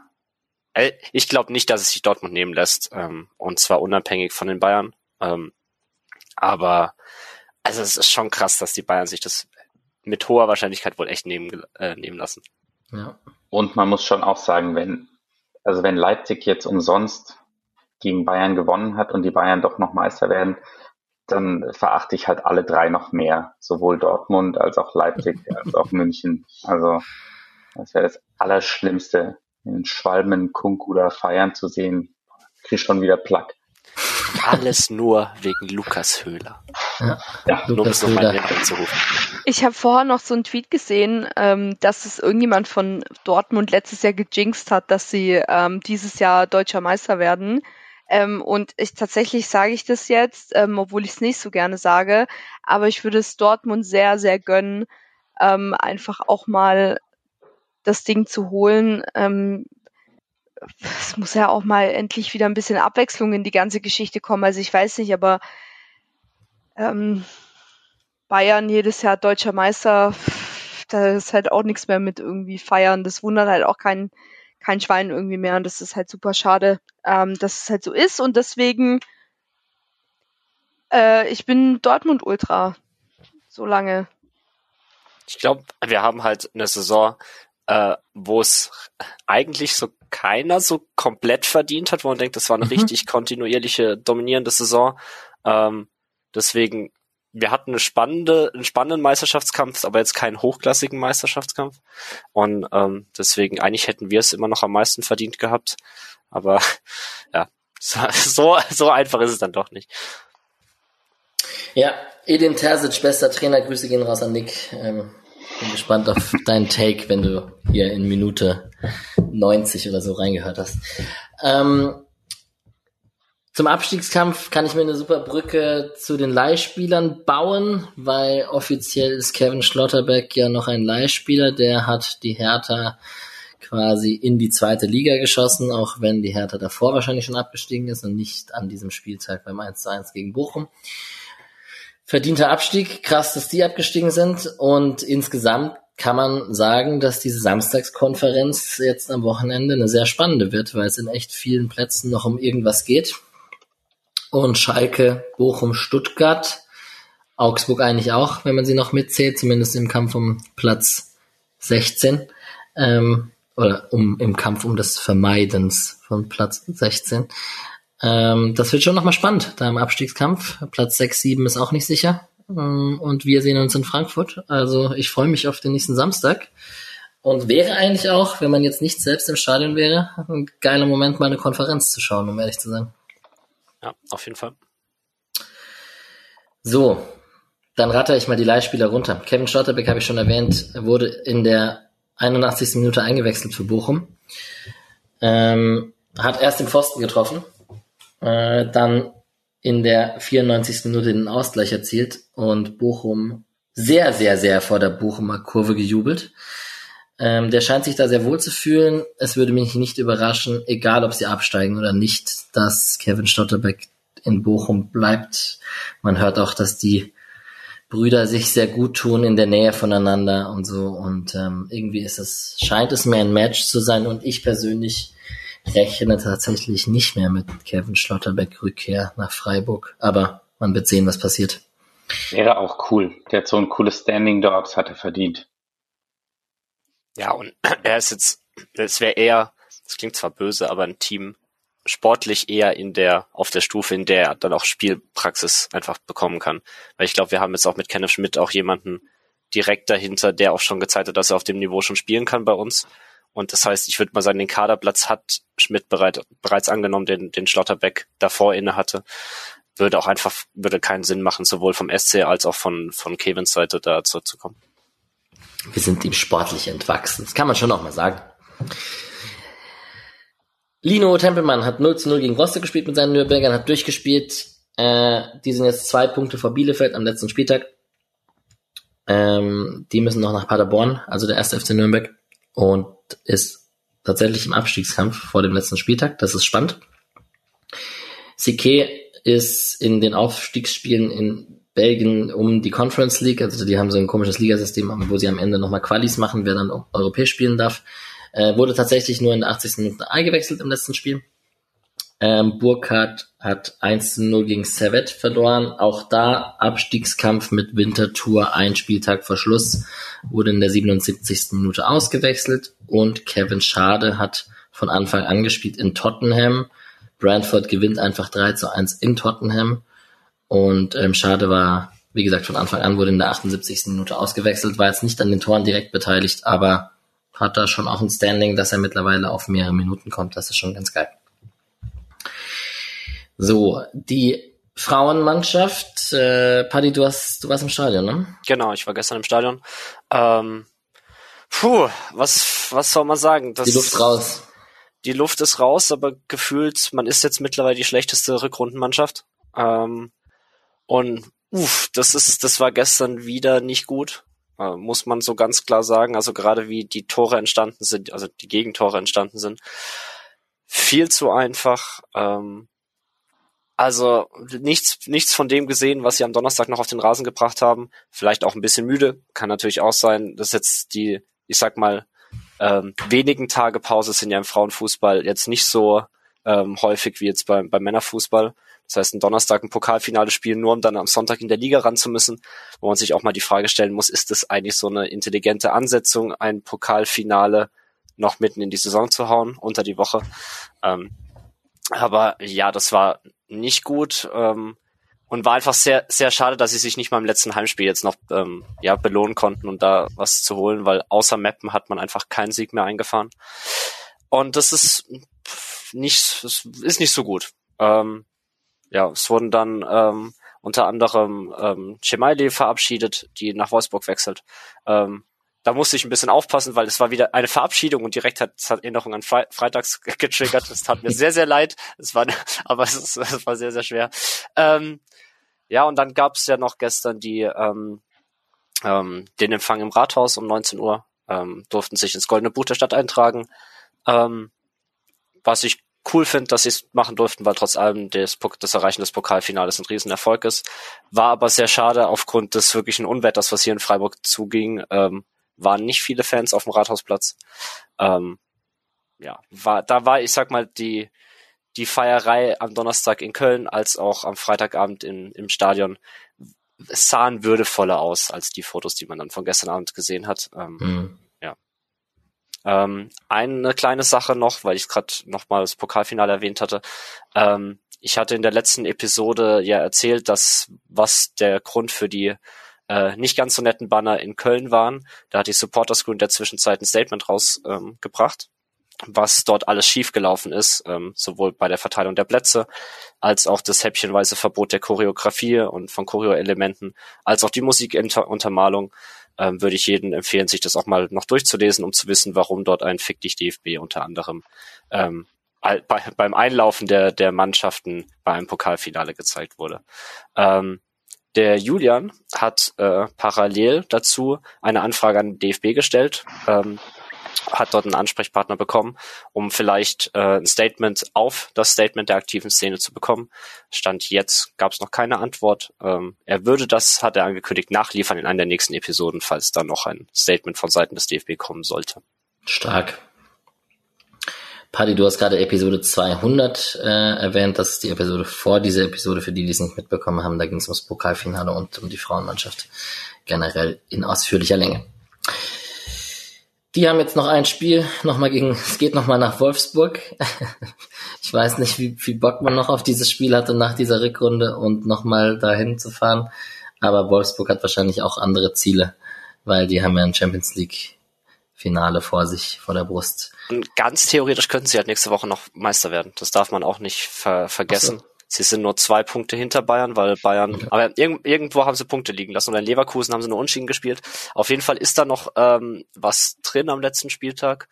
äh, ich glaube nicht, dass es sich Dortmund nehmen lässt, ähm, und zwar unabhängig von den Bayern. Ähm, aber also es ist schon krass, dass die Bayern sich das mit hoher Wahrscheinlichkeit wohl echt nehmen, äh, nehmen lassen. Ja. Und man muss schon auch sagen, wenn, also wenn Leipzig jetzt umsonst gegen Bayern gewonnen hat und die Bayern doch noch Meister werden, dann verachte ich halt alle drei noch mehr. Sowohl Dortmund als auch Leipzig als auch München. Also das wäre das Allerschlimmste, den Schwalben Kunkuda feiern zu sehen. Krieg schon wieder Plack. Alles nur wegen Lukas Höhler. Ja, ja Lukas Höhler. Ich habe vorher noch so einen Tweet gesehen, ähm, dass es irgendjemand von Dortmund letztes Jahr gejinxt hat, dass sie ähm, dieses Jahr deutscher Meister werden. Ähm, und ich tatsächlich sage ich das jetzt, ähm, obwohl ich es nicht so gerne sage, aber ich würde es Dortmund sehr, sehr gönnen, ähm, einfach auch mal das Ding zu holen. Ähm, es muss ja auch mal endlich wieder ein bisschen Abwechslung in die ganze Geschichte kommen. Also ich weiß nicht, aber ähm, Bayern jedes Jahr deutscher Meister, da ist halt auch nichts mehr mit irgendwie feiern. Das wundert halt auch keinen kein Schwein irgendwie mehr und das ist halt super schade, ähm, dass es halt so ist und deswegen äh, ich bin Dortmund Ultra so lange. Ich glaube, wir haben halt eine Saison, äh, wo es eigentlich so keiner so komplett verdient hat, wo man denkt, das war eine mhm. richtig kontinuierliche, dominierende Saison. Ähm, deswegen wir hatten eine spannende, einen spannenden Meisterschaftskampf, aber jetzt keinen hochklassigen Meisterschaftskampf. Und ähm, deswegen, eigentlich hätten wir es immer noch am meisten verdient gehabt. Aber ja, so, so einfach ist es dann doch nicht. Ja, Edin Terzic, bester Trainer, Grüße gehen raus an Nick. Ähm, bin gespannt auf deinen Take, wenn du hier in Minute 90 oder so reingehört hast. Ähm, zum Abstiegskampf kann ich mir eine super Brücke zu den Leihspielern bauen, weil offiziell ist Kevin Schlotterbeck ja noch ein Leihspieler, der hat die Hertha quasi in die zweite Liga geschossen, auch wenn die Hertha davor wahrscheinlich schon abgestiegen ist und nicht an diesem Spieltag beim 1 zu 1 gegen Bochum. verdienter Abstieg. Krass, dass die abgestiegen sind. Und insgesamt kann man sagen, dass diese Samstagskonferenz jetzt am Wochenende eine sehr spannende wird, weil es in echt vielen Plätzen noch um irgendwas geht. Und Schalke, Bochum, Stuttgart, Augsburg eigentlich auch, wenn man sie noch mitzählt, zumindest im Kampf um Platz 16. Ähm, oder um, im Kampf um das Vermeidens von Platz 16. Ähm, das wird schon nochmal spannend, da im Abstiegskampf. Platz 6, 7 ist auch nicht sicher. Ähm, und wir sehen uns in Frankfurt. Also ich freue mich auf den nächsten Samstag. Und wäre eigentlich auch, wenn man jetzt nicht selbst im Stadion wäre, ein geiler Moment, mal eine Konferenz zu schauen, um ehrlich zu sein. Ja, auf jeden Fall. So, dann ratter ich mal die Leihspieler runter. Kevin Schlotterbeck habe ich schon erwähnt, wurde in der 81. Minute eingewechselt für Bochum. Ähm, hat erst den Pfosten getroffen, äh, dann in der 94. Minute den Ausgleich erzielt und Bochum sehr, sehr, sehr vor der Bochumer Kurve gejubelt. Ähm, der scheint sich da sehr wohl zu fühlen. Es würde mich nicht überraschen, egal ob sie absteigen oder nicht, dass Kevin Stotterbeck in Bochum bleibt. Man hört auch, dass die Brüder sich sehr gut tun in der Nähe voneinander und so. Und ähm, irgendwie ist es, scheint es mir ein Match zu sein. Und ich persönlich rechne tatsächlich nicht mehr mit Kevin Schlotterbeck Rückkehr nach Freiburg. Aber man wird sehen, was passiert. Wäre auch cool. Der hat so ein cooles Standing dort, hat er verdient. Ja, und er ist jetzt, es wäre eher, das klingt zwar böse, aber ein Team sportlich eher in der, auf der Stufe, in der er dann auch Spielpraxis einfach bekommen kann. Weil ich glaube, wir haben jetzt auch mit Kenneth Schmidt auch jemanden direkt dahinter, der auch schon gezeigt hat, dass er auf dem Niveau schon spielen kann bei uns. Und das heißt, ich würde mal sagen, den Kaderplatz hat Schmidt bereit, bereits angenommen, den, den Schlotterbeck davor inne hatte. Würde auch einfach, würde keinen Sinn machen, sowohl vom SC als auch von, von Kevins Seite da zurückzukommen. Wir sind ihm sportlich entwachsen. Das kann man schon auch mal sagen. Lino Tempelmann hat 0 zu 0 gegen Rostock gespielt mit seinen Nürnbergern, hat durchgespielt. Äh, die sind jetzt zwei Punkte vor Bielefeld am letzten Spieltag. Ähm, die müssen noch nach Paderborn, also der erste FC Nürnberg und ist tatsächlich im Abstiegskampf vor dem letzten Spieltag. Das ist spannend. Sique ist in den Aufstiegsspielen in Belgien um die Conference League, also die haben so ein komisches Ligasystem, wo sie am Ende nochmal Qualis machen, wer dann europäisch spielen darf. Äh, wurde tatsächlich nur in der 80. Minute eingewechselt im letzten Spiel. Ähm, Burkhardt hat 1 zu 0 gegen Servette verloren. Auch da Abstiegskampf mit Wintertour, ein Spieltag vor Schluss, wurde in der 77. Minute ausgewechselt und Kevin Schade hat von Anfang an gespielt in Tottenham. Brentford gewinnt einfach 3 zu 1 in Tottenham und ähm, Schade war, wie gesagt, von Anfang an wurde in der 78. Minute ausgewechselt, war jetzt nicht an den Toren direkt beteiligt, aber hat da schon auch ein Standing, dass er mittlerweile auf mehrere Minuten kommt. Das ist schon ganz geil. So, die Frauenmannschaft, äh, Paddy, du hast, du warst im Stadion, ne? Genau, ich war gestern im Stadion. Ähm, puh, was, was soll man sagen? Das, die Luft raus. Die Luft ist raus, aber gefühlt, man ist jetzt mittlerweile die schlechteste Rückrundenmannschaft. Ähm, und uff, das ist, das war gestern wieder nicht gut, äh, muss man so ganz klar sagen. Also gerade wie die Tore entstanden sind, also die Gegentore entstanden sind, viel zu einfach. Ähm, also nichts, nichts von dem gesehen, was sie am Donnerstag noch auf den Rasen gebracht haben. Vielleicht auch ein bisschen müde, kann natürlich auch sein. dass jetzt die, ich sag mal, ähm, wenigen Tage Pause sind ja im Frauenfußball jetzt nicht so ähm, häufig wie jetzt beim, beim Männerfußball. Das heißt, ein Donnerstag ein Pokalfinale spielen, nur um dann am Sonntag in der Liga ran zu müssen, wo man sich auch mal die Frage stellen muss, ist das eigentlich so eine intelligente Ansetzung, ein Pokalfinale noch mitten in die Saison zu hauen, unter die Woche. Ähm, aber ja, das war nicht gut ähm, und war einfach sehr, sehr schade, dass sie sich nicht mal im letzten Heimspiel jetzt noch ähm, ja, belohnen konnten und um da was zu holen, weil außer Mappen hat man einfach keinen Sieg mehr eingefahren. Und das ist nicht, das ist nicht so gut. Ähm, ja, es wurden dann ähm, unter anderem ähm, Chemaili verabschiedet, die nach Wolfsburg wechselt. Ähm, da musste ich ein bisschen aufpassen, weil es war wieder eine Verabschiedung und direkt hat es hat Erinnerung an Fre Freitags getriggert. Es tat mir sehr, sehr leid. Es war, aber es, es war sehr, sehr schwer. Ähm, ja, und dann gab es ja noch gestern die ähm, ähm, den Empfang im Rathaus um 19 Uhr. Ähm, durften sich ins Goldene Buch der Stadt eintragen. Ähm, was ich cool finde, dass sie es machen durften, weil trotz allem das, das Erreichen des Pokalfinales ein Riesenerfolg ist. War aber sehr schade aufgrund des wirklichen Unwetters, was hier in Freiburg zuging. Ähm, waren nicht viele Fans auf dem Rathausplatz. Ähm, ja, war, da war, ich sag mal, die, die Feierei am Donnerstag in Köln als auch am Freitagabend in, im Stadion sahen würdevoller aus als die Fotos, die man dann von gestern Abend gesehen hat. Ähm, mhm. Ähm, eine kleine Sache noch, weil ich gerade nochmal das Pokalfinale erwähnt hatte. Ähm, ich hatte in der letzten Episode ja erzählt, dass was der Grund für die äh, nicht ganz so netten Banner in Köln waren. Da hat die Supporter School in der Zwischenzeit ein Statement rausgebracht, ähm, was dort alles schiefgelaufen ist, ähm, sowohl bei der Verteilung der Plätze als auch das häppchenweise Verbot der Choreografie und von Choreo-Elementen, als auch die Musikuntermalung. Ähm, würde ich jedem empfehlen, sich das auch mal noch durchzulesen, um zu wissen, warum dort ein Fick dich DFB unter anderem ähm, bei, beim Einlaufen der, der Mannschaften bei einem Pokalfinale gezeigt wurde. Ähm, der Julian hat äh, parallel dazu eine Anfrage an den DFB gestellt, ähm, hat dort einen Ansprechpartner bekommen, um vielleicht äh, ein Statement auf das Statement der aktiven Szene zu bekommen. Stand jetzt gab es noch keine Antwort. Ähm, er würde das, hat er angekündigt, nachliefern in einer der nächsten Episoden, falls dann noch ein Statement von Seiten des DFB kommen sollte. Stark. Paddy, du hast gerade Episode 200 äh, erwähnt. Das ist die Episode vor dieser Episode, für die, die es nicht mitbekommen haben. Da ging es ums Pokalfinale und um die Frauenmannschaft generell in ausführlicher Länge. Die haben jetzt noch ein Spiel, nochmal gegen, es geht nochmal nach Wolfsburg. ich weiß nicht, wie viel Bock man noch auf dieses Spiel hatte nach dieser Rückrunde und nochmal dahin zu fahren. Aber Wolfsburg hat wahrscheinlich auch andere Ziele, weil die haben ja ein Champions League Finale vor sich, vor der Brust. Und ganz theoretisch könnten sie halt nächste Woche noch Meister werden. Das darf man auch nicht ver vergessen. So. Sie sind nur zwei Punkte hinter Bayern, weil Bayern, okay. aber irg irgendwo haben sie Punkte liegen lassen. Und in Leverkusen haben sie nur Unschieden gespielt. Auf jeden Fall ist da noch ähm, was drin am letzten Spieltag.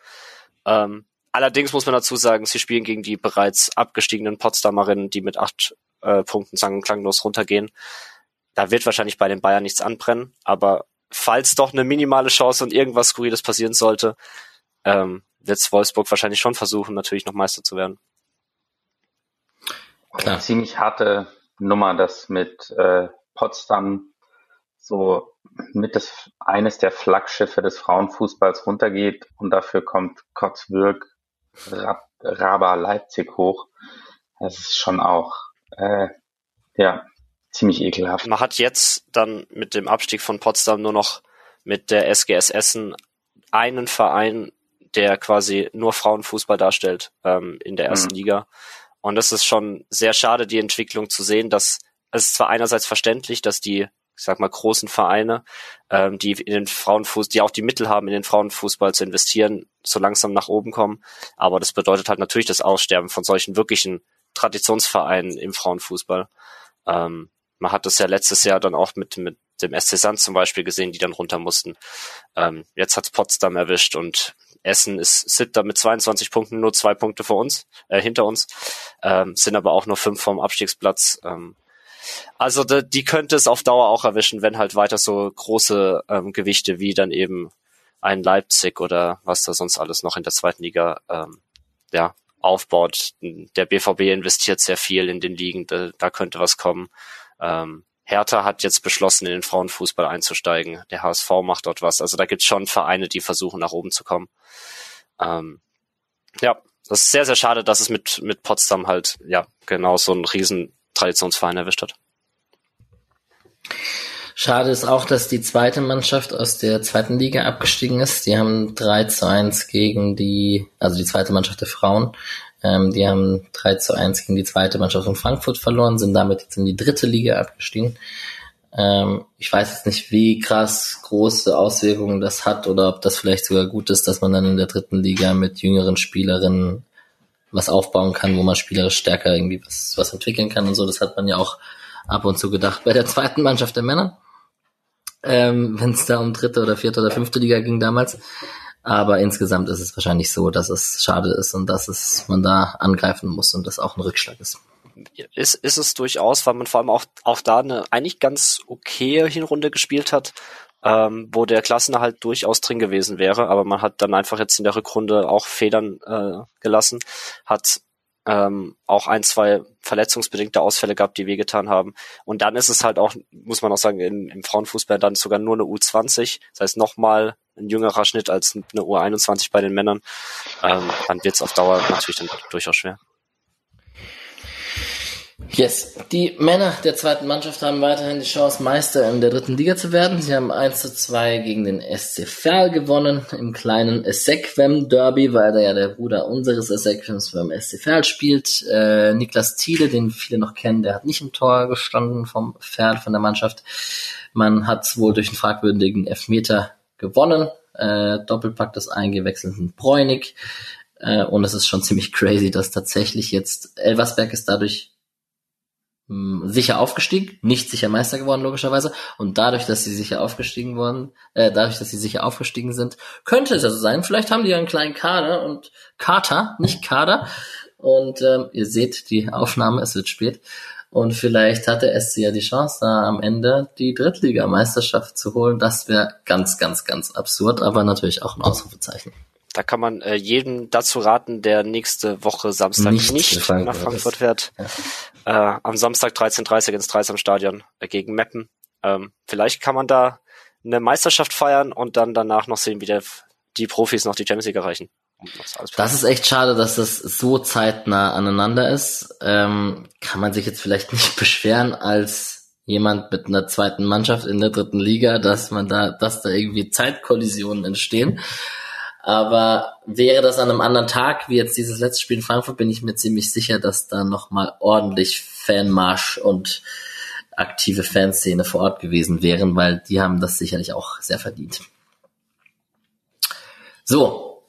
Ähm, allerdings muss man dazu sagen, sie spielen gegen die bereits abgestiegenen Potsdamerinnen, die mit acht äh, Punkten sang- und klanglos runtergehen. Da wird wahrscheinlich bei den Bayern nichts anbrennen, aber falls doch eine minimale Chance und irgendwas Skurriles passieren sollte, ähm, wird Wolfsburg wahrscheinlich schon versuchen, natürlich noch Meister zu werden. Klar. Eine ziemlich harte Nummer, das mit äh, Potsdam so mit das eines der Flaggschiffe des Frauenfußballs runtergeht und dafür kommt Kotzwürg Rab, Raba Leipzig hoch. Das ist schon auch äh, ja ziemlich ekelhaft. Man hat jetzt dann mit dem Abstieg von Potsdam nur noch mit der SGS Essen einen Verein, der quasi nur Frauenfußball darstellt ähm, in der ersten mhm. Liga. Und das ist schon sehr schade, die Entwicklung zu sehen, dass es ist zwar einerseits verständlich, dass die, ich sag mal, großen Vereine, ähm, die in den Frauenfußball, die auch die Mittel haben, in den Frauenfußball zu investieren, so langsam nach oben kommen. Aber das bedeutet halt natürlich das Aussterben von solchen wirklichen Traditionsvereinen im Frauenfußball. Ähm, man hat das ja letztes Jahr dann auch mit, mit dem SC Sand zum Beispiel gesehen, die dann runter mussten. Ähm, jetzt hat's Potsdam erwischt und Essen ist siebter mit 22 Punkten, nur zwei Punkte vor uns, äh, hinter uns, ähm, sind aber auch nur fünf vom Abstiegsplatz. Ähm, also de, die könnte es auf Dauer auch erwischen, wenn halt weiter so große ähm, Gewichte wie dann eben ein Leipzig oder was da sonst alles noch in der zweiten Liga ähm, ja, aufbaut. Der BVB investiert sehr viel in den Ligen, da, da könnte was kommen. Ähm, Hertha hat jetzt beschlossen, in den Frauenfußball einzusteigen. Der HSV macht dort was. Also da gibt es schon Vereine, die versuchen, nach oben zu kommen. Ähm, ja, das ist sehr, sehr schade, dass es mit, mit Potsdam halt, ja, genau so einen riesen Traditionsverein erwischt hat. Schade ist auch, dass die zweite Mannschaft aus der zweiten Liga abgestiegen ist. Die haben 3 zu 1 gegen die, also die zweite Mannschaft der Frauen, ähm, die haben 3 zu 1 gegen die zweite Mannschaft von Frankfurt verloren, sind damit jetzt in die dritte Liga abgestiegen. Ähm, ich weiß jetzt nicht, wie krass große Auswirkungen das hat oder ob das vielleicht sogar gut ist, dass man dann in der dritten Liga mit jüngeren Spielerinnen was aufbauen kann, wo man spielerisch stärker irgendwie was, was entwickeln kann und so. Das hat man ja auch ab und zu gedacht bei der zweiten Mannschaft der Männer. Ähm, Wenn es da um dritte oder vierte oder fünfte Liga ging damals. Aber insgesamt ist es wahrscheinlich so, dass es schade ist und dass es man da angreifen muss und das auch ein Rückschlag ist. Ist, ist es durchaus, weil man vor allem auch, auch da eine eigentlich ganz okaye Hinrunde gespielt hat, ähm, wo der Klassenerhalt durchaus drin gewesen wäre, aber man hat dann einfach jetzt in der Rückrunde auch Federn äh, gelassen, hat ähm, auch ein, zwei verletzungsbedingte Ausfälle gehabt, die wehgetan haben. Und dann ist es halt auch, muss man auch sagen, im, im Frauenfußball dann sogar nur eine U20. Das heißt nochmal ein jüngerer Schnitt als eine U21 bei den Männern. Ähm, dann wird es auf Dauer natürlich dann durchaus schwer. Yes, die Männer der zweiten Mannschaft haben weiterhin die Chance, Meister in der dritten Liga zu werden. Sie haben 1 zu 2 gegen den SC Verl gewonnen im kleinen Essequem Derby, weil da ja der Bruder unseres Essequems beim SC Verl spielt. Äh, Niklas Thiele, den viele noch kennen, der hat nicht im Tor gestanden vom Verl, von der Mannschaft. Man hat wohl durch einen fragwürdigen Elfmeter gewonnen. Äh, Doppelpack des eingewechselten Bräunig. Äh, und es ist schon ziemlich crazy, dass tatsächlich jetzt Elversberg ist dadurch sicher aufgestiegen, nicht sicher Meister geworden logischerweise und dadurch, dass sie sicher aufgestiegen wurden, äh, dadurch, dass sie sicher aufgestiegen sind, könnte es also sein. Vielleicht haben die ja einen kleinen Kader und Kater, nicht Kader. Und ähm, ihr seht die Aufnahme, es wird spät. Und vielleicht hatte es ja die Chance, da am Ende die Drittligameisterschaft zu holen. Das wäre ganz, ganz, ganz absurd, aber natürlich auch ein Ausrufezeichen. Da kann man äh, jedem dazu raten, der nächste Woche Samstag nicht, nicht Frankfurt nach Frankfurt fährt. Ja. Äh, am Samstag 13.30 ins Dreisam-Stadion äh, gegen Meppen. Ähm, vielleicht kann man da eine Meisterschaft feiern und dann danach noch sehen, wie der, die Profis noch die Champions League erreichen. Das ist echt schade, dass das so zeitnah aneinander ist. Ähm, kann man sich jetzt vielleicht nicht beschweren als jemand mit einer zweiten Mannschaft in der dritten Liga, dass man da, dass da irgendwie Zeitkollisionen entstehen. Aber wäre das an einem anderen Tag, wie jetzt dieses letzte Spiel in Frankfurt, bin ich mir ziemlich sicher, dass da nochmal ordentlich Fanmarsch und aktive Fanszene vor Ort gewesen wären, weil die haben das sicherlich auch sehr verdient. So.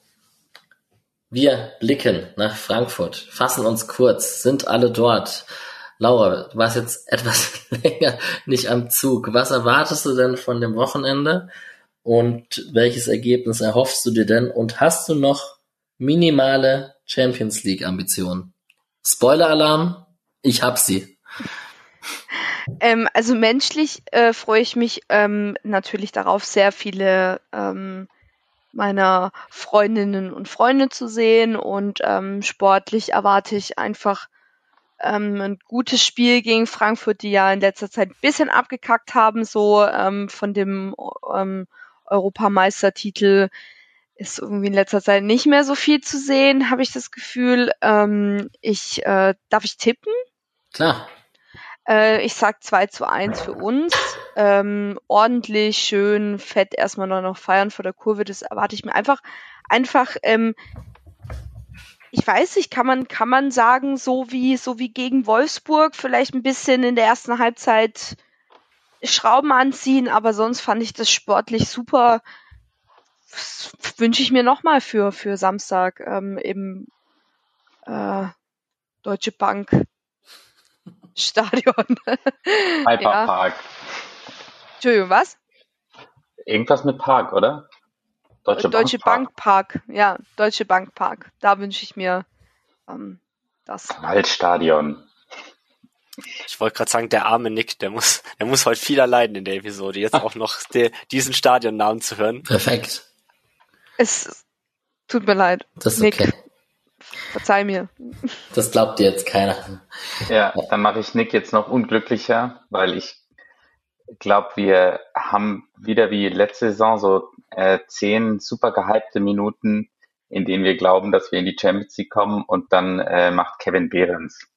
Wir blicken nach Frankfurt, fassen uns kurz, sind alle dort. Laura, du warst jetzt etwas länger nicht am Zug. Was erwartest du denn von dem Wochenende? Und welches Ergebnis erhoffst du dir denn? Und hast du noch minimale Champions League Ambitionen? Spoiler-Alarm, ich hab sie. Ähm, also menschlich äh, freue ich mich ähm, natürlich darauf, sehr viele ähm, meiner Freundinnen und Freunde zu sehen und ähm, sportlich erwarte ich einfach ähm, ein gutes Spiel gegen Frankfurt, die ja in letzter Zeit ein bisschen abgekackt haben, so ähm, von dem Europameistertitel ist irgendwie in letzter Zeit nicht mehr so viel zu sehen, habe ich das Gefühl. Ähm, ich äh, darf ich tippen? Klar. Äh, ich sag 2 zu 1 für uns. Ähm, ordentlich, schön, fett erstmal noch feiern vor der Kurve. Das erwarte ich mir einfach. Einfach, ähm, ich weiß nicht, kann man, kann man sagen, so wie, so wie gegen Wolfsburg, vielleicht ein bisschen in der ersten Halbzeit Schrauben anziehen, aber sonst fand ich das sportlich super. Wünsche ich mir nochmal für, für Samstag ähm, im äh, Deutsche Bank Stadion. Hyper ja. Park. Entschuldigung, was? Irgendwas mit Park, oder? Deutsche, Deutsche Bank, Park. Bank Park. Ja, Deutsche Bank Park. Da wünsche ich mir ähm, das. Waldstadion. Ich wollte gerade sagen, der arme Nick, der muss, der muss heute viel erleiden in der Episode, jetzt auch noch de, diesen Stadionnamen zu hören. Perfekt. Es tut mir leid. Das ist Nick. Okay. Verzeih mir. Das glaubt dir jetzt keiner. Ja, dann mache ich Nick jetzt noch unglücklicher, weil ich glaube, wir haben wieder wie letzte Saison so äh, zehn super gehypte Minuten, in denen wir glauben, dass wir in die Champions League kommen und dann äh, macht Kevin Behrens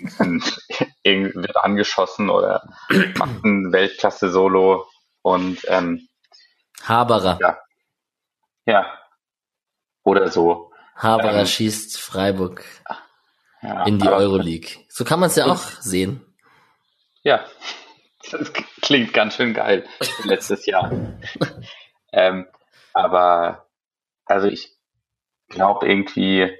wird angeschossen oder macht ein Weltklasse-Solo und ähm, Haberer. Ja. ja. Oder so. Haberer ähm, schießt Freiburg ja, in die Euroleague. So kann man es ja auch sehen. Ja, das klingt ganz schön geil. Letztes Jahr. ähm, aber also ich glaube irgendwie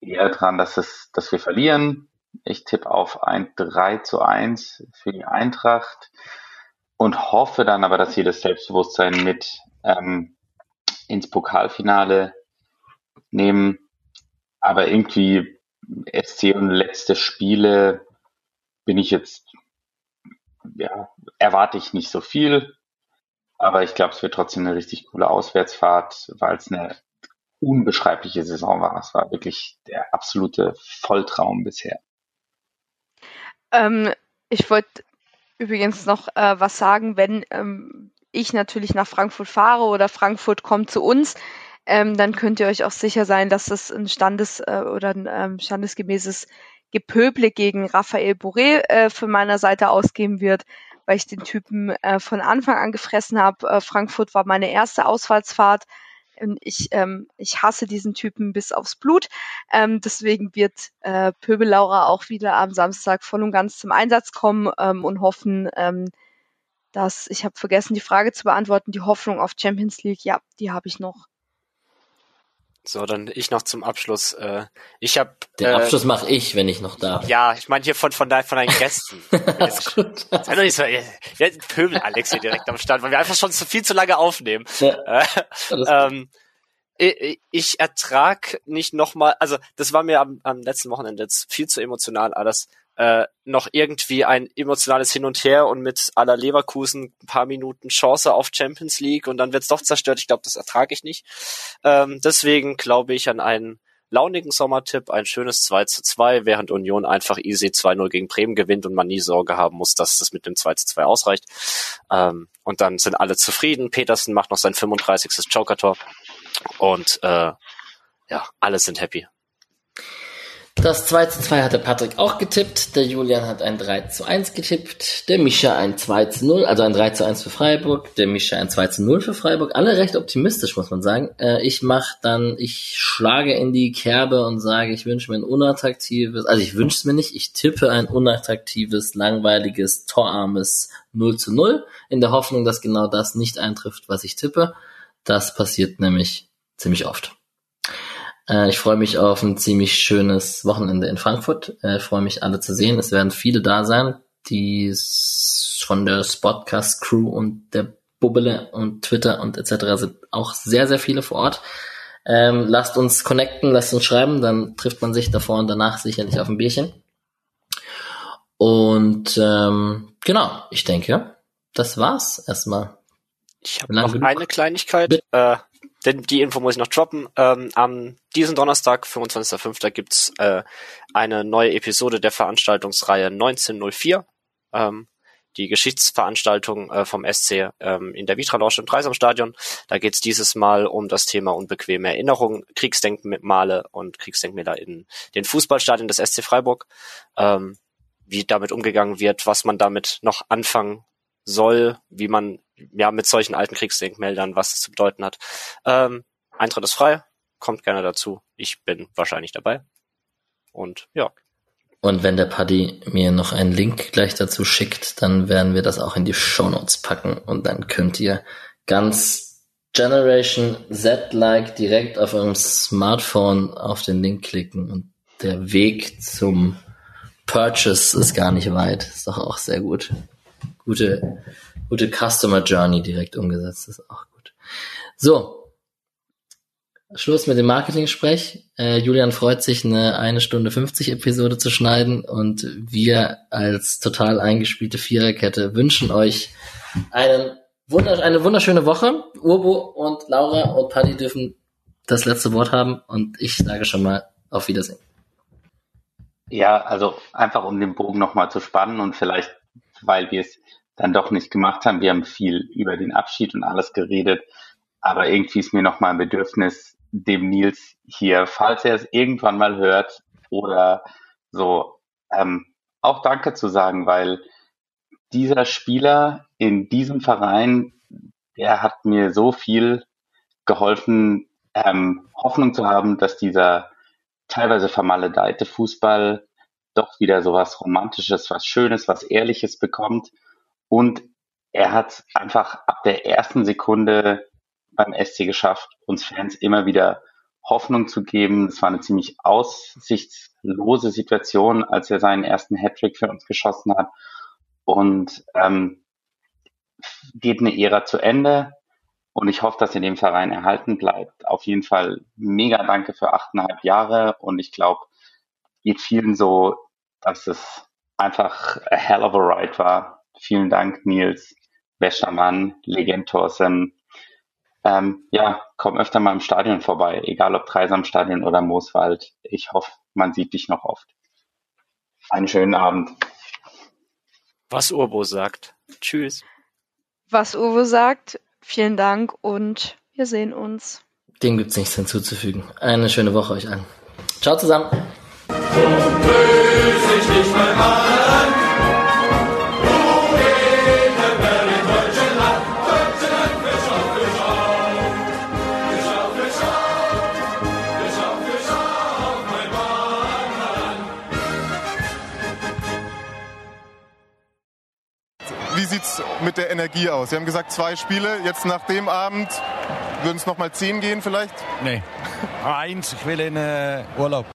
eher dran, dass es, dass wir verlieren. Ich tippe auf ein 3 zu 1 für die Eintracht und hoffe dann aber, dass sie das Selbstbewusstsein mit ähm, ins Pokalfinale nehmen. Aber irgendwie SC und letzte Spiele bin ich jetzt, ja, erwarte ich nicht so viel. Aber ich glaube, es wird trotzdem eine richtig coole Auswärtsfahrt, weil es eine unbeschreibliche Saison war. Es war wirklich der absolute Volltraum bisher. Ähm, ich wollte übrigens noch äh, was sagen, wenn ähm, ich natürlich nach Frankfurt fahre oder Frankfurt kommt zu uns, ähm, dann könnt ihr euch auch sicher sein, dass es ein Standes- äh, oder ein ähm, standesgemäßes Gepöble gegen Raphael Boré äh, von meiner Seite ausgeben wird, weil ich den Typen äh, von Anfang an gefressen habe. Äh, Frankfurt war meine erste Ausfallsfahrt. Und ich, ähm, ich hasse diesen Typen bis aufs Blut. Ähm, deswegen wird äh, Pöbel Laura auch wieder am Samstag voll und ganz zum Einsatz kommen ähm, und hoffen, ähm, dass ich habe vergessen, die Frage zu beantworten. Die Hoffnung auf Champions League, ja, die habe ich noch. So, dann ich noch zum Abschluss. Äh, ich habe Den äh, Abschluss mache ich, wenn ich noch darf. Ja, ich meine hier von von, von deinen Gästen. Alles gut. Sei doch nicht so, wir hätten Pöbel Alex hier direkt am Start, weil wir einfach schon zu viel zu lange aufnehmen. Ja, Äh, ähm, ich, ich ertrag nicht nochmal, also das war mir am, am letzten Wochenende jetzt viel zu emotional alles. Äh, noch irgendwie ein emotionales Hin und Her und mit aller Leverkusen ein paar Minuten Chance auf Champions League und dann wird's doch zerstört. Ich glaube, das ertrage ich nicht. Ähm, deswegen glaube ich an einen launigen Sommertipp, ein schönes 2 zu 2, während Union einfach easy 2-0 gegen Bremen gewinnt und man nie Sorge haben muss, dass das mit dem 2 zu 2 ausreicht. Ähm, und dann sind alle zufrieden. Petersen macht noch sein 35. Joker-Tor. Und äh, ja, alle sind happy. Das 2 zu 2 hat der Patrick auch getippt. Der Julian hat ein 3 zu 1 getippt. Der Mischa ein 2 zu 0, also ein 3 zu 1 für Freiburg. Der Mischa ein 2 zu 0 für Freiburg. Alle recht optimistisch, muss man sagen. Äh, ich mache dann, ich schlage in die Kerbe und sage, ich wünsche mir ein unattraktives, also ich wünsche es mir nicht, ich tippe ein unattraktives, langweiliges, torarmes 0 zu 0, in der Hoffnung, dass genau das nicht eintrifft, was ich tippe. Das passiert nämlich ziemlich oft. Äh, ich freue mich auf ein ziemlich schönes Wochenende in Frankfurt. Äh, freue mich alle zu sehen. Es werden viele da sein, die von der Spotcast Crew und der Bubbele und Twitter und etc. sind auch sehr, sehr viele vor Ort. Ähm, lasst uns connecten, lasst uns schreiben, dann trifft man sich davor und danach sicherlich auf ein Bierchen. Und ähm, genau, ich denke, das war's erstmal. Ich habe noch genug. eine Kleinigkeit. Bitte. Äh, denn die Info muss ich noch droppen. Ähm, am diesen Donnerstag, 25.05., gibt's äh, eine neue Episode der Veranstaltungsreihe 1904. Ähm, die Geschichtsveranstaltung äh, vom SC ähm, in der Vitra Lounge im Dreisamstadion. Da geht's dieses Mal um das Thema unbequeme Erinnerungen, Kriegsdenkmale und Kriegsdenkmäler in den Fußballstadien des SC Freiburg. Ähm, wie damit umgegangen wird, was man damit noch anfangen soll, wie man ja mit solchen alten Kriegsdenkmälern, was das zu bedeuten hat. Ähm, Eintritt ist frei, kommt gerne dazu. Ich bin wahrscheinlich dabei. Und ja, Und wenn der Paddy mir noch einen Link gleich dazu schickt, dann werden wir das auch in die Shownotes packen und dann könnt ihr ganz Generation Z-like direkt auf eurem Smartphone auf den Link klicken und der Weg zum Purchase ist gar nicht weit. Ist doch auch sehr gut. Gute, gute Customer Journey direkt umgesetzt, ist auch gut. So, Schluss mit dem Marketing-Sprech. Äh, Julian freut sich, eine eine Stunde 50 Episode zu schneiden und wir als total eingespielte Viererkette wünschen euch einen wunder eine wunderschöne Woche. Urbo und Laura und Paddy dürfen das letzte Wort haben und ich sage schon mal auf Wiedersehen. Ja, also einfach um den Bogen nochmal zu spannen und vielleicht, weil wir es dann doch nicht gemacht haben, wir haben viel über den Abschied und alles geredet, aber irgendwie ist mir nochmal ein Bedürfnis, dem Nils hier, falls er es irgendwann mal hört oder so, ähm, auch Danke zu sagen, weil dieser Spieler in diesem Verein, der hat mir so viel geholfen, ähm, Hoffnung zu haben, dass dieser teilweise vermaledeite Fußball doch wieder so was Romantisches, was Schönes, was Ehrliches bekommt. Und er hat einfach ab der ersten Sekunde beim SC geschafft, uns Fans immer wieder Hoffnung zu geben. Es war eine ziemlich aussichtslose Situation, als er seinen ersten Hattrick für uns geschossen hat. Und ähm, geht eine Ära zu Ende. Und ich hoffe, dass er dem Verein erhalten bleibt. Auf jeden Fall mega danke für achteinhalb Jahre. Und ich glaube, geht vielen so, dass es einfach a hell of a ride war. Vielen Dank, Nils, Wäschermann, Legend Thorsen. ähm, ja, komm öfter mal im Stadion vorbei, egal ob Dreisamstadion oder Mooswald. Ich hoffe, man sieht dich noch oft. Einen schönen Abend. Was Urbo sagt. Tschüss. Was Uwe sagt, vielen Dank und wir sehen uns. Dem gibt's nichts hinzuzufügen. Eine schöne Woche euch allen. Ciao zusammen. Wie sieht's mit der Energie aus? Sie haben gesagt, zwei Spiele. Jetzt nach dem Abend würden es noch mal zehn gehen vielleicht? Nee. Eins, ich will in äh, Urlaub.